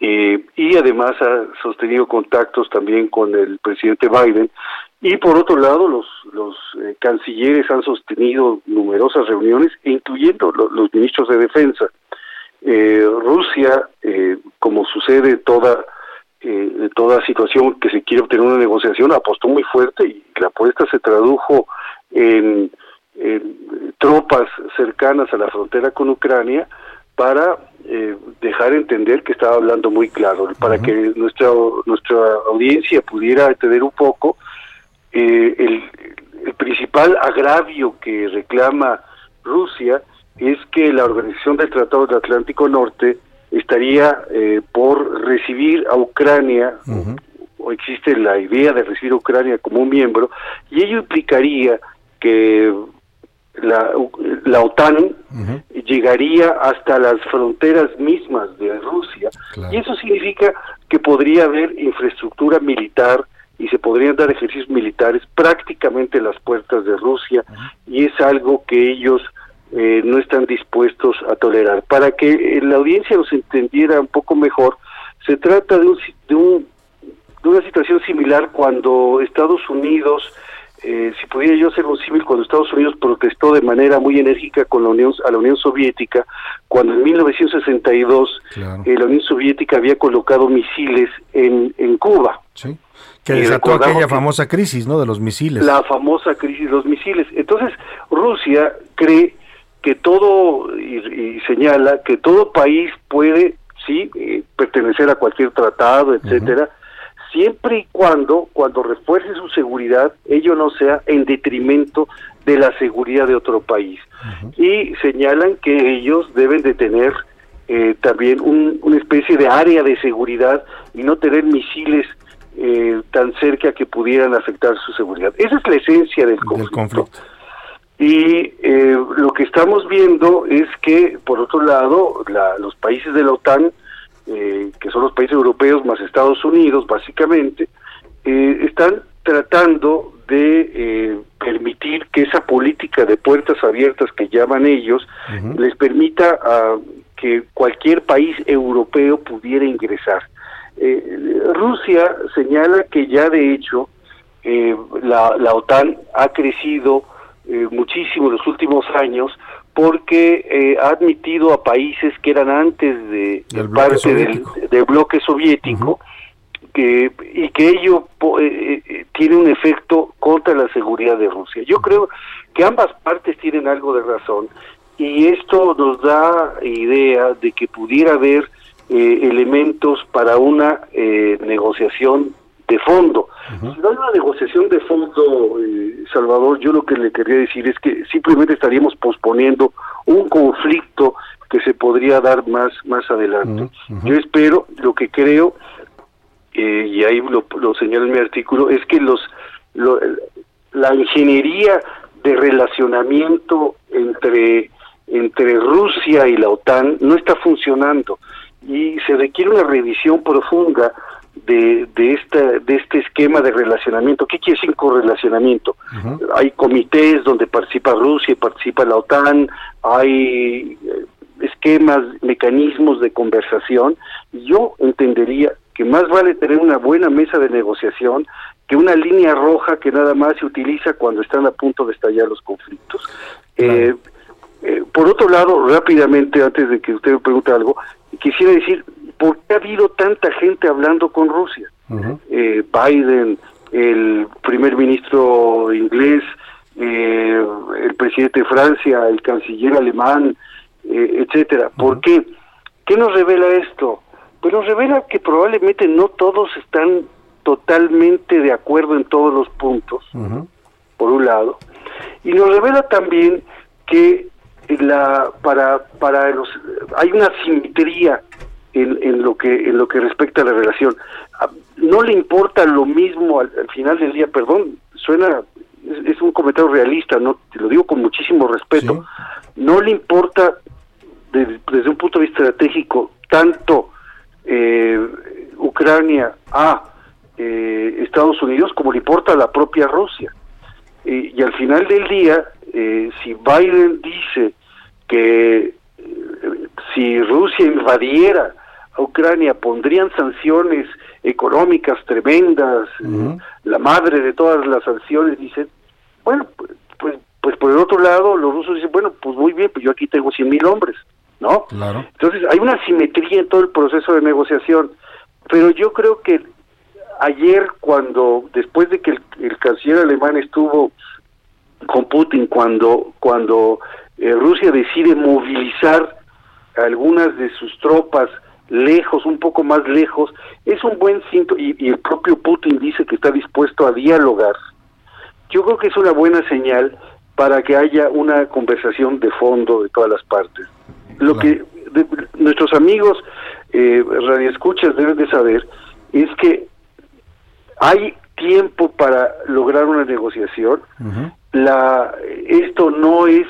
[SPEAKER 32] eh, y además ha sostenido contactos también con el presidente Biden. Y por otro lado los los eh, cancilleres han sostenido numerosas reuniones incluyendo los ministros de defensa. Eh, Rusia como sucede toda toda situación que se quiere obtener una negociación apostó muy fuerte y la apuesta se tradujo en tropas cercanas a la frontera con Ucrania para eh, dejar entender que estaba hablando muy claro, para que nuestra, nuestra audiencia pudiera entender un poco eh, el, el principal agravio que reclama Rusia es que la Organización del Tratado del Atlántico Norte estaría eh, por recibir a Ucrania, o existe la idea de recibir a Ucrania como un miembro, y ello implicaría que la, la OTAN llegaría hasta las fronteras mismas de Rusia, y eso significa que podría haber infraestructura militar y se podrían dar ejercicios militares prácticamente en las puertas de Rusia, y es algo que ellos eh, no están dispuestos a tolerar. Para que eh, la audiencia nos entendiera un poco mejor, se trata de, un, de, un, de una situación similar cuando Estados Unidos, eh, si pudiera yo hacer un símil, cuando Estados Unidos protestó de manera muy enérgica con la Unión, a la Unión Soviética, cuando en 1962 la Unión Soviética había colocado misiles en, en Cuba.
[SPEAKER 4] Que desató aquella famosa crisis, ¿no? De los misiles.
[SPEAKER 32] La famosa crisis de los misiles. Entonces, Rusia cree que todo, y, señala que todo país puede, sí, eh, pertenecer a cualquier tratado, etcétera, siempre y cuando, cuando refuerce su seguridad, ello no sea en detrimento de la seguridad de otro país. Y señalan que ellos deben de tener eh, también una especie de área de seguridad y no tener misiles eh, tan cerca que pudieran afectar su seguridad. Esa es la esencia del conflicto. Y eh, lo que estamos viendo es que, por otro lado, los países de la OTAN, eh, que son los países europeos más Estados Unidos, básicamente, eh, están tratando de permitir que esa política de puertas abiertas que llaman ellos les permita a que cualquier país europeo pudiera ingresar. Rusia señala que ya de hecho la, la OTAN ha crecido eh, muchísimo en los últimos años porque eh, ha admitido a países que eran antes de, parte del, bloque soviético que, y que ello eh, tiene un efecto contra la seguridad de Rusia. Yo creo que ambas partes tienen algo de razón y esto nos da idea de que pudiera haber elementos para una negociación de fondo. Si no hay una negociación de fondo, eh, Salvador, yo lo que le quería decir es que simplemente estaríamos posponiendo un conflicto que se podría dar más más adelante. Yo espero, lo que creo, eh, y ahí lo, lo señala en mi artículo, es que los la ingeniería de relacionamiento entre entre Rusia y la OTAN no está funcionando y se requiere una revisión profunda de, de, esta, de este esquema de relacionamiento. ¿Qué quiere decir correlacionamiento? Hay comités donde participa Rusia y participa la OTAN, hay eh, esquemas, mecanismos de conversación. Yo entendería que más vale tener una buena mesa de negociación que una línea roja que nada más se utiliza cuando están a punto de estallar los conflictos. Eh, eh, por otro lado, rápidamente, antes de que usted me pregunte algo, quisiera decir, ¿por qué ha habido tanta gente hablando con Rusia? Eh, Biden, el primer ministro inglés, eh, el presidente de Francia, el canciller alemán, eh, etcétera. ¿Por qué? ¿Qué nos revela esto? Pues nos revela que probablemente no todos están totalmente de acuerdo en todos los puntos, por un lado, y nos revela también que la para para los hay una simetría en, lo que en lo que respecta a la relación. Ah, no le importa lo mismo al, final del día, perdón, suena es, un comentario realista, no te lo digo con muchísimo respeto. No le importa desde un punto de vista estratégico tanto eh, Ucrania a eh, Estados Unidos como le importa a la propia Rusia. y al final del día, eh, si Biden dice que si Rusia invadiera Ucrania pondrían sanciones económicas tremendas, la madre de todas las sanciones dice, bueno, pues, pues, pues por el otro lado los rusos dicen, bueno, pues muy bien, pues yo aquí tengo cien mil hombres, ¿no?
[SPEAKER 4] Claro.
[SPEAKER 32] Entonces hay una simetría en todo el proceso de negociación, pero yo creo que ayer cuando, después de que el, canciller alemán estuvo con Putin, cuando, cuando eh, Rusia decide movilizar algunas de sus tropas lejos, un poco más lejos, es un buen síntoma, y, y el propio Putin dice que está dispuesto a dialogar. Yo creo que es una buena señal para que haya una conversación de fondo de todas las partes. Lo que de- nuestros amigos eh, radioescuchas deben de saber es que hay tiempo para lograr una negociación. La esto no es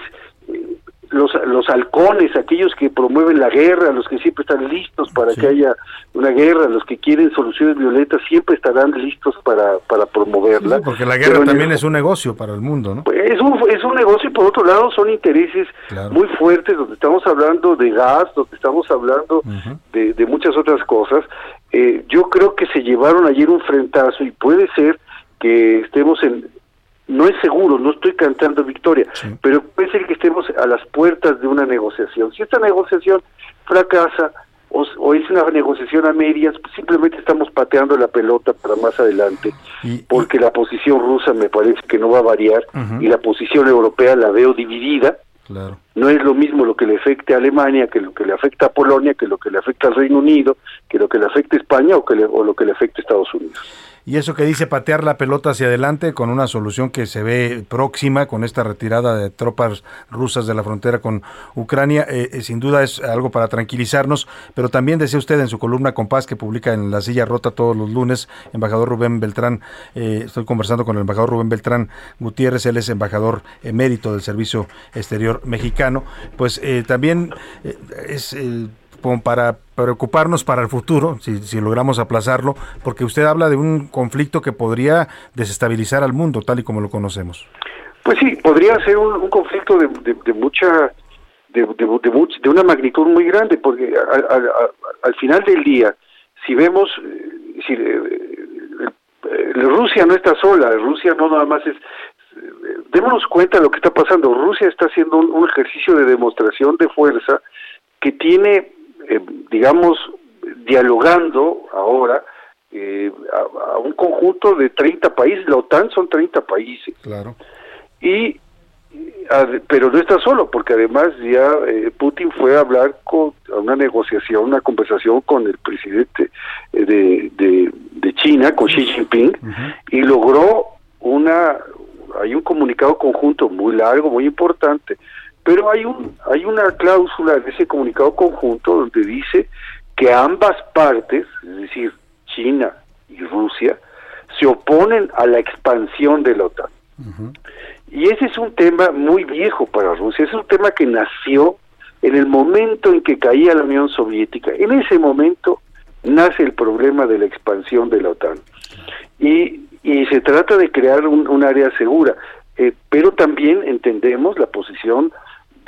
[SPEAKER 32] los los halcones, aquellos que promueven la guerra, los que siempre están listos para que haya una guerra, los que quieren soluciones violentas siempre estarán listos para para promoverla.
[SPEAKER 4] Porque la guerra también
[SPEAKER 32] el-
[SPEAKER 4] es un negocio para el mundo, ¿no?
[SPEAKER 32] es un, es un negocio y por otro lado son intereses muy fuertes donde estamos hablando de gas, donde estamos hablando de, de muchas otras cosas. Eh, yo creo que se llevaron ayer un frentazo y puede ser que estemos en... No es seguro, no estoy cantando victoria, pero puede ser que estemos a las puertas de una negociación. Si esta negociación fracasa o, o es una negociación a medias, pues simplemente estamos pateando la pelota para más adelante, porque la posición rusa me parece que no va a variar y la posición europea la veo dividida.
[SPEAKER 4] Claro.
[SPEAKER 32] No es lo mismo lo que le afecte a Alemania que lo que le afecta a Polonia, que lo que le afecta al Reino Unido, que lo que le afecta a España o, que le- o lo que le afecta a Estados Unidos.
[SPEAKER 4] Y eso que dice patear la pelota hacia adelante con una solución que se ve próxima con esta retirada de tropas rusas de la frontera con Ucrania, eh, eh, sin duda es algo para tranquilizarnos, pero también decía usted en su columna Compás que publica en La Silla Rota todos los lunes, embajador Rubén Beltrán, eh, estoy conversando con el embajador Rubén Beltrán Gutiérrez, él es embajador emérito del Servicio Exterior Mexicano, pues también es... para preocuparnos para el futuro, si, logramos aplazarlo, porque usted habla de un conflicto que podría desestabilizar al mundo tal y como lo conocemos.
[SPEAKER 32] Pues sí, podría ser un, conflicto de, de- de mucha, de, una magnitud muy grande, porque al, al- al- al final del día, si vemos, eh, si, eh, eh, Rusia no está sola, Rusia no nada más es, démonos cuenta de lo que está pasando, Rusia está haciendo un ejercicio de demostración de fuerza que tiene, eh, digamos, dialogando ahora eh, a, a un conjunto de 30 países, la OTAN son 30 países.
[SPEAKER 4] Claro.
[SPEAKER 32] Y, pero no está solo, porque además ya eh, Putin fue a hablar con a una negociación, una conversación con el presidente eh, de, de, de China, con Xi Jinping, y logró una, hay un comunicado conjunto muy largo, muy importante, pero hay un, hay una cláusula en ese comunicado conjunto donde dice que ambas partes, es decir, China y Rusia, se oponen a la expansión de la OTAN. Y ese es un tema muy viejo para Rusia, es un tema que nació en el momento en que caía la Unión Soviética. En ese momento nace el problema de la expansión de la OTAN. Y, y se trata de crear un, un área segura, Eh, pero también entendemos la posición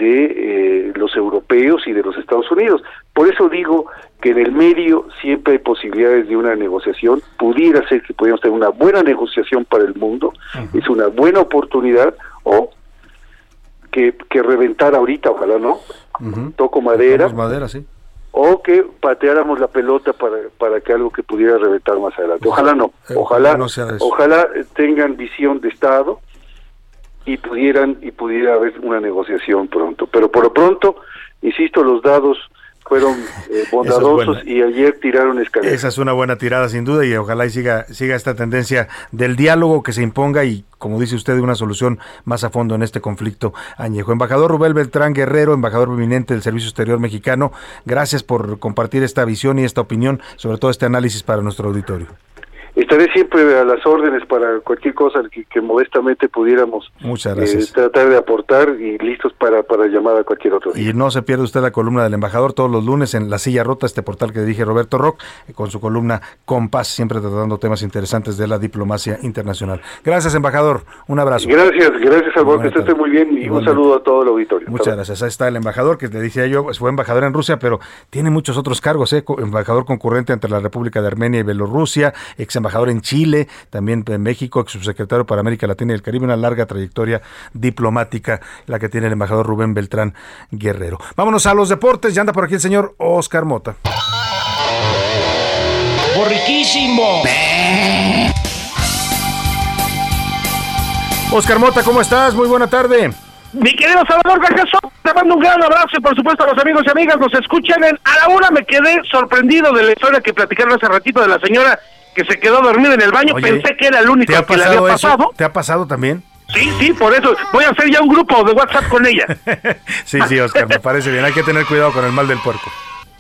[SPEAKER 32] de eh, los europeos y de los Estados Unidos. Por eso digo que en el medio siempre hay posibilidades de una negociación. Pudiera ser que pudiéramos tener una buena negociación para el mundo, es una buena oportunidad, o que, que reventar ahorita, ojalá no, toco madera,
[SPEAKER 4] madera, sí.
[SPEAKER 32] o que pateáramos la pelota para, para que algo que pudiera reventar más adelante. Ojalá no,
[SPEAKER 4] Eh,
[SPEAKER 32] ojalá,
[SPEAKER 4] no
[SPEAKER 32] ojalá tengan visión de Estado y pudieran y pudiera haber una negociación pronto. Pero por lo pronto, insisto, los dados fueron eh, <laughs> bondadosos y ayer tiraron escaleras.
[SPEAKER 4] Esa es una buena tirada sin duda y ojalá y siga, siga esta tendencia del diálogo que se imponga y como dice usted, una solución más a fondo en este conflicto añejo. Embajador Rubén Beltrán Guerrero, embajador eminente del Servicio Exterior Mexicano, gracias por compartir esta visión y esta opinión, sobre todo este análisis para nuestro auditorio.
[SPEAKER 32] Estaré siempre a las órdenes para cualquier cosa que, que modestamente pudiéramos eh, tratar de aportar y listos para, para llamar a cualquier otro día.
[SPEAKER 4] Y no se pierda usted la columna del embajador todos los lunes en La Silla Rota, este portal que dirige Roberto Rock, eh, con su columna Compás, siempre tratando temas interesantes de la diplomacia internacional. Gracias, embajador. Un abrazo.
[SPEAKER 32] Gracias, gracias Salvador, que
[SPEAKER 4] Buena
[SPEAKER 32] esté muy bien y un
[SPEAKER 4] Igualmente.
[SPEAKER 32] saludo a todo el auditorio.
[SPEAKER 4] Muchas gracias. Ahí está el embajador que le decía yo, pues, fue embajador en Rusia, pero tiene muchos otros cargos, ¿eh? Embajador concurrente ante la República de Armenia y Bielorrusia, ex embajador en Chile, también en México, ex subsecretario para América Latina y el Caribe, una larga trayectoria diplomática la que tiene el embajador Rubén Beltrán Guerrero. Vámonos a los deportes, ya anda por aquí el señor Oscar Mota.
[SPEAKER 33] ¡Borriquísimo!
[SPEAKER 4] Oscar Mota, ¿cómo estás? Muy buena tarde.
[SPEAKER 34] Mi querido Salvador Soto, te mando un gran abrazo y por supuesto a los amigos y amigas nos escuchan en A la Una. Me quedé sorprendido de la historia que platicaron hace ratito de la señora que se quedó dormida en el baño.
[SPEAKER 4] Oye,
[SPEAKER 34] Pensé que era el único
[SPEAKER 4] ¿Te ha
[SPEAKER 34] que le había
[SPEAKER 4] pasado eso?
[SPEAKER 34] pasado.
[SPEAKER 4] ¿Te ha pasado también?
[SPEAKER 34] Sí, sí, por eso voy a hacer ya un grupo de WhatsApp con ella. <laughs>
[SPEAKER 4] Sí, sí, Oscar, me parece bien. Hay que tener cuidado con el mal del puerco.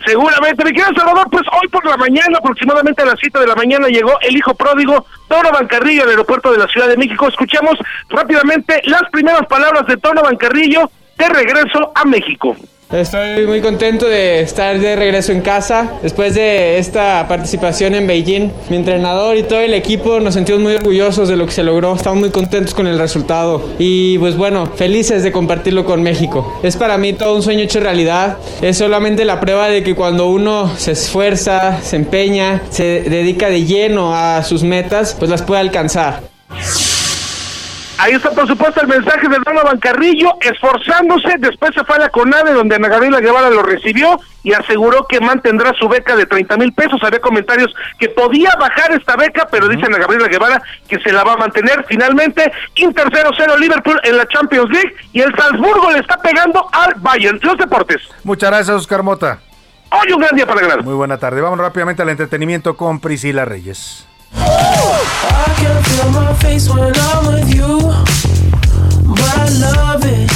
[SPEAKER 34] Seguramente, mi querido Salvador, pues hoy por la mañana, aproximadamente a las 7 de la mañana, llegó el hijo pródigo Tono Bancarrillo al aeropuerto de la Ciudad de México. Escuchamos rápidamente las primeras palabras de Tono Bancarrillo de regreso a México.
[SPEAKER 35] Estoy muy contento de estar de regreso en casa después de esta participación en Beijing. Mi entrenador y todo el equipo nos sentimos muy orgullosos de lo que se logró. Estamos muy contentos con el resultado y pues bueno, felices de compartirlo con México. Es para mí todo un sueño hecho realidad. Es solamente la prueba de que cuando uno se esfuerza, se empeña, se dedica de lleno a sus metas, pues las puede alcanzar.
[SPEAKER 34] Ahí está, por supuesto, el mensaje de Donovan Carrillo, esforzándose. Después se fue a la CONADE, donde Ana Gabriela Guevara lo recibió y aseguró que mantendrá su beca de 30 mil pesos. Había comentarios que podía bajar esta beca, pero dice Ana Gabriela Guevara que se la va a mantener. Finalmente, Inter 0-0 Liverpool en la Champions League y el Salzburgo le está pegando al Bayern. Los deportes.
[SPEAKER 4] Muchas gracias, Oscar Mota.
[SPEAKER 34] Hoy un gran día para ganar.
[SPEAKER 4] Muy buena tarde. Vamos rápidamente al entretenimiento con Priscila Reyes.
[SPEAKER 28] I can feel my face when I'm with you. But I love it.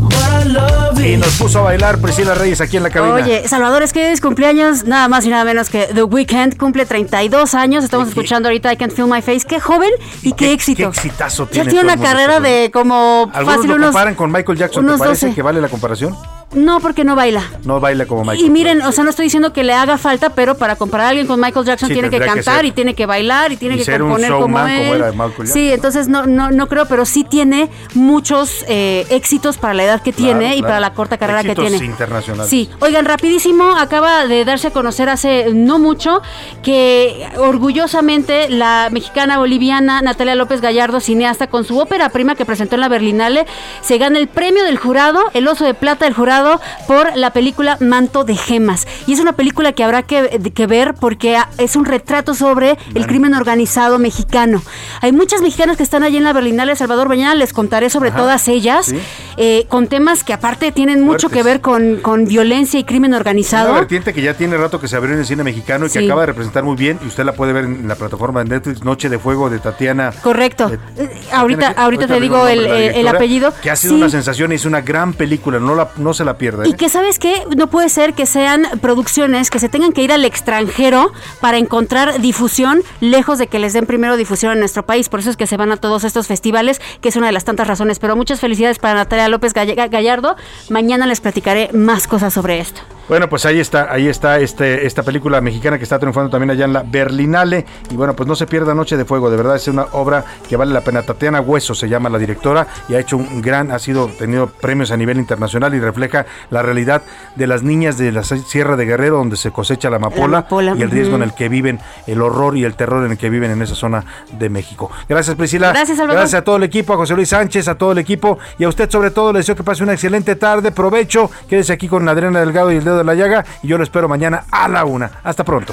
[SPEAKER 28] But I love
[SPEAKER 4] Y nos puso a bailar Priscila Reyes aquí en la cabina.
[SPEAKER 23] Oye, Salvador, es que es cumpleaños nada más y nada menos que The Weeknd, cumple 32 años, estamos escuchando ahorita I Can't Feel My Face, qué joven y qué, éxito.
[SPEAKER 4] Qué exitazo
[SPEAKER 23] ya
[SPEAKER 4] tiene.
[SPEAKER 23] tiene
[SPEAKER 4] todo
[SPEAKER 23] una carrera
[SPEAKER 4] este
[SPEAKER 23] de como
[SPEAKER 4] Algunos
[SPEAKER 23] fácil
[SPEAKER 4] lo
[SPEAKER 23] unos...
[SPEAKER 4] comparan con Michael Jackson. ¿Te
[SPEAKER 23] unos
[SPEAKER 4] parece
[SPEAKER 23] 12.
[SPEAKER 4] que vale la comparación?
[SPEAKER 23] No, porque no baila.
[SPEAKER 4] No baila como Michael.
[SPEAKER 23] Y miren, o sea, no estoy diciendo que le haga falta, pero para comparar a alguien con Michael Jackson
[SPEAKER 4] Sí,
[SPEAKER 23] tiene que cantar y tiene que bailar y tiene
[SPEAKER 4] Y
[SPEAKER 23] que
[SPEAKER 4] ser un
[SPEAKER 23] componer como
[SPEAKER 4] showman
[SPEAKER 23] él.
[SPEAKER 4] como era Michael Jackson.
[SPEAKER 23] Sí, entonces no, no, no creo, pero sí tiene muchos eh, éxitos para la edad que
[SPEAKER 4] Claro,
[SPEAKER 23] tiene y para la corta carrera
[SPEAKER 4] Éxitos
[SPEAKER 23] que tiene.
[SPEAKER 4] internacionales.
[SPEAKER 23] Sí, oigan, rapidísimo, acaba de darse a conocer hace no mucho que orgullosamente la mexicana boliviana Natalia López Gallardo, cineasta, con su ópera prima que presentó en la Berlinale, se gana el premio del jurado, el oso de plata del jurado, por la película Manto de Gemas. Y es una película que habrá que, que ver porque ah, es un retrato sobre el crimen organizado mexicano. Hay muchas mexicanas que están allí en la Berlinale, Salvador. Mañana les contaré sobre
[SPEAKER 4] Ajá,
[SPEAKER 23] todas ellas,
[SPEAKER 4] sí.
[SPEAKER 23] eh, con temas que aparte tienen mucho
[SPEAKER 4] Fuertes.
[SPEAKER 23] que ver con, con violencia y crimen
[SPEAKER 4] Una
[SPEAKER 23] organizado.
[SPEAKER 4] vertiente que ya tiene rato que se abrió en el cine mexicano y que acaba de representar muy bien. Y usted la puede ver en la plataforma de Netflix, Noche de Fuego de Tatiana.
[SPEAKER 23] Correcto. Eh, ahorita, ahorita te digo el,
[SPEAKER 4] el, de
[SPEAKER 23] eh, apellido.
[SPEAKER 4] Que ha sido
[SPEAKER 23] Sí.
[SPEAKER 4] una sensación y es una gran película. No, la, no se la pierda. ¿eh?
[SPEAKER 23] Y que sabes qué, no puede ser que sean producciones que se tengan que ir al extranjero para encontrar difusión, lejos de que les den primero difusión en nuestro país. Por eso es que se van a todos estos festivales, que es una de las tantas razones. Pero muchas felicidades para Natalia López Gallardo. Mañana les platicaré más cosas sobre esto.
[SPEAKER 4] Bueno, pues ahí está, ahí está este, esta película mexicana que está triunfando también allá en la Berlinale. Y bueno, pues no se pierda Noche de Fuego, de verdad es una obra que vale la pena. Tatiana Hueso se llama la directora y ha hecho un gran, ha sido tenido premios a nivel internacional y refleja la realidad de las niñas de la Sierra de Guerrero, donde se cosecha la amapola,
[SPEAKER 23] amapola,
[SPEAKER 4] y el riesgo en el que viven, el horror y el terror en el que viven en esa zona de México. Gracias, Priscila.
[SPEAKER 23] Gracias, Salvador.
[SPEAKER 4] Gracias a todo el equipo, a José Luis Sánchez, a todo el equipo y a usted sobre todo le deseo que pase una excelente tarde, provecho, quédese aquí con Adriana Delgado y el dedo de la llaga y yo lo espero mañana a la una. Hasta pronto.